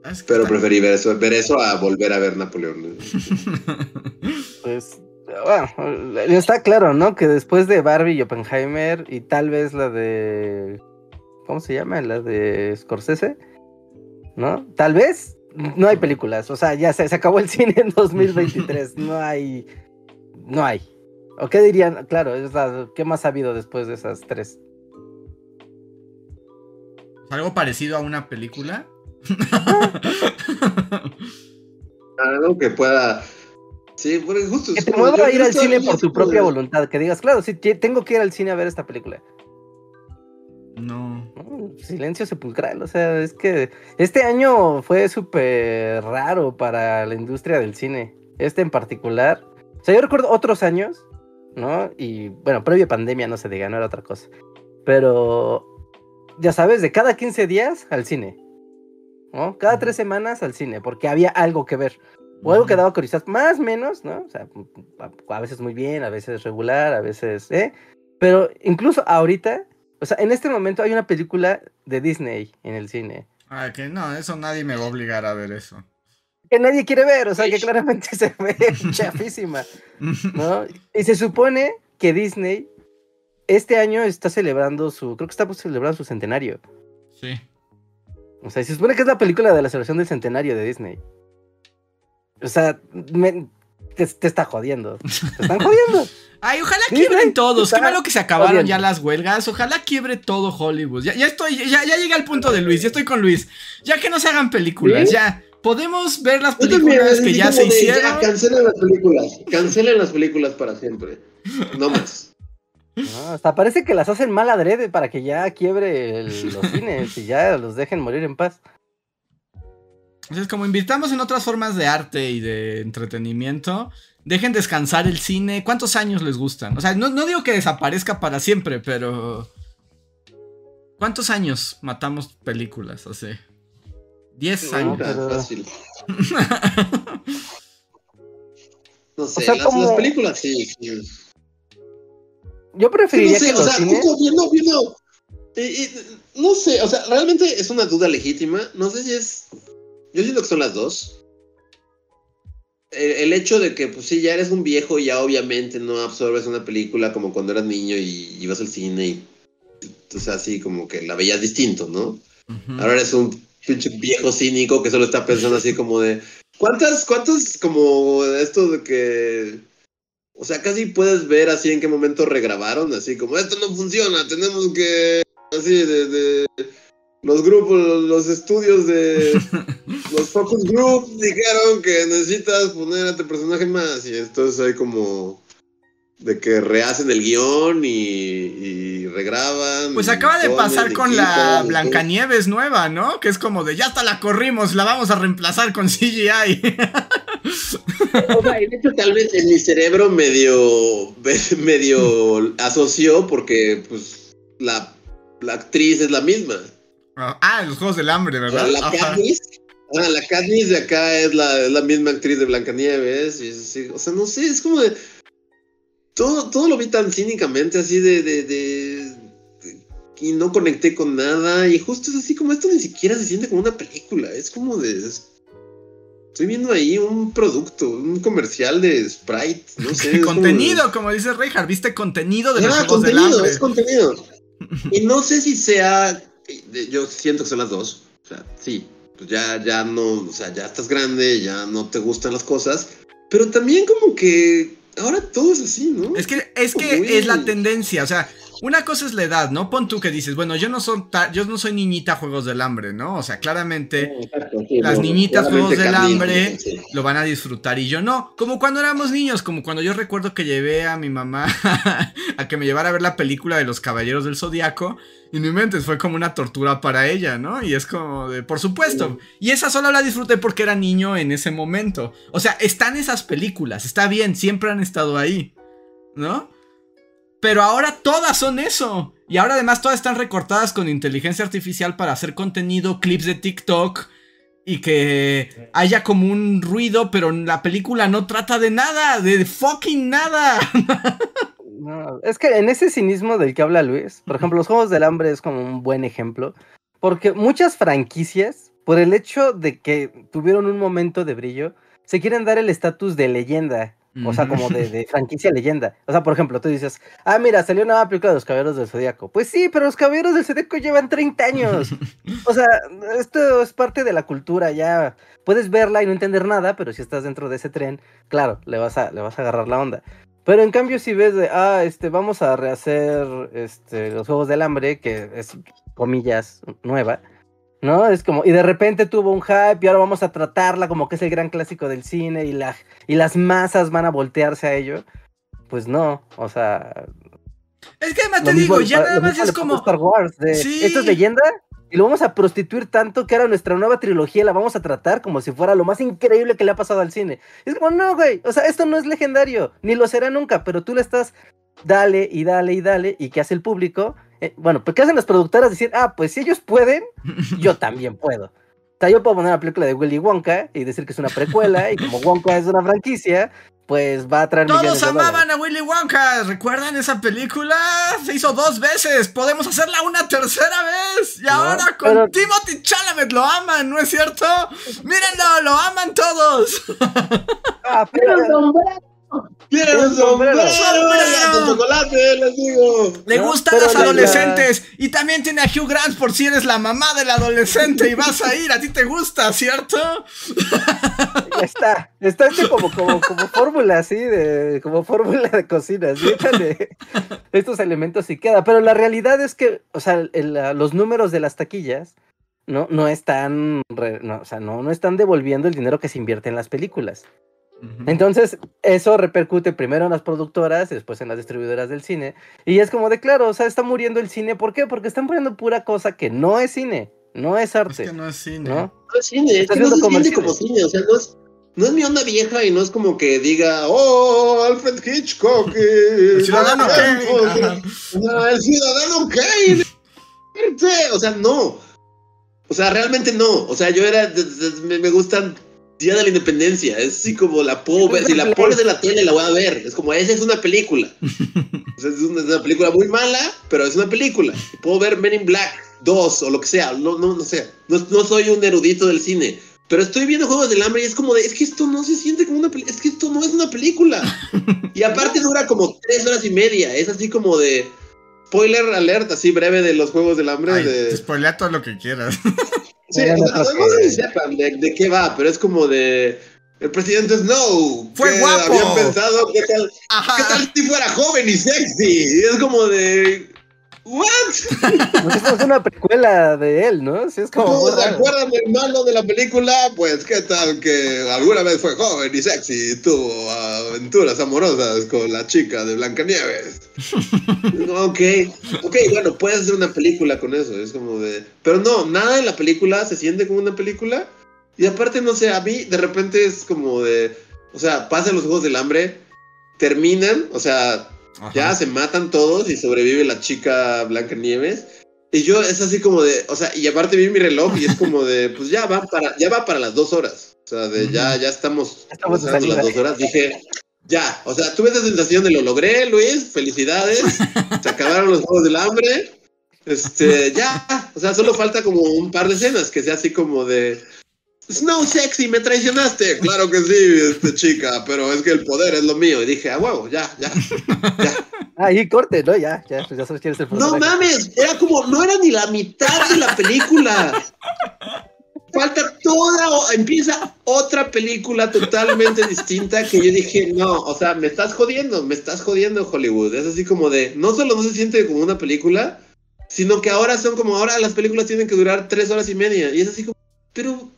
Es que pero preferí ver eso, ver eso a volver a ver Napoleón. *laughs* Pues, bueno, está claro, ¿no? Que después de Barbie y Oppenheimer y tal vez la de. ¿Cómo se llama? La de Scorsese, ¿no? Tal vez no hay películas. O sea, ya se, se acabó el cine en 2023. *laughs* No hay. No hay. ¿O qué dirían? Claro, es la- ¿qué más ha habido después de esas tres? ¿Algo parecido a una película? *laughs* Algo que pueda Sí, porque justo Que es te mueva a ir al cine por tu propia de- voluntad. Que digas, claro, sí, tengo que ir al cine a ver esta película. no. ¿no? Silencio sepulcral, o sea, es que este año fue súper raro para la industria del cine. Este en particular. O sea, yo recuerdo otros años, ¿no? Y bueno, previo pandemia no se diga, no era otra cosa. Pero, ya sabes, de cada 15 días al cine. ¿No? Cada tres semanas al cine, porque había algo que ver. O algo que daba curiosidad, más o menos, ¿no? O sea, a, a veces muy bien, a veces regular, a veces, ¿eh? Pero incluso ahorita, o sea, en este momento hay una película de Disney en el cine Ah, que no, eso nadie me va a obligar a ver eso. que nadie quiere ver, o sea, que claramente se ve *laughs* chafísima, ¿no? Y se supone que Disney este año está celebrando su, creo que está celebrando su centenario. Sí. O sea, se supone que es la película de la celebración del centenario de Disney. O sea, me- te, te está jodiendo. Te están jodiendo. *laughs* Ay, ojalá Sí, quiebren todos. Qué malo que se acabaron jodiendo. ya las huelgas. Ojalá quiebre todo Hollywood. Ya, ya estoy, ya, ya llegué al punto de Luis. Ya estoy con Luis. Ya que no se hagan películas, ¿Sí? ya. Podemos ver las películas que ya se hicieron. Ya, cancelen las películas. Cancelen las películas para siempre. No más. No, hasta parece que las hacen mal adrede para que ya quiebre el- los cines y ya los dejen morir en paz. Entonces, como invirtamos en otras formas de arte y de entretenimiento, Dejen descansar el cine. ¿Cuántos años les gustan? O sea, no, no digo que desaparezca para siempre, pero. ¿Cuántos años matamos películas? Sea, 10 años. Fácil. *laughs* no sé, O sea, las, como- las películas sí. sí. Yo Sí, preferiría no sé, que o sea, cines- viendo, viendo. y- y, no sé, o sea, realmente es una duda legítima. No sé si es. Yo siento que son las dos. El, el hecho de que, pues sí, ya eres un viejo y ya obviamente no absorbes una película como cuando eras niño y ibas al cine y. O sea, así como que la veías distinto, ¿no? Ahora eres un pinche viejo cínico que solo está pensando así como de. ¿Cuántas, cuántos, como esto de que. O sea, casi puedes ver así en qué momento regrabaron, así como esto no funciona, tenemos que. Así de. de los grupos, los, estudios de. *laughs* los focus group dijeron que necesitas poner a este personaje más. Y entonces hay como. De que rehacen el guion y, y regraban. Pues acaba de pasar con la Blancanieves nueva, ¿no? Que es como de ya hasta la corrimos, la vamos a reemplazar con CGI. *laughs* O sea, y de hecho, tal vez en mi cerebro medio, *laughs* medio asoció porque pues la, la actriz es la misma. Ah, los Juegos del Hambre, ¿verdad? La. Katniss, ah, la Katniss de acá es la, es la misma actriz de Blancanieves. Y es así, o sea, no sé, es como de... Todo, todo lo vi tan cínicamente, así de, de, de- de- Y no conecté con nada. Y justo es así como esto ni siquiera se siente como una película. Es como de... es- Estoy viendo ahí un producto, un comercial de Sprite, no sé. es *laughs* como contenido, como dice Reinhardt, ¿viste contenido de los Ah, del contenido, Hambre? es contenido. *laughs* Y no sé si sea. Yo siento que son las dos. O sea, sí. Pues ya, ya no. O sea, ya estás grande, ya no te gustan las cosas. Pero también como que. Ahora todo es así, ¿no? Es que, es que Uy. es la tendencia, o sea, una cosa es la edad, ¿no? Pon tú que dices, bueno, yo no soy, yo no soy niñita Juegos del Hambre, ¿no? O sea, claramente Exacto, sí, las no, niñitas Juegos del Hambre sí. lo van a disfrutar y yo no. Como cuando éramos niños, como cuando yo recuerdo que llevé a mi mamá *laughs* a que me llevara a ver la película de los Caballeros del Zodiaco. Y no inventes, fue como una tortura para ella, ¿no? Y es como de, por supuesto. Y esa solo la disfruté porque era niño en ese momento. O sea, están esas películas, está bien, siempre han estado ahí, ¿no? Pero ahora todas son eso. Y ahora además todas están recortadas con inteligencia artificial para hacer contenido, clips de TikTok. Y que haya como un ruido, pero la película no trata de nada, de fucking nada. *laughs* No, es que en ese cinismo del que habla Luis, por ejemplo, los Juegos del Hambre es como un buen ejemplo, porque muchas franquicias, por el hecho de que tuvieron un momento de brillo, se quieren dar el estatus de leyenda, o sea, como de, de franquicia leyenda. O sea, por ejemplo, tú dices, ah, mira, salió una nueva película de los Caballeros del Zodíaco. Pues sí, pero los Caballeros del Zodíaco llevan 30 años. *laughs* O sea, esto es parte de la cultura, ya puedes verla y no entender nada, pero si estás dentro de ese tren, claro, le vas a, le vas a agarrar la onda. Pero en cambio, si ves de, ah, este, vamos a rehacer este, los Juegos del Hambre, que es, comillas, nueva, ¿no? Es como, y de repente tuvo un hype y ahora vamos a tratarla como que es el gran clásico del cine y, la, y las masas van a voltearse a ello. Pues no, o sea... Es que además te digo, ya nada más es como... Star Wars, de, Sí. esto es leyenda y lo vamos a prostituir tanto que ahora nuestra nueva trilogía la vamos a tratar como si fuera lo más increíble que le ha pasado al cine. Es como, no, güey, o sea, esto no es legendario, ni lo será nunca, pero tú le estás dale y dale y dale, y ¿qué hace el público? Eh, bueno, pues ¿qué hacen las productoras? Decir, ah, pues si ellos pueden, *laughs* yo también puedo. O sea, yo puedo poner la película de Willy Wonka y decir que es una precuela, y como Wonka es una franquicia, pues va a traer millones Todos dólares. amaban a Willy Wonka. ¿Recuerdan esa película? Se hizo dos veces. Podemos hacerla una tercera vez. Y No, ahora con pero- Timothy Chalamet lo aman, ¿no es cierto? Mírenlo, lo aman todos. Ah, pero, ¡Quiero un sombrero. sombrero! ¡Sombrero! ¡Ya, con chocolate, les digo! Le No, gustan la- adolescentes. Y también tiene a Hugh Grant por si eres la mamá del adolescente y vas a ir. A ti te gusta, ¿cierto? Está, está hecho como, como, como fórmula así, de, como fórmula de cocina, échale estos elementos y queda. Pero la realidad es que, o sea, el- los números de las taquillas no, no están, re- no, o sea, no, no están devolviendo el dinero que se invierte en las películas. Entonces, eso repercute primero en las productoras y después en las distribuidoras del cine. Y es como de claro, o sea, está muriendo el cine. ¿Por qué? Porque están poniendo pura cosa que no es cine, no es Es arte, que no es cine. ¿no? No es cine, es que no se haciendo siente comerciales. como cine, o sea, no es... no es mi onda vieja y no es como que diga, oh, Alfred Hitchcock. eh, El ciudadano Kane. o sea, Ajá. el ciudadano Kane. O sea, no. O sea, realmente no. O sea, yo era, me gustan Día de la Independencia. Es así como la puedo ver. Si la pones en la tele, la voy a ver. Es como, esa es una película. *laughs* Es, una, es una película muy mala, pero es una película. Puedo ver Men in Black 2 o lo que sea. No, no, no sé. No, no soy un erudito del cine. Pero estoy viendo Juegos del Hambre y es como de, es que esto no se siente como una película. Es que esto no es una película. *laughs* Y aparte dura como tres horas y media. Es así como de... Spoiler alert, así breve de los Juegos del Hambre. Ay, de... te spoilea todo lo que quieras. *laughs* Sí, o sea, no sé que- si sepan de, de qué va, pero es como de... El presidente Snow. Fue que guapo. Habían pensado, ¿qué tal, ¿qué Ajá. tal si fuera joven y sexy? Y es como de... ¿What? Pues es una precuela de él, ¿no? Sí, es como. ¿Cómo muy se raro. acuerdan del malo de la película? Pues qué tal que alguna vez fue joven y sexy y tuvo aventuras amorosas con la chica de Blancanieves. *laughs* ok, ok, bueno, puedes hacer una película con eso, es como de... Pero no, nada en la película se siente como una película. Y aparte, no sé, a mí de repente es como de... O sea, pasan los Juegos del Hambre, terminan, o sea, Ajá. ya se matan todos y sobrevive la chica Blancanieves. Y yo es así como de, o sea, y aparte vi mi reloj y es como de, pues ya va para, ya va para las dos horas. O sea, de ya, ya estamos, Estamos las dos horas. Dije, ya, o sea, tuve esa sensación de lo logré, Luis, felicidades. Se acabaron los juegos del hambre. Este, ya, o sea, solo falta como un par de escenas que sea así como de, Snow sexy, me traicionaste. Claro que sí, este chica, pero es que el poder es lo mío. Y dije, ah, huevo, ya, ya, ya. Ah, y corte, ¿no? Ya, ya, pues ya sabes quién es el No mames, era como, no era ni la mitad de la película. Falta toda, empieza otra película totalmente distinta que yo dije, no, o sea, me estás jodiendo, me estás jodiendo Hollywood. Es así como de, no solo no se siente como una película, sino que ahora son como, ahora las películas tienen que durar tres horas y media. Y es así como, pero...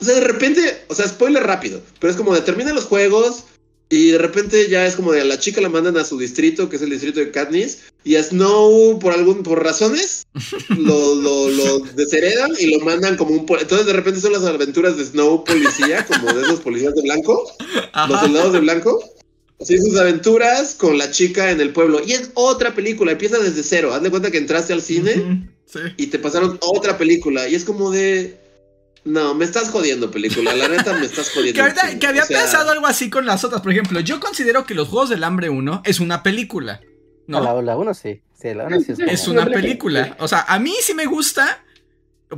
O sea, de repente, o sea, spoiler rápido, pero es como de terminan los juegos y de repente ya es como de a la chica la mandan a su distrito, que es el distrito de Katniss, y a Snow, por algún, por razones, *laughs* lo, lo, lo desheredan y lo mandan como un... Entonces de repente son las aventuras de Snow policía, como de esos policías de blanco, los soldados de blanco. Así sus aventuras con la chica en el pueblo. Y es otra película, empieza desde cero. Haz de cuenta que entraste al cine Sí. y te pasaron otra película. Y es como de... No, me estás jodiendo película, la neta me estás jodiendo. Que, ahorita- había O sea, pensado algo así con las otras. Por ejemplo, yo considero que Los Juegos del Hambre 1 es una película. No, la, la uno sí. Sí, la uno sí es. Es una película. O sea, a mí sí me gusta.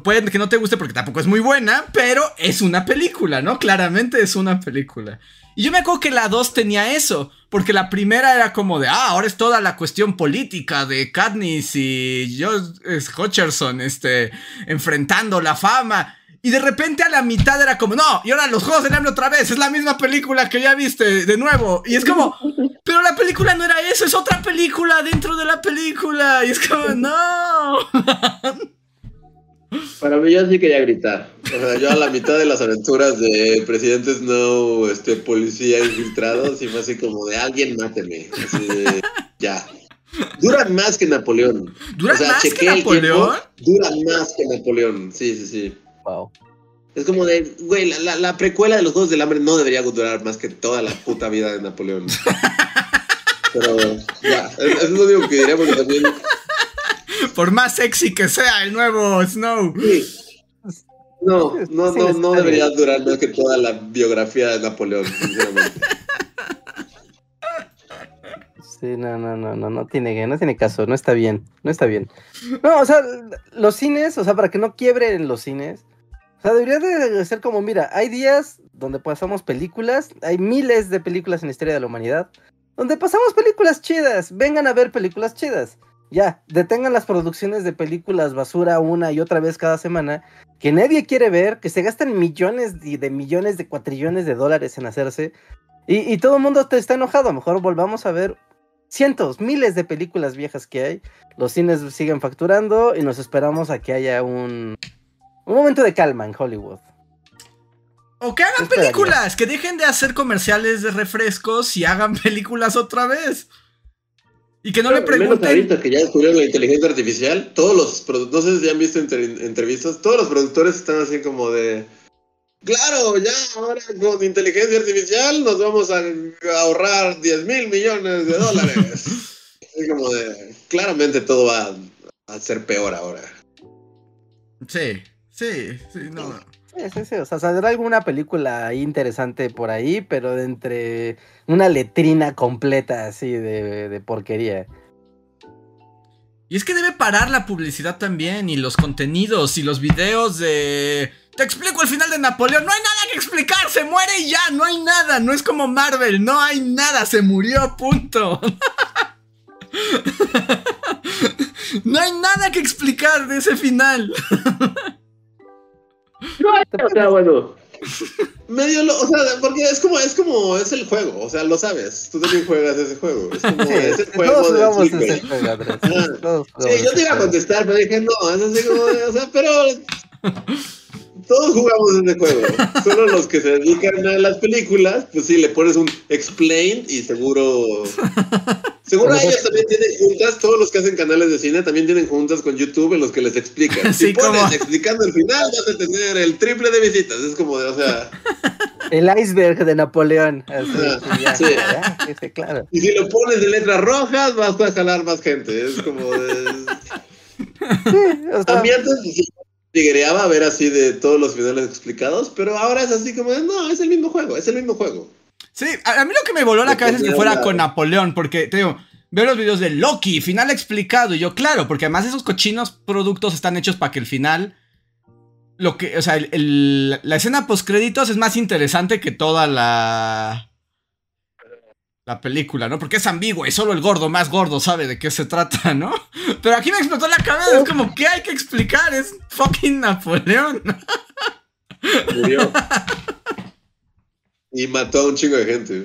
Puede que no te guste porque tampoco es muy buena, pero es una película, ¿no? Claramente es una película. Y yo me acuerdo que la 2 tenía eso, porque la primera era como de, ah, ahora es toda la cuestión política de Katniss y Josh Hutcherson, este, enfrentando la fama. Y de repente a la mitad era como, no, y ahora los Juegos del Hambre otra vez, es la misma película que ya viste de nuevo. Y es como, *laughs* pero la película no era eso, es otra película dentro de la película. Y es como, *laughs* no. Para mí yo sí quería gritar. O sea, yo a la mitad de las aventuras de Presidente Snow, este policía infiltrado, sí fue así como de alguien máteme. Así de, *laughs* ya. Duran más que Napoleón. ¿Dura O sea, más que Napoleón? tiempo, duran más que Napoleón. Sí, sí, sí. Es como de, güey, la, la- la precuela de los Juegos del Hambre no debería durar más que toda la puta vida de Napoleón. *laughs* Pero ya, es, es lo único que diría porque también Por más sexy que sea el nuevo Snow. Sí. No, no, no, no debería durar más que toda la biografía de Napoleón, sinceramente. Sí, no, no, no, no, no tiene, no tiene caso, no está bien, no está bien. No, o sea, los cines, o sea, para que no quiebren los cines, o sea, debería de ser como, mira, hay días donde pasamos películas, hay miles de películas en la historia de la humanidad, donde pasamos películas chidas, vengan a ver películas chidas. Ya, detengan las producciones de películas basura una y otra vez cada semana, que nadie quiere ver, que se gastan millones y de millones de cuatrillones de dólares en hacerse, y, y todo el mundo está enojado. A lo mejor volvamos a ver cientos, miles de películas viejas que hay. Los cines siguen facturando y nos esperamos a que haya un, un momento de calma en Hollywood. O que hagan películas, que dejen de hacer comerciales de refrescos y hagan *laughs* películas otra vez. Y que no le Menos pregunten. ahorita que ya descubrieron la inteligencia artificial, todos los produ- no sé si han visto entre- entrevistas, todos los productores están así como de Claro, ya ahora con inteligencia artificial nos vamos a ahorrar 10 mil millones de dólares. *laughs* es como de, claramente todo va a ser peor ahora. Sí, sí, sí, no. Sí, sí, sí. O sea, saldrá alguna película interesante por ahí, pero de entre una letrina completa así de, de porquería. Y es que debe parar la publicidad también, y los contenidos, y los videos de... Te explico el final de Napoleón. No hay nada que explicar, se muere y ya, no hay nada. No es como Marvel, no hay nada, se murió, punto. *laughs* no hay nada que explicar de ese final. *laughs* No, o sea, bueno. Medio lo, o sea, porque es como, es como, es el juego, o sea, lo sabes, tú también juegas ese juego, es como, es el juego Todos de jugamos ese juego, Andrés. Todos Sí, yo te iba a contestar, pero dije, no, es así como, de, o sea, pero todos jugamos ese juego. Solo los que se dedican a las películas, pues sí, le pones un explain y seguro. Seguro ellos pues- también tienen juntas, todos los que hacen canales de cine también tienen juntas con YouTube en los que les explican. *laughs* Sí, si pones como- explicando el final, vas a tener el triple de visitas. Es como de, o sea, El iceberg de Napoleón. Así, Ah, sí, ya, sí. ya, sí, sí, claro. y si lo pones de letras rojas, vas a jalar más gente. Es como de. O sea, A mí antes llegaría a ver así de todos los finales explicados, pero ahora es así como no, es el mismo juego, es el mismo juego. Sí, a, mí lo que me voló la cabeza es que fuera con Napoleón, porque te digo, veo los videos de Loki, final explicado, y yo, claro, porque además esos cochinos productos están hechos para que el final. Lo que, o sea, el- el- la escena post créditos es más interesante que toda la. La película, ¿no? Porque es ambigua y solo el gordo más gordo sabe de qué se trata, ¿no? Pero aquí me explotó la cabeza, es como, ¿qué hay que explicar? Es fucking Napoleón. Murió. y mató a un chingo de gente.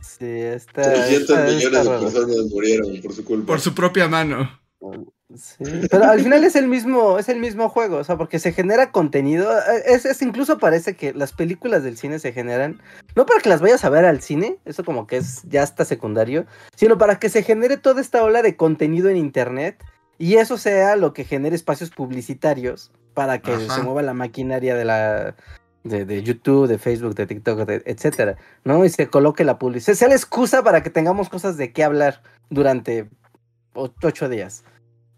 sí, está. 300 está- millones está de personas murieron por su culpa. Por su propia mano. Sí, pero al final es el mismo, es el mismo juego, o sea, porque se genera contenido. eh, Es, es incluso parece que las películas del cine se generan, no para que las vayas a ver al cine, eso como que es ya está secundario, sino para que se genere toda esta ola de contenido en internet y eso sea lo que genere espacios publicitarios para que Ajá. se mueva la maquinaria de la de, de YouTube, de Facebook, de TikTok, de- etcétera, ¿no? Y se coloque la publicidad, sea la excusa para que tengamos cosas de qué hablar durante ocho días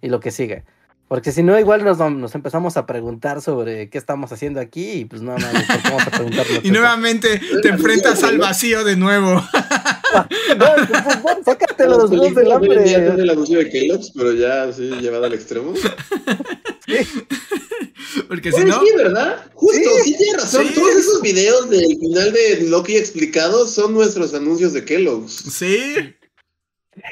y lo que sigue. Porque si no, igual nos, nos empezamos a preguntar sobre qué estamos haciendo aquí y pues mames, ¿por qué vamos a preguntarnos *laughs* Y nuevamente te enfrentas al vacío de nuevo. *laughs* No, pues, pues, bueno, sácate los juegos del hambre. tienen el anuncio de Kellogg's, pero ya así llevado al extremo. *laughs* Porque si no. sí, ¿verdad? Justo, Sí. sí, tienes razón. Sí. Todos esos videos del final de Loki explicados son nuestros anuncios de Kellogg's. Sí.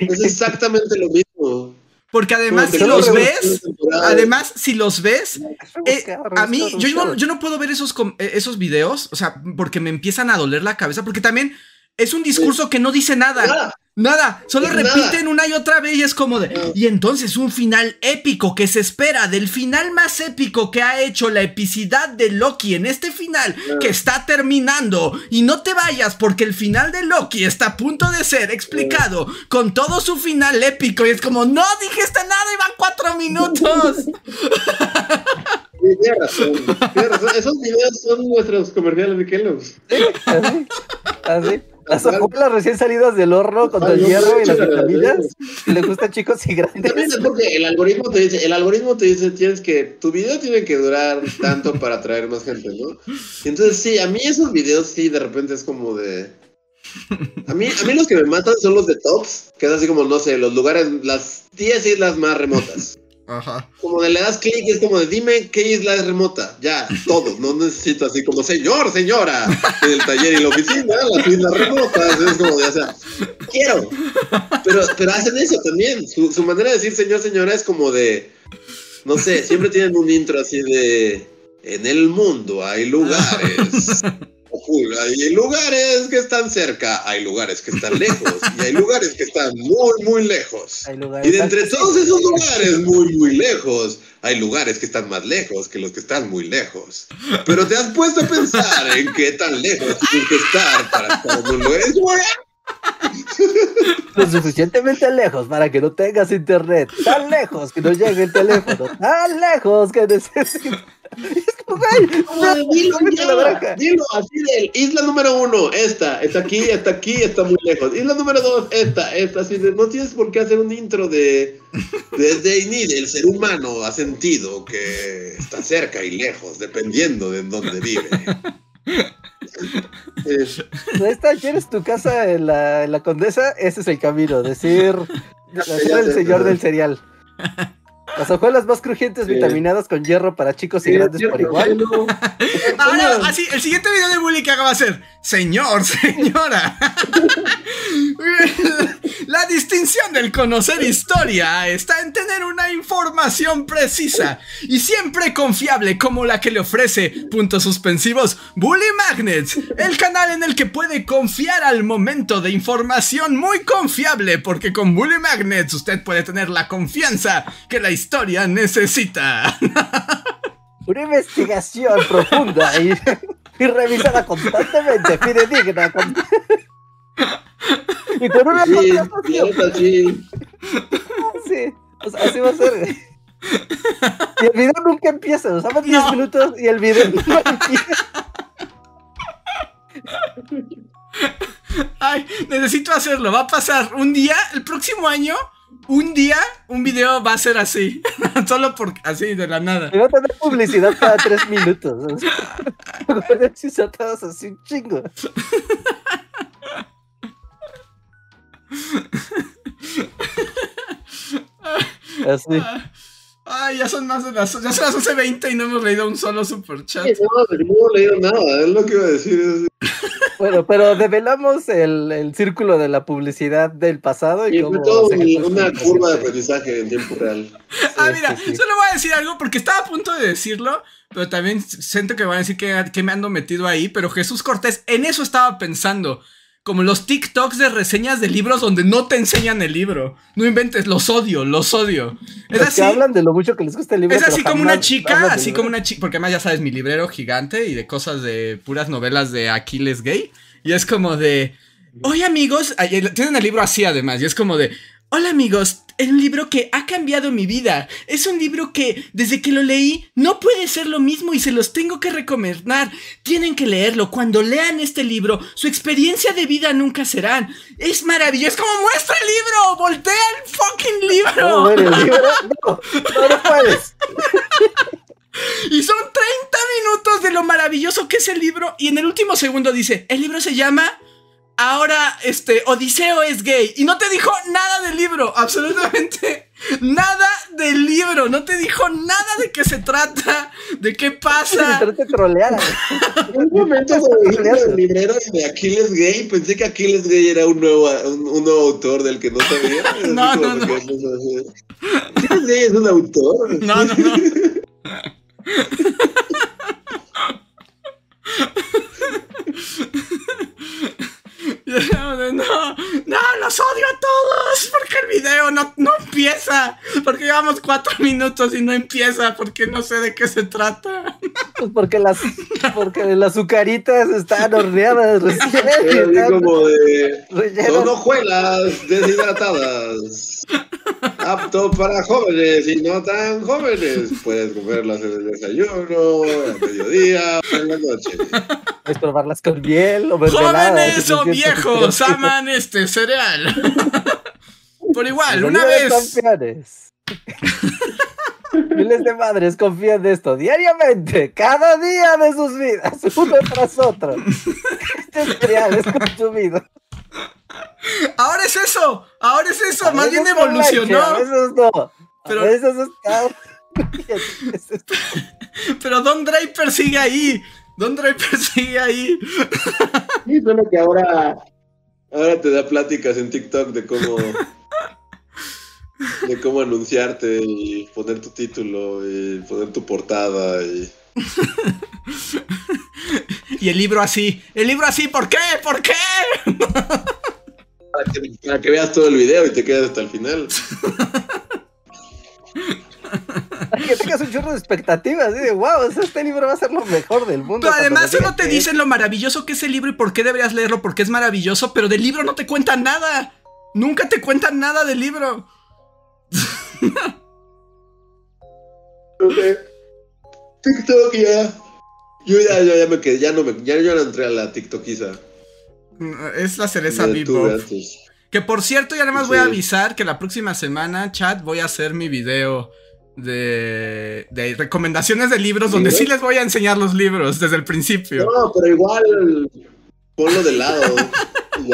Es exactamente lo mismo. Porque además, si los ves. Además, si los ves. eh, a mí, yo no, yo no puedo ver esos, eh, esos videos. O sea, porque me empiezan a doler la cabeza. Porque también es un discurso que no dice nada. Nada. Nada, solo repiten una y otra vez y es como de... Y entonces un final épico que se espera del final más épico que ha hecho la epicidad de Loki en este final que está terminando. Y no te vayas porque el final de Loki está a punto de ser explicado con todo su final épico y es como, no dijiste nada y van cuatro minutos. *laughs* Sí, tienes razón. Tienes razón. Esos videos son nuestros comerciales de Kellogg's. *laughs* Así, así. Las hojuelas recién salidas del horno con el hierro y las vitaminas. Le gustan chicos y También grandes. es porque el algoritmo te dice, el algoritmo te dice, tienes que, tu video tiene que durar tanto para atraer más gente, ¿no? Entonces sí, a mí esos videos sí de repente es como de. A mí, a mí los que me matan son los de tops, que es así como, no sé, los lugares, las 10 islas más remotas. Ajá. Como de le das clic es como de dime qué isla es remota. Ya, *laughs* todo. No necesito así como señor, señora. En el taller y la oficina, las islas remotas. Es como de, o sea, quiero. Pero, pero hacen eso también. Su, su manera de decir señor, señora es como de. No sé, siempre tienen un intro así de. En el mundo hay lugares. *laughs* Hay lugares que están cerca, hay lugares que están lejos, y hay lugares que están muy, muy lejos. Y de entre todos esos lugares muy, muy lejos, hay lugares que están más lejos que los que están muy lejos. Pero te has puesto a pensar en qué tan lejos tienes que estar para estar en un lugar. *laughs* Lo suficientemente lejos para que no tengas internet. Tan lejos que no llegue el teléfono. Tan lejos que necesitas. *laughs* dilo, dilo, así de isla número uno, esta, está aquí, está aquí, está muy lejos. Isla número dos, esta, esta, así de, no tienes por qué hacer un intro de desde Inid, el ser humano ha sentido que está cerca y lejos, dependiendo de dónde vive. Esta, ¿Quieres tu casa en la, en la condesa? Ese es el camino, decir, el señor del cereal. Las hojuelas más crujientes vitaminadas con hierro para chicos y grandes por igual. *laughs* Ahora, así, el siguiente video de bullying que haga va a ser Señor, *laughs* señora. *laughs* La distinción del conocer historia está en tener una información precisa y siempre confiable como la que le ofrece puntos suspensivos Bully Magnets, el canal en el que puede confiar al momento de información muy confiable porque con Bully Magnets usted puede tener la confianza que la historia necesita. *laughs* Una investigación profunda y, revisada constantemente, fidedigna. Con... y con una sí, sí. sí, o sea, así va a ser. Y el video nunca empieza, usamos 10 minutos y el video no empieza. Ay, necesito hacerlo. Va a pasar un día, el próximo año, un día, un video va a ser así. *laughs* Solo por así, de la nada. Y va a tener publicidad cada tres minutos. si *laughs* todos así un chingo. Así. Ay, ya son más de las. Ya son las 11.20 y no hemos leído un solo superchat. Sí, no, no hemos leído nada, es lo que iba a decir. Bueno, pero develamos el, el, círculo de la publicidad del pasado y, y fue todo una curva de aprendizaje en tiempo real. ah, mira, solo voy a decir algo porque estaba a punto de decirlo, pero también siento que van a decir que, que me ando metido ahí, pero Jesús Cortés, en eso estaba pensando como los TikToks de reseñas de libros donde no te enseñan el libro. No inventes, los odio, los odio. Es así. Que hablan de lo mucho que les gusta el libro. Es así como una chica, así como una chica, porque además ya sabes, mi librero gigante y de cosas de puras novelas de Aquiles gay. Y es como de, oye amigos, tienen el libro así además, y es como de, Hola amigos, es un libro que ha cambiado mi vida. Es un libro que desde que lo leí no puede ser lo mismo y se los tengo que recomendar. Tienen que leerlo. Cuando lean este libro, su experiencia de vida nunca serán. Es maravilloso. Es como muestra el libro. Voltea el fucking libro. No, el libro. *laughs* No, no, puedes. Y son 30 minutos de lo maravilloso que es el libro. Y en el último segundo dice, el libro se llama ahora este Odiseo es gay y no te dijo nada del libro, absolutamente *laughs* nada del libro, no te dijo nada de qué se trata, de qué pasa. *laughs* Pero te troleara. *laughs* En un momento el librero de Aquiles Gay, pensé que Aquiles Gay era un nuevo, un, nuevo autor del que no sabía. no, no, no. Aquiles Gay es un autor. No, no, no. *laughs* No, no, los odio a todos porque el video no, no empieza. Porque llevamos cuatro minutos y no empieza porque no sé de qué se trata. Pues porque las, porque las azucaritas están horneadas *laughs* recién. como de. Son hojuelas deshidratadas. Apto para jóvenes y no tan jóvenes. Puedes comerlas en el desayuno, al mediodía, en la noche. Puedes probarlas con miel o Jóvenes o viejos *laughs* aman este cereal. *laughs* Por igual, una vez. Campeones. *laughs* Miles de madres confían de esto diariamente, cada día de sus vidas, uno tras otro. Este cereal es consumido. Ahora es eso, ahora es eso, más bien evolucionó. Eso no. Pero eso es Pero Don Draper sigue ahí. Don Draper sigue ahí. Sí, solo que ahora ahora te da pláticas en TikTok de cómo de cómo anunciarte y poner tu título y poner tu portada y y el libro así, el libro así, ¿por qué? ¿Por qué? Para que, veas todo el video y te quedes hasta el final. *laughs* Para *laughs* que tengas un chorro de expectativas, de wow, este libro va a ser lo mejor del mundo. Pero además solo te dicen lo maravilloso que es el libro y por qué deberías leerlo, porque es maravilloso, pero del libro no te cuentan nada. Nunca te cuentan nada del libro. TikTok ya. Yo ya, ya, ya me quedé, ya no me, ya yo no entré a la TikTokiza. Es la cereza antes. Que por cierto, ya nada más voy a Sí. avisar que la próxima semana, chat, voy a hacer mi video de, de recomendaciones de libros donde sí les voy a enseñar los libros desde el principio. No, pero igual ponlo de lado. *laughs*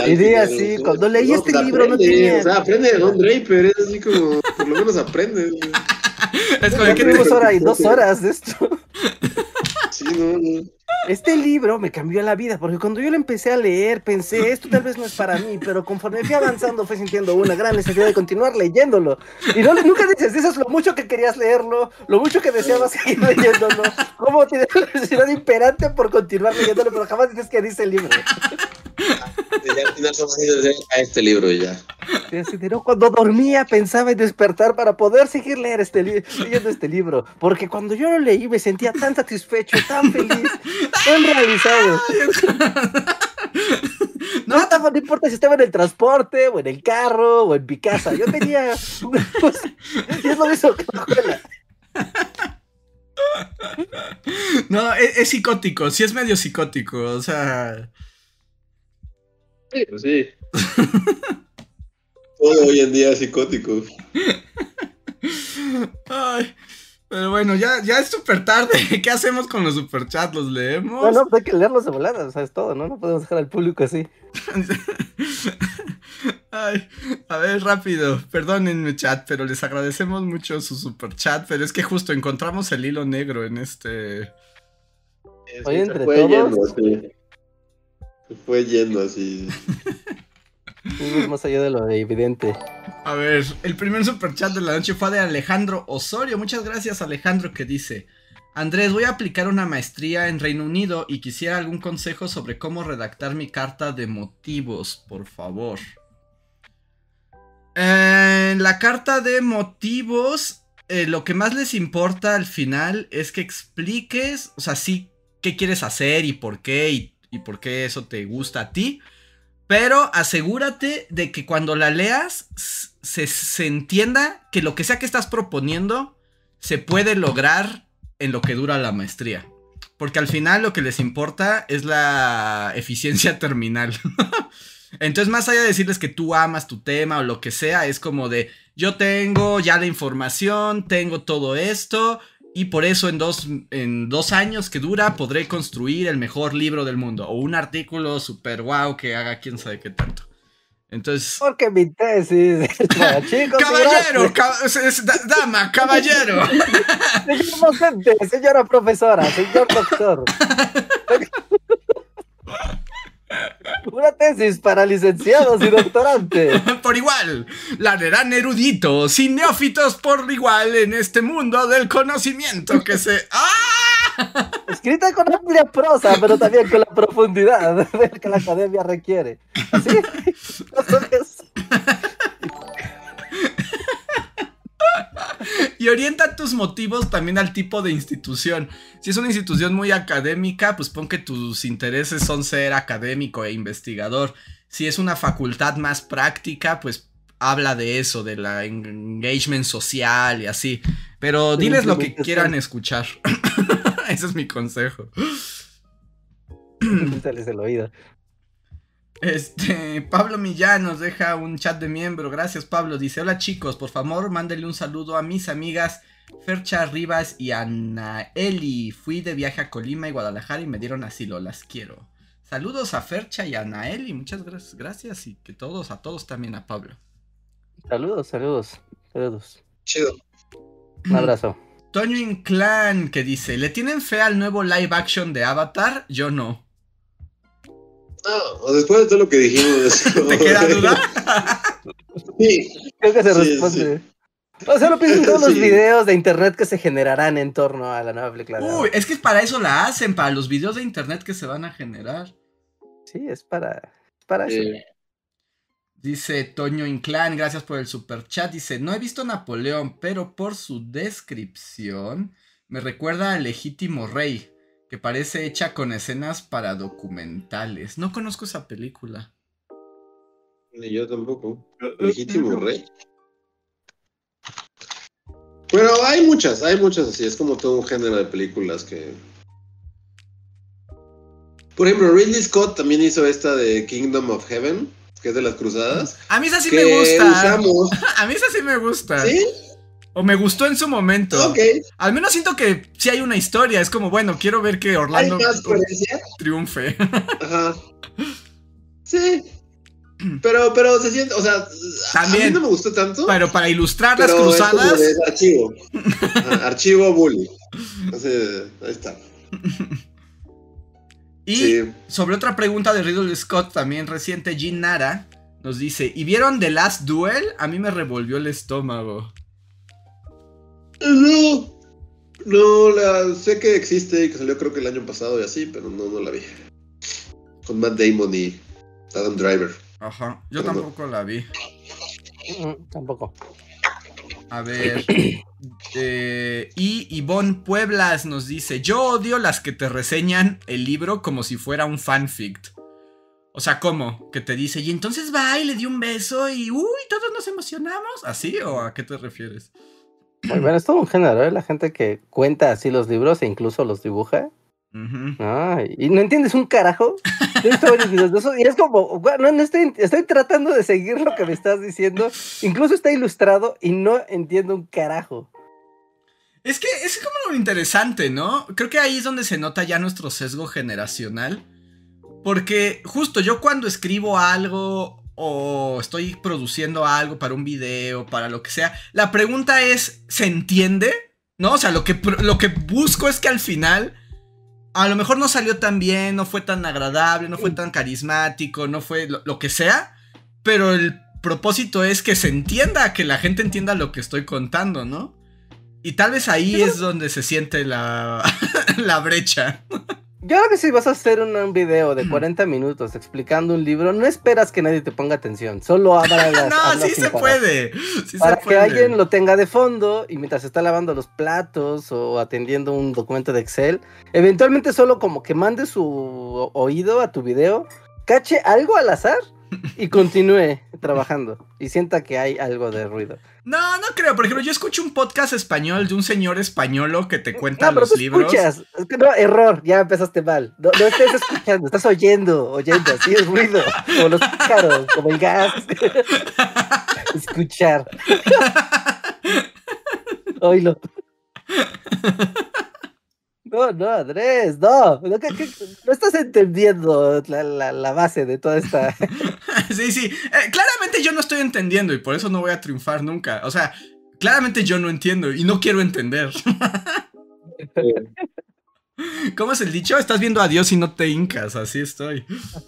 Y di así, no, cuando leí este pues libro no aprende, tenía- O sea, aprende de Don Draper, es así como, por lo menos aprende. *laughs* Es como que tuvimos hora y dos horas de esto. *laughs* Sí. Este libro me cambió la vida, porque cuando yo lo empecé a leer, pensé, esto tal vez no es para mí, pero conforme fui avanzando, fui sintiendo una gran necesidad de continuar leyéndolo. Y no, nunca dices, eso es lo mucho que querías leerlo, lo mucho que deseabas seguir leyéndolo, cómo tienes la necesidad imperante por continuar leyéndolo, pero jamás dices que dice el libro. Ya a este libro y ya. No, cuando dormía pensaba en despertar para poder seguir leer este leyendo este libro, porque cuando yo lo leí me sentía tan satisfecho, tan feliz, tan realizado. *laughs* No, estaba- no importa si estaba en el transporte, o en el carro, o en mi casa. Yo tenía. y es lo mismo que. No, es, es psicótico, sí es medio psicótico, o sea... Sí, pues sí. *laughs* Todo hoy en día es psicótico. Ay, pero bueno, ya, ya es súper tarde. *laughs* ¿Qué hacemos con los superchats? ¿Los leemos? No, no, pues hay que leerlos de volada, o sea, es todo, ¿no? No podemos dejar al público así. *laughs* Ay, a ver, rápido. Perdónenme, chat, pero les agradecemos mucho su super chat. Pero es que justo encontramos el hilo negro en este. Oye, se entre todos- fue yendo así. *laughs* Fuimos más allá de lo evidente. A ver, el primer super chat de la noche fue de Alejandro Osorio. Muchas gracias, Alejandro, que dice: Andrés, voy a aplicar una maestría en Reino Unido y quisiera algún consejo sobre cómo redactar mi carta de motivos, por favor. En la carta de motivos, eh, lo que más les importa al final es que expliques, o sea, sí, qué quieres hacer y por qué y, y por qué eso te gusta a ti. Pero asegúrate de que cuando la leas se, se entienda que lo que sea que estás proponiendo se puede lograr en lo que dura la maestría. Porque al final lo que les importa es la eficiencia *laughs* terminal. *laughs* Entonces, más allá de decirles que tú amas tu tema o lo que sea, es como de yo tengo ya la información, tengo todo esto, y por eso en dos, en dos años que dura podré construir el mejor libro del mundo. O un artículo super guau que haga quién sabe qué tanto. Entonces. Porque mi tesis es *laughs* para chicos. Caballero, cab- es- dama, caballero. *laughs* Señor docente, señora profesora, señor doctor. *laughs* Una tesis para licenciados y doctorantes. *laughs* por igual, la leerán eruditos y neófitos por igual en este mundo del conocimiento que se. ¡Ah! Escrita con amplia prosa, pero también con la profundidad *laughs* que la academia requiere. ¿Así? *laughs* *laughs* Y orienta tus motivos también al tipo de institución. Si es una institución muy académica, pues pon que tus intereses son ser académico e investigador. Si es una facultad más práctica, pues habla de eso, de la en- engagement social y así. Pero diles lo que quieran escuchar. *laughs* Ese es mi consejo. Píntales el oído. Este, *laughs* Pablo Millán nos deja un chat de miembro. Gracias, Pablo. Dice: Hola chicos, por favor, mándele un saludo a mis amigas Fercha Rivas y Anaeli. Fui de viaje a Colima y Guadalajara y me dieron asilo. Las quiero. Saludos a Fercha y a Anaeli. Muchas gracias, gracias. Y que todos, a todos también a Pablo. Saludos, saludos, saludos. Chido. Un abrazo. Toño Inclán que dice: ¿Le tienen fe al nuevo live action de Avatar? Yo no. No, después de todo lo que dijimos. *laughs* ¿Te queda duda? *laughs* Sí. Creo que se Sí, responde. O sea, lo pienso en todos *laughs* los videos de internet que se generarán en torno a la nueva película. Uy, es que para eso la hacen, para los videos de internet que se van a generar. Sí, es para, para eso. Dice Toño Inclán, gracias por el super chat. Dice, no he visto Napoleón, pero por su descripción me recuerda al legítimo rey, que parece hecha con escenas para documentales. No conozco esa película. Ni yo tampoco. Legítimo rey. Pero hay muchas, hay muchas así. Es como todo un género de películas que. Por ejemplo, Ridley Scott también hizo esta de Kingdom of Heaven, que es de las cruzadas. A mí esa sí que me gusta. usamos. *laughs* A mí esa sí me gusta. ¿Sí? O me gustó en su momento. Al menos siento que sí hay una historia. Es como, bueno, quiero ver que ¿Hay Orlando triunfe. Ajá. *laughs* Sí. Pero, pero se siente, o sea, a También. mí no me gustó tanto. Pero para ilustrar pero las cruzadas. archivo. *laughs* Archivo bully. Así, ahí está. Y Sí. sobre otra pregunta de Ridley Scott, también reciente, Jean Nara nos dice: ¿Y vieron The Last Duel? A mí me revolvió el estómago. No. No, la, sé que existe y que salió creo que el año pasado y así, pero no, no la vi. Con Matt Damon y Adam Driver. Ajá, yo Pero no. tampoco la vi. Mm, Tampoco. A ver. *clears throat* eh, y Ivonne Pueblas nos dice: Yo odio las que te reseñan el libro como si fuera un fanfic. O sea, ¿cómo? Que te dice, y entonces va y le dio un beso y uy, todos nos emocionamos. ¿Así o a qué te refieres? Muy bueno, es todo un género, ¿eh? La gente que cuenta así los libros e incluso los dibuja. Ay, y no entiendes un carajo. Yo he visto varios videos de eso y es como, "Gua- no, no estoy, estoy tratando de seguir lo que me estás diciendo. Incluso está ilustrado y no entiendo un carajo. Es que es como lo interesante, ¿no? Creo que ahí es donde se nota ya nuestro sesgo generacional. Porque justo yo cuando escribo algo o estoy produciendo algo para un video, para lo que sea, la pregunta es, ¿se entiende? ¿No? O sea, lo que, lo que busco es que al final a lo mejor no salió tan bien, no fue tan agradable, no fue tan carismático, no fue lo, lo que sea, pero el propósito es que se entienda, que la gente entienda lo que estoy contando, ¿no? Y tal vez ahí es donde se siente la, *laughs* la brecha. Yo creo que si vas a hacer un, un video de 40 minutos explicando un libro, no esperas que nadie te ponga atención. Solo hablas. *laughs* no, sí se parar. puede. Sí Para se que puede. alguien lo tenga de fondo y mientras está lavando los platos o atendiendo un documento de Excel, eventualmente solo como que mande su oído a tu video, cache algo al azar *laughs* y continúe trabajando y sienta que hay algo de ruido. No, no creo. Por ejemplo, yo escucho un podcast español de un señor españolo que te cuenta no, pero los tú libros. escuchas. Es que no, error, ya empezaste mal. No, no estés escuchando, estás oyendo, oyendo, así es ruido. Como los pájaros, como el gas. *laughs* Escuchar. *laughs* Oílo. No, no, Andrés, no. No, no estás entendiendo la, la- la base de toda esta. *laughs* sí, sí. Eh, claramente yo no estoy entendiendo y por eso no voy a triunfar nunca. O sea, claramente yo no entiendo y no quiero entender. *laughs* ¿Cómo es el dicho? Estás viendo a Dios y no te hincas. Así estoy.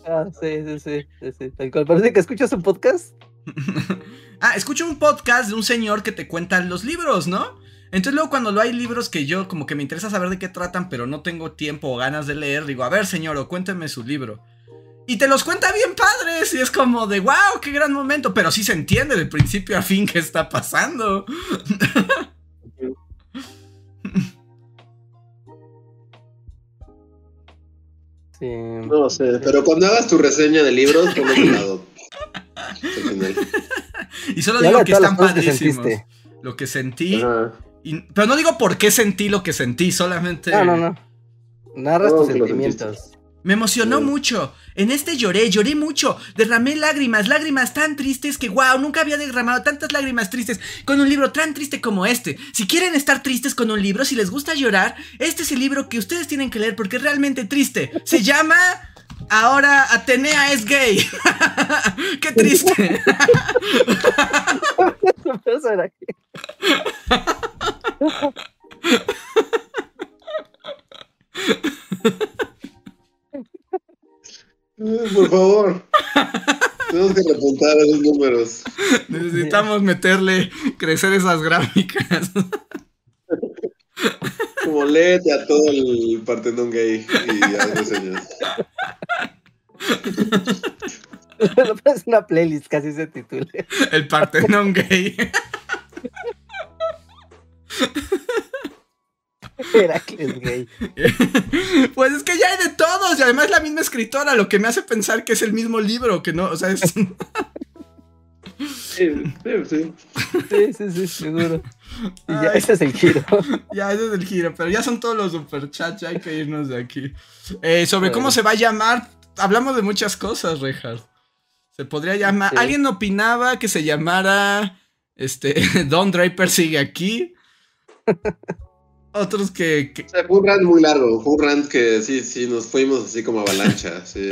Ah, sí, sí, sí, sí, sí, tal cual. Parece que escuchas un podcast. *laughs* ah, escucho un podcast de un señor que te cuenta los libros, ¿no? Entonces luego cuando lo hay libros que yo como que me interesa saber de qué tratan, pero no tengo tiempo o ganas de leer, digo, a ver señor, o cuénteme su libro. Y te los cuenta bien padres y es como de, wow, qué gran momento, pero sí se entiende de principio a fin qué está pasando. Sí. No sé, pero cuando hagas tu reseña de libros, ponlo de lado. Y solo digo que están que padrísimos. lo que sentí. Y- pero no digo por qué sentí lo que sentí, solamente... No, no, no. Narras tus sentimientos. Me emocionó Sí. mucho. En este lloré, lloré mucho. Derramé lágrimas, lágrimas tan tristes que, wow, nunca había derramado tantas lágrimas tristes con un libro tan triste como este. Si quieren estar tristes con un libro, si les gusta llorar, este es el libro que ustedes tienen que leer porque es realmente triste. Se *laughs* llama... Ahora Atenea es gay. *laughs* Qué triste. *laughs* Eso era que- Eh, Por favor. Tenemos que repuntar esos números. Necesitamos meterle, crecer esas gráficas. Como léete a todo el Partenón gay y haz reseñas. Lo pones en una playlist, casi se titula. El Partenón gay. *laughs* Heracles gay. *laughs* Pues es que ya hay de todos y además es la misma escritora, lo que me hace pensar que es el mismo libro, que no, o sea, es... *laughs* Sí, sí, sí. Sí, seguro. Y ya, Ay. ese es el giro. Ya, ese es el giro, pero ya son todos los superchats, ya hay que irnos de aquí. Eh, sobre cómo se va a llamar, hablamos de muchas cosas, Reinhardt. Se podría llamar, Sí. alguien opinaba que se llamara, este, Don Draper sigue aquí. *laughs* Otros que, que- O sea, fue un rant muy largo, fue un rant que sí, sí, nos fuimos así como avalancha. *laughs* Sí.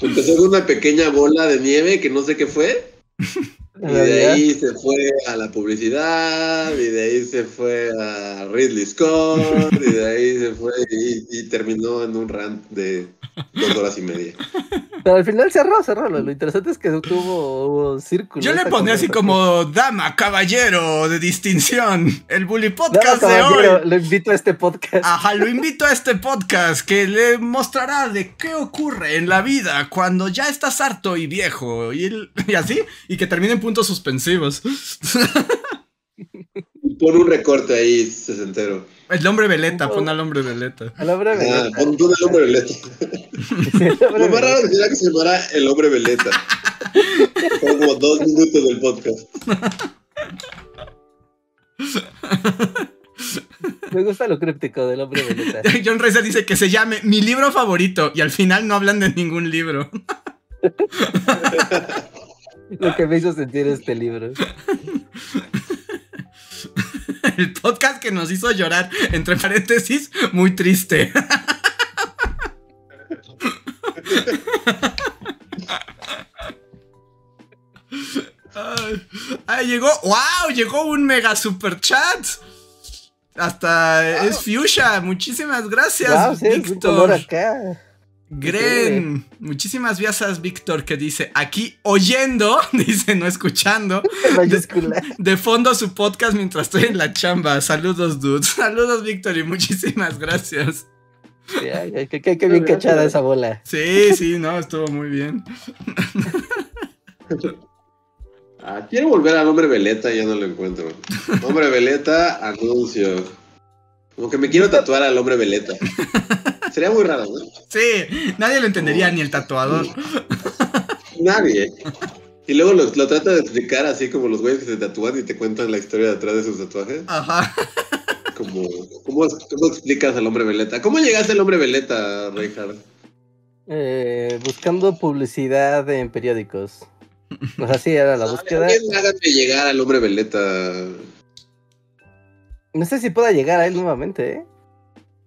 Empezó con una pequeña bola de nieve que no sé qué fue, *laughs* y de ahí se fue a la publicidad, y de ahí se fue a Ridley Scott, y de ahí se fue y, y terminó en un rant de dos horas y media. Pero al final cerró, cerró. Lo, lo interesante es que tuvo, hubo círculo. Yo le ponía así como dama, caballero de distinción, el Bully Dama, Podcast de hoy. Lo invito a este podcast. Ajá, lo invito a este podcast que le mostrará de qué ocurre en la vida cuando ya estás harto y viejo y, el- *laughs* y así, y que termine en puntos suspensivos. *laughs* Pon un recorte ahí, sesentero. El hombre veleta, pon al hombre veleta. El hombre Ah, veleta. pon, pon el hombre veleta. Lo más raro sería que se llamara el hombre veleta. Como dos minutos del podcast. Me gusta lo críptico del hombre veleta. *laughs* John Reza dice que se llame mi libro favorito y al final no hablan de ningún libro. *laughs* Lo que me hizo sentir este libro. *laughs* El podcast que nos hizo llorar, entre paréntesis, muy triste. Ay, *laughs* ay, llegó, wow, llegó un mega super chat. Hasta es Fuchsia, muchísimas gracias, Wow, sí, es un color Víctor. acá. Gren, muchísimas gracias, Víctor, que dice aquí oyendo, *laughs* dice no escuchando, *laughs* de fondo su podcast mientras estoy en la chamba. Saludos, dudes. *laughs* Saludos, Víctor, y muchísimas gracias. Sí, ay, ay, qué, qué- qué bien cachada esa bola. Sí, sí, no, estuvo muy bien. Ah, quiero volver al hombre veleta ya no lo encuentro. Hombre veleta, anuncio. Como que me quiero tatuar al hombre veleta. *laughs* Sería muy raro, ¿no? Sí, nadie lo entendería, ni el tatuador. Nadie. Y luego lo, lo trata de explicar así como los güeyes que se tatúan y te cuentan la historia detrás de sus tatuajes. Ajá. *laughs* Como, ¿cómo, cómo explicas al hombre veleta? ¿Cómo llegaste al hombre veleta, Reinhardt? Eh, buscando publicidad en periódicos. O sea, sí, era la búsqueda. Alguien hágame llegar al hombre veleta. No sé si pueda llegar a él nuevamente, ¿eh?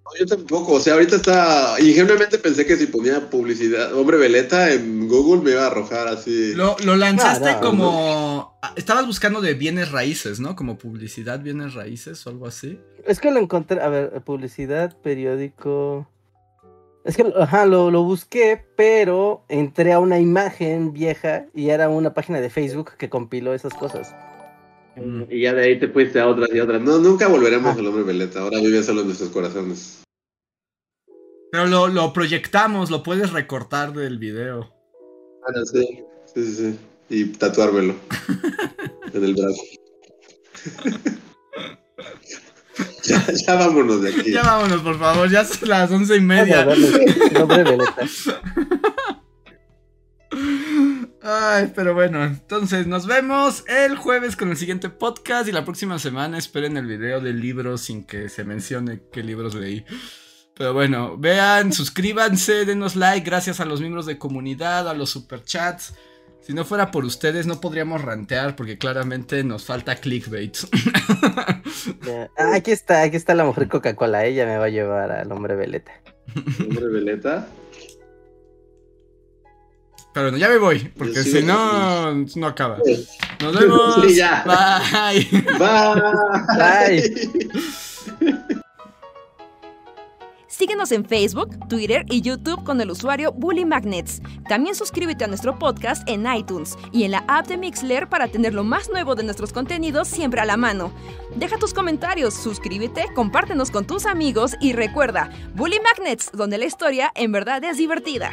No, yo tampoco, o sea, ahorita está. Ingenuamente pensé que si ponía publicidad, hombre veleta en Google me iba a arrojar así. Lo, lo lanzaste No, no, como. ah, Estabas buscando de bienes raíces, ¿no? Como publicidad, bienes raíces o algo así. Es que lo encontré, a ver, publicidad, periódico. Es que, ajá, lo, lo busqué, pero entré a una imagen vieja y era una página de Facebook que compiló esas cosas. Y ya de ahí te fuiste a otras y otras. No, nunca volveremos Ah. al hombre veleta. Ahora vive solo en nuestros corazones. Pero lo, lo proyectamos, lo puedes recortar del video. Ah, sí. Sí, sí, sí. Y tatuármelo. *laughs* en el brazo. *laughs* ya, ya vámonos de aquí. Ya vámonos, por favor, ya son las once y media. el nombre veleta. *laughs* Ay, pero bueno, entonces nos vemos el jueves con el siguiente podcast y la próxima semana esperen el video del libro sin que se mencione qué libros leí. Pero bueno, vean, suscríbanse, denos like, gracias a los miembros de comunidad, a los superchats. Si no fuera por ustedes no podríamos rantear porque claramente nos falta clickbait. *laughs* Ah, aquí está, aquí está la mujer Coca-Cola. Ella me va a llevar al hombre veleta. Hombre veleta. Pero bueno, ya me voy, porque si no, no acaba. Nos vemos. *laughs* Sí, ya. Bye. Bye. Síguenos en Facebook, Twitter y YouTube con el usuario Bully Magnets. También suscríbete a nuestro podcast en iTunes y en la app de Mixler para tener lo más nuevo de nuestros contenidos siempre a la mano. Deja tus comentarios, suscríbete, compártenos con tus amigos y recuerda, Bully Magnets, donde la historia en verdad es divertida.